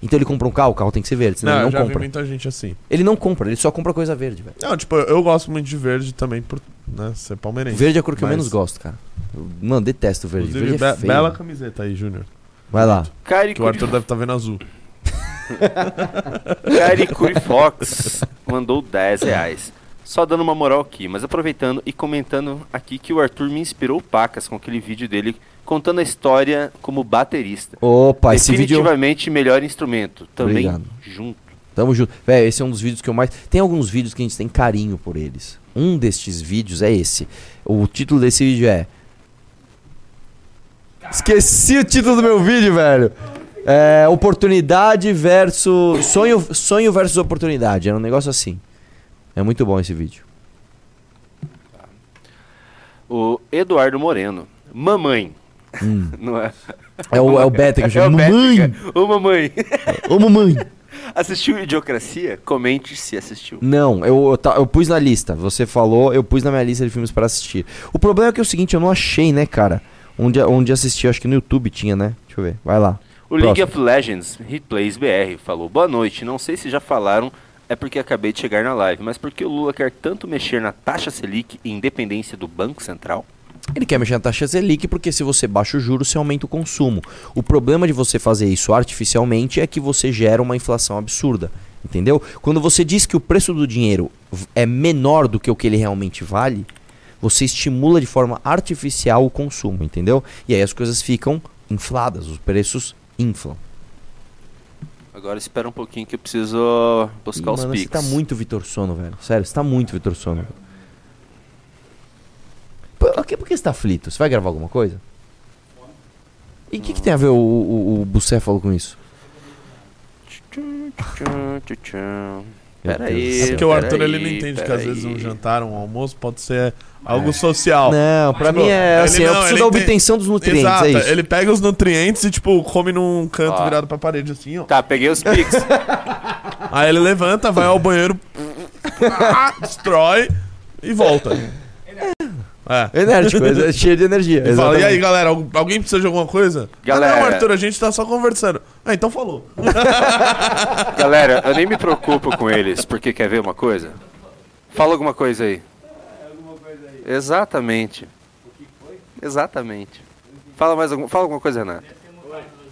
Então ele compra um carro, o carro tem que ser verde, senão Não, ele eu não compra. muita gente assim. Ele não compra, ele só compra coisa verde, velho. Não, tipo, eu, eu gosto muito de verde também por né, ser palmeirense. Verde é a cor que eu Mas, menos gosto, cara. Mano, detesto verde. Inclusive, verde é be- feio. bela camiseta aí, Júnior. Vai lá. Que o Arthur deve estar vendo azul. Caricuri Fox mandou 10 reais. Só dando uma moral aqui, mas aproveitando e comentando aqui que o Arthur me inspirou pacas com aquele vídeo dele contando a história como baterista. Opa, esse vídeo. Definitivamente melhor instrumento. Também Obrigado. junto. Tamo junto. Véi, esse é um dos vídeos que eu mais. Tem alguns vídeos que a gente tem carinho por eles. Um destes vídeos é esse. O título desse vídeo é. Esqueci o título do meu vídeo, velho. É. Oportunidade versus. Sonho, sonho versus oportunidade. Era um negócio assim. É muito bom esse vídeo. O Eduardo Moreno. Mamãe. Hum. Não é? É o, é o Beta que É chama. o Beta, Mamãe! Ô mamãe. Ô, mamãe! Assistiu Idiocracia? Comente se assistiu. Não, eu, eu, eu pus na lista. Você falou, eu pus na minha lista de filmes para assistir. O problema é que é o seguinte, eu não achei, né, cara? Onde, onde assistir, acho que no YouTube tinha, né? Deixa eu ver. Vai lá. O League Próximo. of Legends Replays BR falou: Boa noite, não sei se já falaram, é porque acabei de chegar na live, mas por que o Lula quer tanto mexer na taxa Selic e independência do Banco Central? Ele quer mexer na taxa Selic porque se você baixa o juros, você aumenta o consumo. O problema de você fazer isso artificialmente é que você gera uma inflação absurda. Entendeu? Quando você diz que o preço do dinheiro é menor do que o que ele realmente vale, você estimula de forma artificial o consumo, entendeu? E aí as coisas ficam infladas, os preços inflam. Agora espera um pouquinho que eu preciso buscar Ih, os mano, você picos. tá muito Vitor Sono, velho. Sério, você tá muito Vitor Sono. Por, por que, por que você tá aflito? Você vai gravar alguma coisa? E o que, que tem a ver o, o, o Bucéfalo com isso? Tchum, tchum, tchum. Pera Deus do aí, É porque o Arthur ele Peraí, não entende que peraí. às vezes um jantar, um almoço pode ser algo social. Não, pra Tipo, mim é assim, eu preciso da obtenção dos nutrientes, Exato, é isso. ele pega os nutrientes e, tipo, come num canto Ó. virado pra parede, assim, ó. Tá, peguei os pics. Aí ele levanta, vai ao banheiro, ah, destrói e volta. É. Enérgico, é cheio de energia. E fala, e aí, galera, algu- alguém precisa de alguma coisa? Galera. Ah, não, Arthur, a gente tá só conversando. Ah, então falou. Galera, eu nem me preocupo com eles, porque quer ver uma coisa? Fala alguma coisa aí. Exatamente. Exatamente. Fala mais alguma, fala alguma coisa, Renato.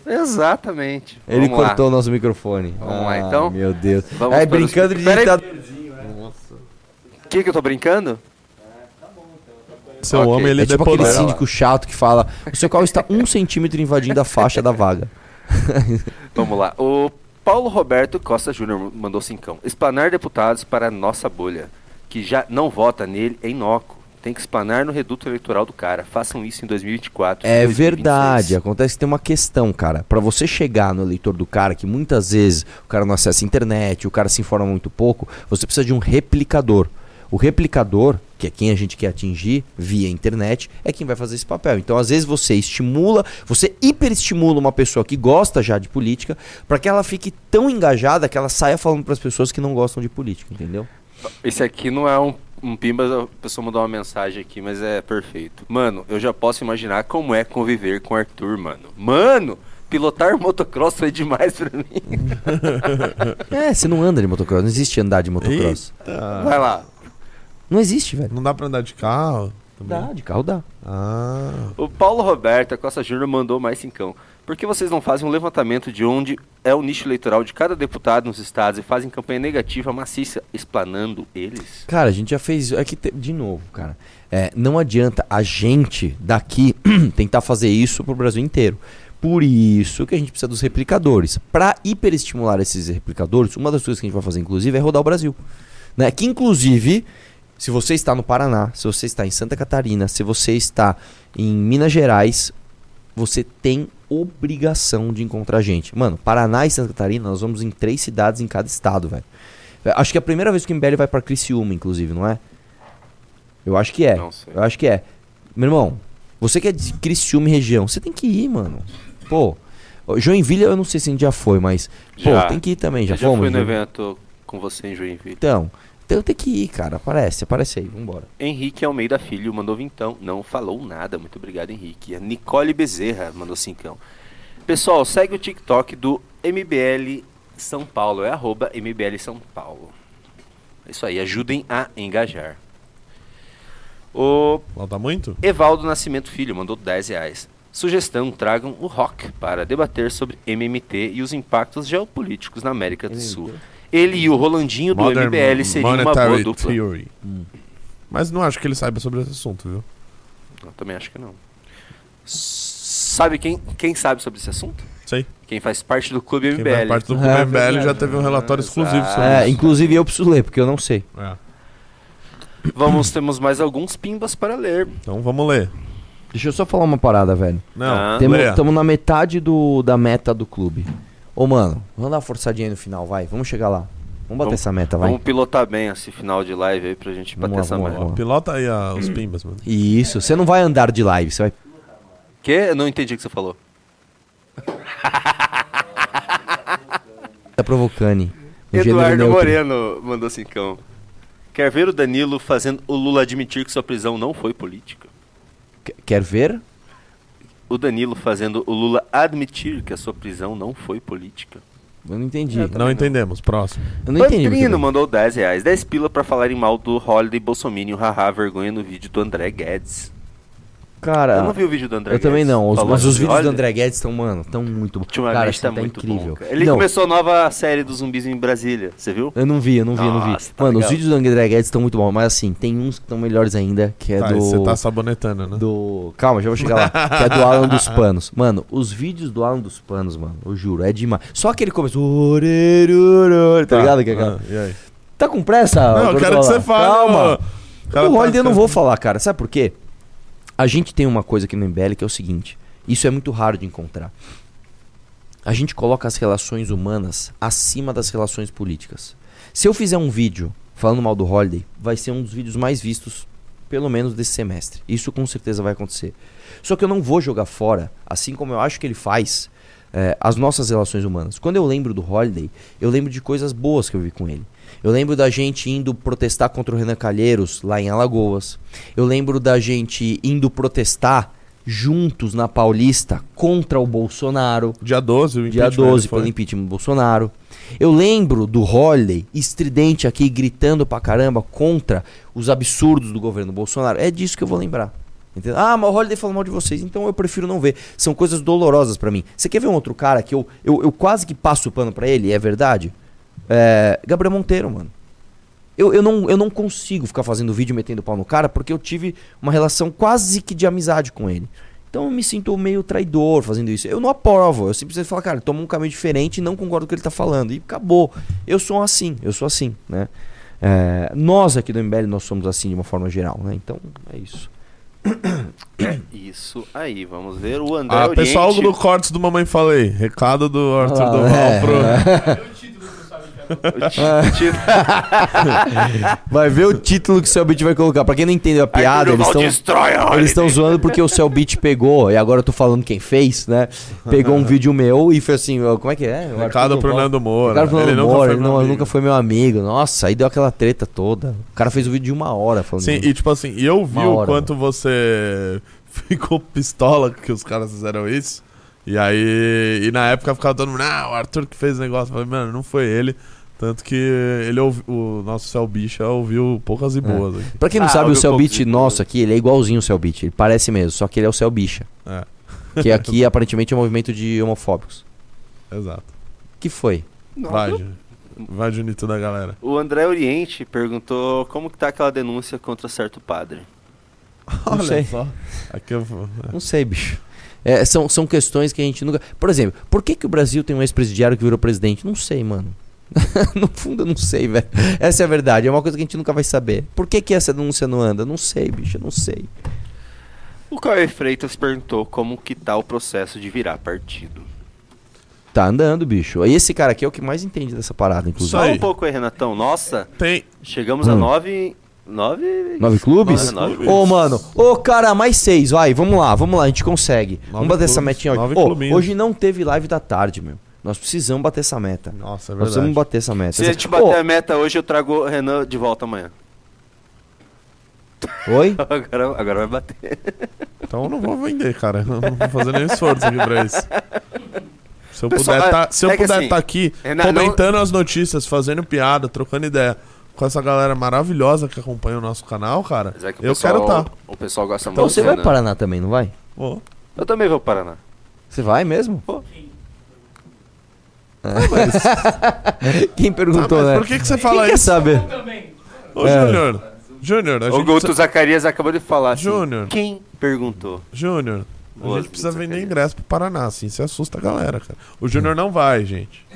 Exatamente. Ele Vamos lá. cortou o nosso microfone. Vamos lá, Ah, então? Meu Deus. Vamos é, para os- brincando de Peraí. ditado. O que que eu tô brincando? Seu Ok. homem, ele É tipo aquele síndico chato que fala: o seu carro está um centímetro invadindo a faixa da vaga. Vamos lá. O Paulo Roberto Costa Júnior mandou cincão. Explanar deputados para a nossa bolha, que já não vota nele é inócuo. Tem que explanar no reduto eleitoral do cara. Façam isso em 2024. É 2026. verdade. Acontece que tem uma questão, cara. Pra você chegar no eleitor do cara, que muitas vezes o cara não acessa a internet, o cara se informa muito pouco, você precisa de um replicador. O replicador, que é quem a gente quer atingir via internet, é quem vai fazer esse papel. Então, às vezes você estimula, você hiperestimula uma pessoa que gosta já de política, para que ela fique tão engajada que ela saia falando para as pessoas que não gostam de política, entendeu? Esse aqui não é um, um pimba, a pessoa mandou uma mensagem aqui, mas é perfeito. Mano, eu já posso imaginar como é conviver com o Arthur, mano. Mano, pilotar motocross foi demais pra mim. É, você não anda de motocross, não existe andar de motocross. Eita. Vai lá. Não existe, velho. Não dá pra andar de carro? também? Dá, de carro dá. Ah. O Paulo Roberto Costa Júnior mandou mais cincão. Por que vocês não fazem um levantamento de onde é o nicho eleitoral de cada deputado nos estados e fazem campanha negativa maciça, explanando eles? Cara, a gente já fez. É que, te- de novo, cara. É, não adianta a gente daqui tentar fazer isso pro Brasil inteiro. Por isso que a gente precisa dos replicadores. Para hiperestimular esses replicadores, uma das coisas que a gente vai fazer, inclusive, é rodar o Brasil. Né? Que, inclusive, se você está no Paraná, se você está em Santa Catarina, se você está em Minas Gerais, você tem obrigação de encontrar gente. Mano, Paraná e Santa Catarina, nós vamos em três cidades em cada estado, velho. Acho que é a primeira vez que o MBL vai pra Criciúma, inclusive, não é? Eu acho que é. Não sei. Eu acho que é. Meu irmão, você que é de Criciúma e região, você tem que ir, mano. Pô, Joinville eu não sei se a gente já foi, mas pô, Já. tem que ir também, já já fomos. fui no já? evento com você em Joinville. Então, então tem que ir, cara. Aparece, aparece aí, vambora. Henrique Almeida Filho mandou vintão, não falou nada. Muito obrigado, Henrique. A Nicole Bezerra mandou cincão. Pessoal, segue o TikTok do MBL São Paulo, é arroba MBL São Paulo. É isso aí, ajudem a engajar. O Falta muito? Evaldo Nascimento Filho mandou 10 reais. Sugestão: tragam o Rock para debater sobre MMT e os impactos geopolíticos na América do Sul. Ele e o Rolandinho do Modern MBL seriam uma boa dupla. Theory. Mas não acho que ele saiba sobre esse assunto, viu? Eu também acho que não. Sabe quem, quem sabe sobre esse assunto? Sei. Quem faz parte do Clube Quem MBL. faz parte do Clube É, MBL verdade. já teve um relatório exclusivo sobre É, isso. inclusive eu preciso ler, porque eu não sei. É. Vamos, temos mais alguns pimbas para ler. Então vamos ler. Deixa eu só falar uma parada, velho. Não, leia. Estamos na metade do, da meta do clube. Ô, mano, vamos dar uma forçadinha aí no final, vai. Vamos chegar lá. Vamos bater essa meta, vai. Vamos pilotar bem esse final de live aí pra gente Vamos bater lá, essa vamos meta. vamos. Pilota aí ah, os pimbas, mano. Isso, você não vai andar de live, você vai. Que? Eu não entendi o que você falou. Tá provocando. Eduardo. Moreno mandou cincão. Quer ver o Danilo fazendo o Lula admitir que sua prisão não foi política? Qu- Quer ver? O Danilo fazendo o Lula admitir que a sua prisão não foi política. Eu não entendi. Não entendemos. Próximo. Eu não entendi. Pantrino bem. mandou 10 reais. 10 pila pra falarem mal do Holiday Bolsominion, haha, vergonha no vídeo do André Guedes. Cara, Eu não vi o vídeo do André Eu também Guedes não. Os, mas os de vídeos do Holiday. André Guedes estão, mano, estão muito bons. Ultimamente Cara, tá assim, tá muito incrível. bom. cara. Ele Não, começou a nova série dos zumbis em Brasília, você viu? Eu não vi, eu não vi, eu não vi. Nossa, tá Mano, os legal. vídeos do André Guedes estão muito bons, mas assim, tem uns que estão melhores ainda, que é Tá, do. você tá sabonetando, né? do. Calma, já vou chegar lá. que é do Alan dos Panos. Mano, os vídeos do Alan dos Panos, mano, eu juro, é demais. Só aquele começo. oreroror, Tá, ligado? Que é aquela- Ah, e aí? Tá com pressa? Não, eu quero que você fale. Calma. Cara o tá Holiday eu não vou falar, cara. Sabe por quê? A gente tem uma coisa aqui no MBL que é o seguinte: isso é muito raro de encontrar. A gente coloca as relações humanas acima das relações políticas. Se eu fizer um vídeo falando mal do Holiday, vai ser um dos vídeos mais vistos, pelo menos desse semestre. Isso com certeza vai acontecer. Só que eu não vou jogar fora, assim como eu acho que ele faz, é, as nossas relações humanas. Quando eu lembro do Holiday, eu lembro de coisas boas que eu vi com ele. Eu lembro da gente indo protestar contra o Renan Calheiros lá em Alagoas. Eu lembro da gente indo protestar juntos na Paulista contra o Bolsonaro. Dia 12, o Dia impeachment 12 foi. pelo impeachment do Bolsonaro. Eu lembro do Holiday estridente aqui, gritando pra caramba contra os absurdos do governo Bolsonaro. É disso que eu vou lembrar. Entendeu? Ah, mas o Holiday falou mal de vocês, então eu prefiro não ver. São coisas dolorosas pra mim. Você quer ver um outro cara que eu, eu, eu quase que passo o pano pra ele, é verdade? É, Gabriel Monteiro, mano. Eu, eu, não, eu não consigo ficar fazendo vídeo metendo pau no cara porque eu tive uma relação quase que de amizade com ele. Então eu me sinto meio traidor fazendo isso. Eu não aprovo, eu simplesmente falo, cara, toma um caminho diferente e não concordo com o que ele tá falando. E acabou. Eu sou assim, eu sou assim, né? É, nós aqui do MBL, nós somos assim de uma forma geral, né? Então é isso. É isso aí, vamos ver o André Ah, Oriente. pessoal do Cortes do Mamãe Falei. Recado do Arthur Ah, Duval é. pro. vai ver o título que o Cellbit vai colocar. Pra quem não entendeu a piada, eles estão eles estão zoando porque o Cellbit pegou, e agora eu tô falando quem fez, né? Pegou um vídeo meu e foi assim, como é que é? O pro. Nando Moura. Recado pro Ele Nando nunca Moura, foi ele meu não- amigo. nunca foi meu amigo. Nossa, aí deu aquela treta toda. O cara fez o vídeo de uma hora falando Sim, e tipo assim, e eu vi Uma o hora, quanto você ficou pistola que os caras fizeram isso. E aí, e na época ficava todo mundo, ah, o Arthur que fez o negócio. Eu falei, mano, não foi ele. Tanto que ele ouvi, o nosso Céu Bicha ouviu poucas e boas. aqui. É. Pra quem não sabe, o Cellbit nosso aqui, ele é igualzinho o Cellbit. Ele parece mesmo, só que ele é o Cellbicha. É. Que aqui aparentemente é um movimento de homofóbicos. Exato. Que foi? Vai, vai de unir toda a galera. O André Oriente perguntou como que tá aquela denúncia contra certo padre. Não sei. só. Aqui eu vou. Não sei, bicho. É, são, são questões que a gente nunca. Por exemplo, por que, que o Brasil tem um ex-presidiário que virou presidente? Não sei, mano. no fundo, eu não sei, velho. Essa é a verdade. É uma coisa que a gente nunca vai saber. Por que, que essa denúncia não anda? Não sei, bicho. Eu não sei. O Caio Freitas perguntou como que tá o processo de virar partido. Tá andando, bicho. E esse cara aqui é o que mais entende dessa parada, inclusive. Fala um pouco aí, Renatão. Nossa, Tem. chegamos a Hum. nove... Nove... Nove clubes? Nove, Ô, nove. mano. Ô, cara, mais seis. Vai, vamos lá, vamos lá. A gente consegue. vamos bater essa clubes, metinha hoje. nove clubinhos. hoje não teve live da tarde, meu. Nós precisamos bater essa meta. Nossa, é Nós verdade. precisamos bater essa meta. Se a gente bater a meta hoje, eu trago o Renan de volta amanhã. Oi? Agora, agora vai bater. Então eu não vou vender, cara. Eu não vou fazer nenhum esforço aqui pra isso. Se eu Pessoal, puder tá, se eu é puder assim, tá aqui Renan, não- comentando as notícias, fazendo piada, trocando ideia com essa galera maravilhosa que acompanha o nosso canal, cara, é que o eu pessoal- quero tá. O pessoal gosta Então muito você do vai Renan. para Paraná também, não vai? Vou. Eu também vou para Paraná. Você vai mesmo? Pô. Quem perguntou, Ah, mas né? por que que você fala Quem quer isso? saber? Ô, É. Júnior. Júnior, a O gente Guto precisa... Zacarias acabou de falar assim. Júnior. Quem perguntou? Júnior, a gente precisa vender ingresso pro Paraná, assim, você assusta a galera, cara. O Júnior não vai, gente.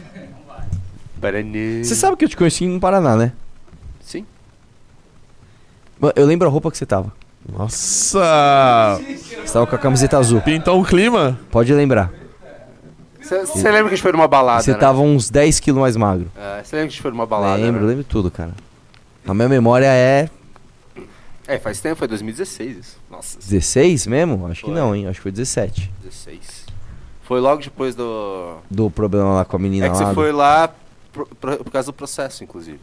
Você sabe que eu te conheci no Paraná, né? Sim. Eu lembro a roupa que você tava. Nossa! Você tava com a camiseta azul. Pintou um clima? Pode lembrar. Você lembra que a gente foi numa balada, Você né? tava uns 10 quilos mais magro. É, Você lembra que a gente foi numa balada, lembro, né? lembro tudo, cara. A minha memória é É, faz tempo, foi 2016 isso. Nossa, 16 mesmo? Acho que Foi. não, hein? Acho que foi 17. 16. Foi logo depois do... Do problema lá com a menina É que lá. você do- foi lá por, por- por causa do processo, inclusive.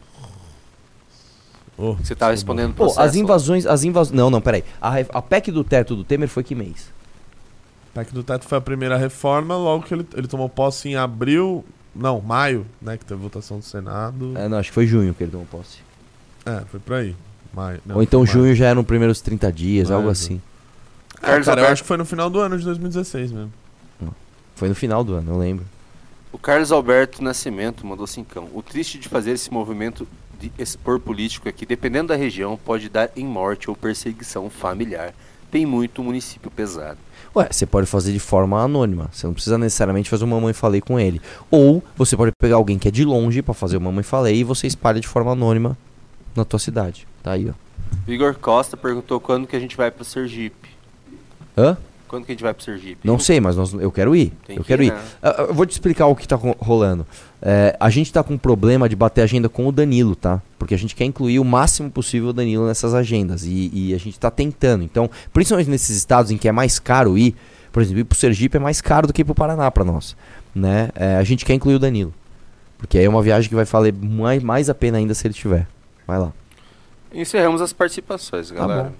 Oh, Você tava respondendo o Pô, processo. as invasões, as invasões. Não, não, peraí. A, a PEC do teto do Temer foi que mês? PEC do Teto foi a primeira reforma, logo que ele, ele tomou posse em abril, não, maio, né, que teve votação do Senado. É, não, acho que foi junho que ele tomou posse. É, foi por aí. Maio. Não, Ou então foi maio. junho já eram os primeiros 30 dias, Maio, algo assim. Ah, Carlos cara, eu Alberto- acho que foi no final do ano de 2016 mesmo. Foi no final do ano, eu lembro. O Carlos Alberto Nascimento mandou cincão. O triste de fazer esse movimento de expor político é que, dependendo da região, pode dar em morte ou perseguição familiar. Tem muito município pesado. Ué, você pode fazer de forma anônima. Você não precisa necessariamente fazer uma mamãe falei com ele. Ou você pode pegar alguém que é de longe pra fazer o mamãe falei e você espalha de forma anônima na tua cidade. Tá aí, ó. Igor Costa perguntou quando que a gente vai pro Sergipe. Hã? Quando que a gente vai pro Sergipe? Não sei, mas nós- eu quero ir. Tem eu que quero ir, né? Ah, ah, Eu vou te explicar o que tá ro- rolando. É, a gente tá com um problema de bater agenda com o Danilo, tá? Porque a gente quer incluir o máximo possível o Danilo nessas agendas. E, e a gente tá tentando. Então, principalmente nesses estados em que é mais caro ir, por exemplo, ir pro Sergipe é mais caro do que ir pro Paraná pra nós. Né? É, a gente quer incluir o Danilo. Porque aí é uma viagem que vai valer mais, mais a pena ainda se ele tiver. Vai lá. Encerramos as participações, galera. Tá.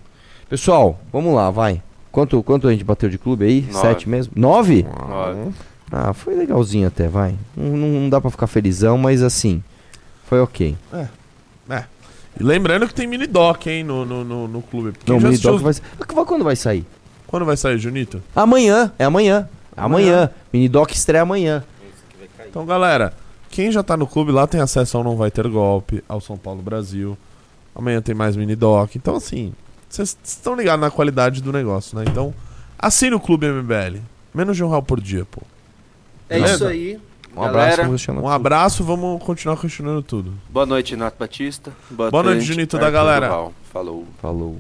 Pessoal, vamos lá, vai. Quanto, quanto a gente bateu de clube aí? Nove. Sete mesmo? Nove? Nove. Ah, foi legalzinho até, vai. Não, não- dá pra ficar felizão, mas assim, foi ok. É. É. E lembrando que tem mini doc, hein, no, no, no, no clube. Quem Não, assistiu Minidoc os- vai sa- Quando vai sair? Quando vai sair, Junito? Amanhã, é amanhã. Amanhã. Minidoc estreia amanhã. Então, galera, quem já tá no clube lá tem acesso ao Não Vai Ter Golpe, ao São Paulo Brasil. Amanhã tem mais mini doc. Então, assim, vocês estão ligados na qualidade do negócio, né? Então, assine o Clube MBL. Menos de um real por dia, pô. É Beleza? isso aí. Um galera. Um abraço, vamos continuar questionando tudo. Boa noite, Nato Batista. Boa noite, Junito da Arthur galera. Falou. Falou.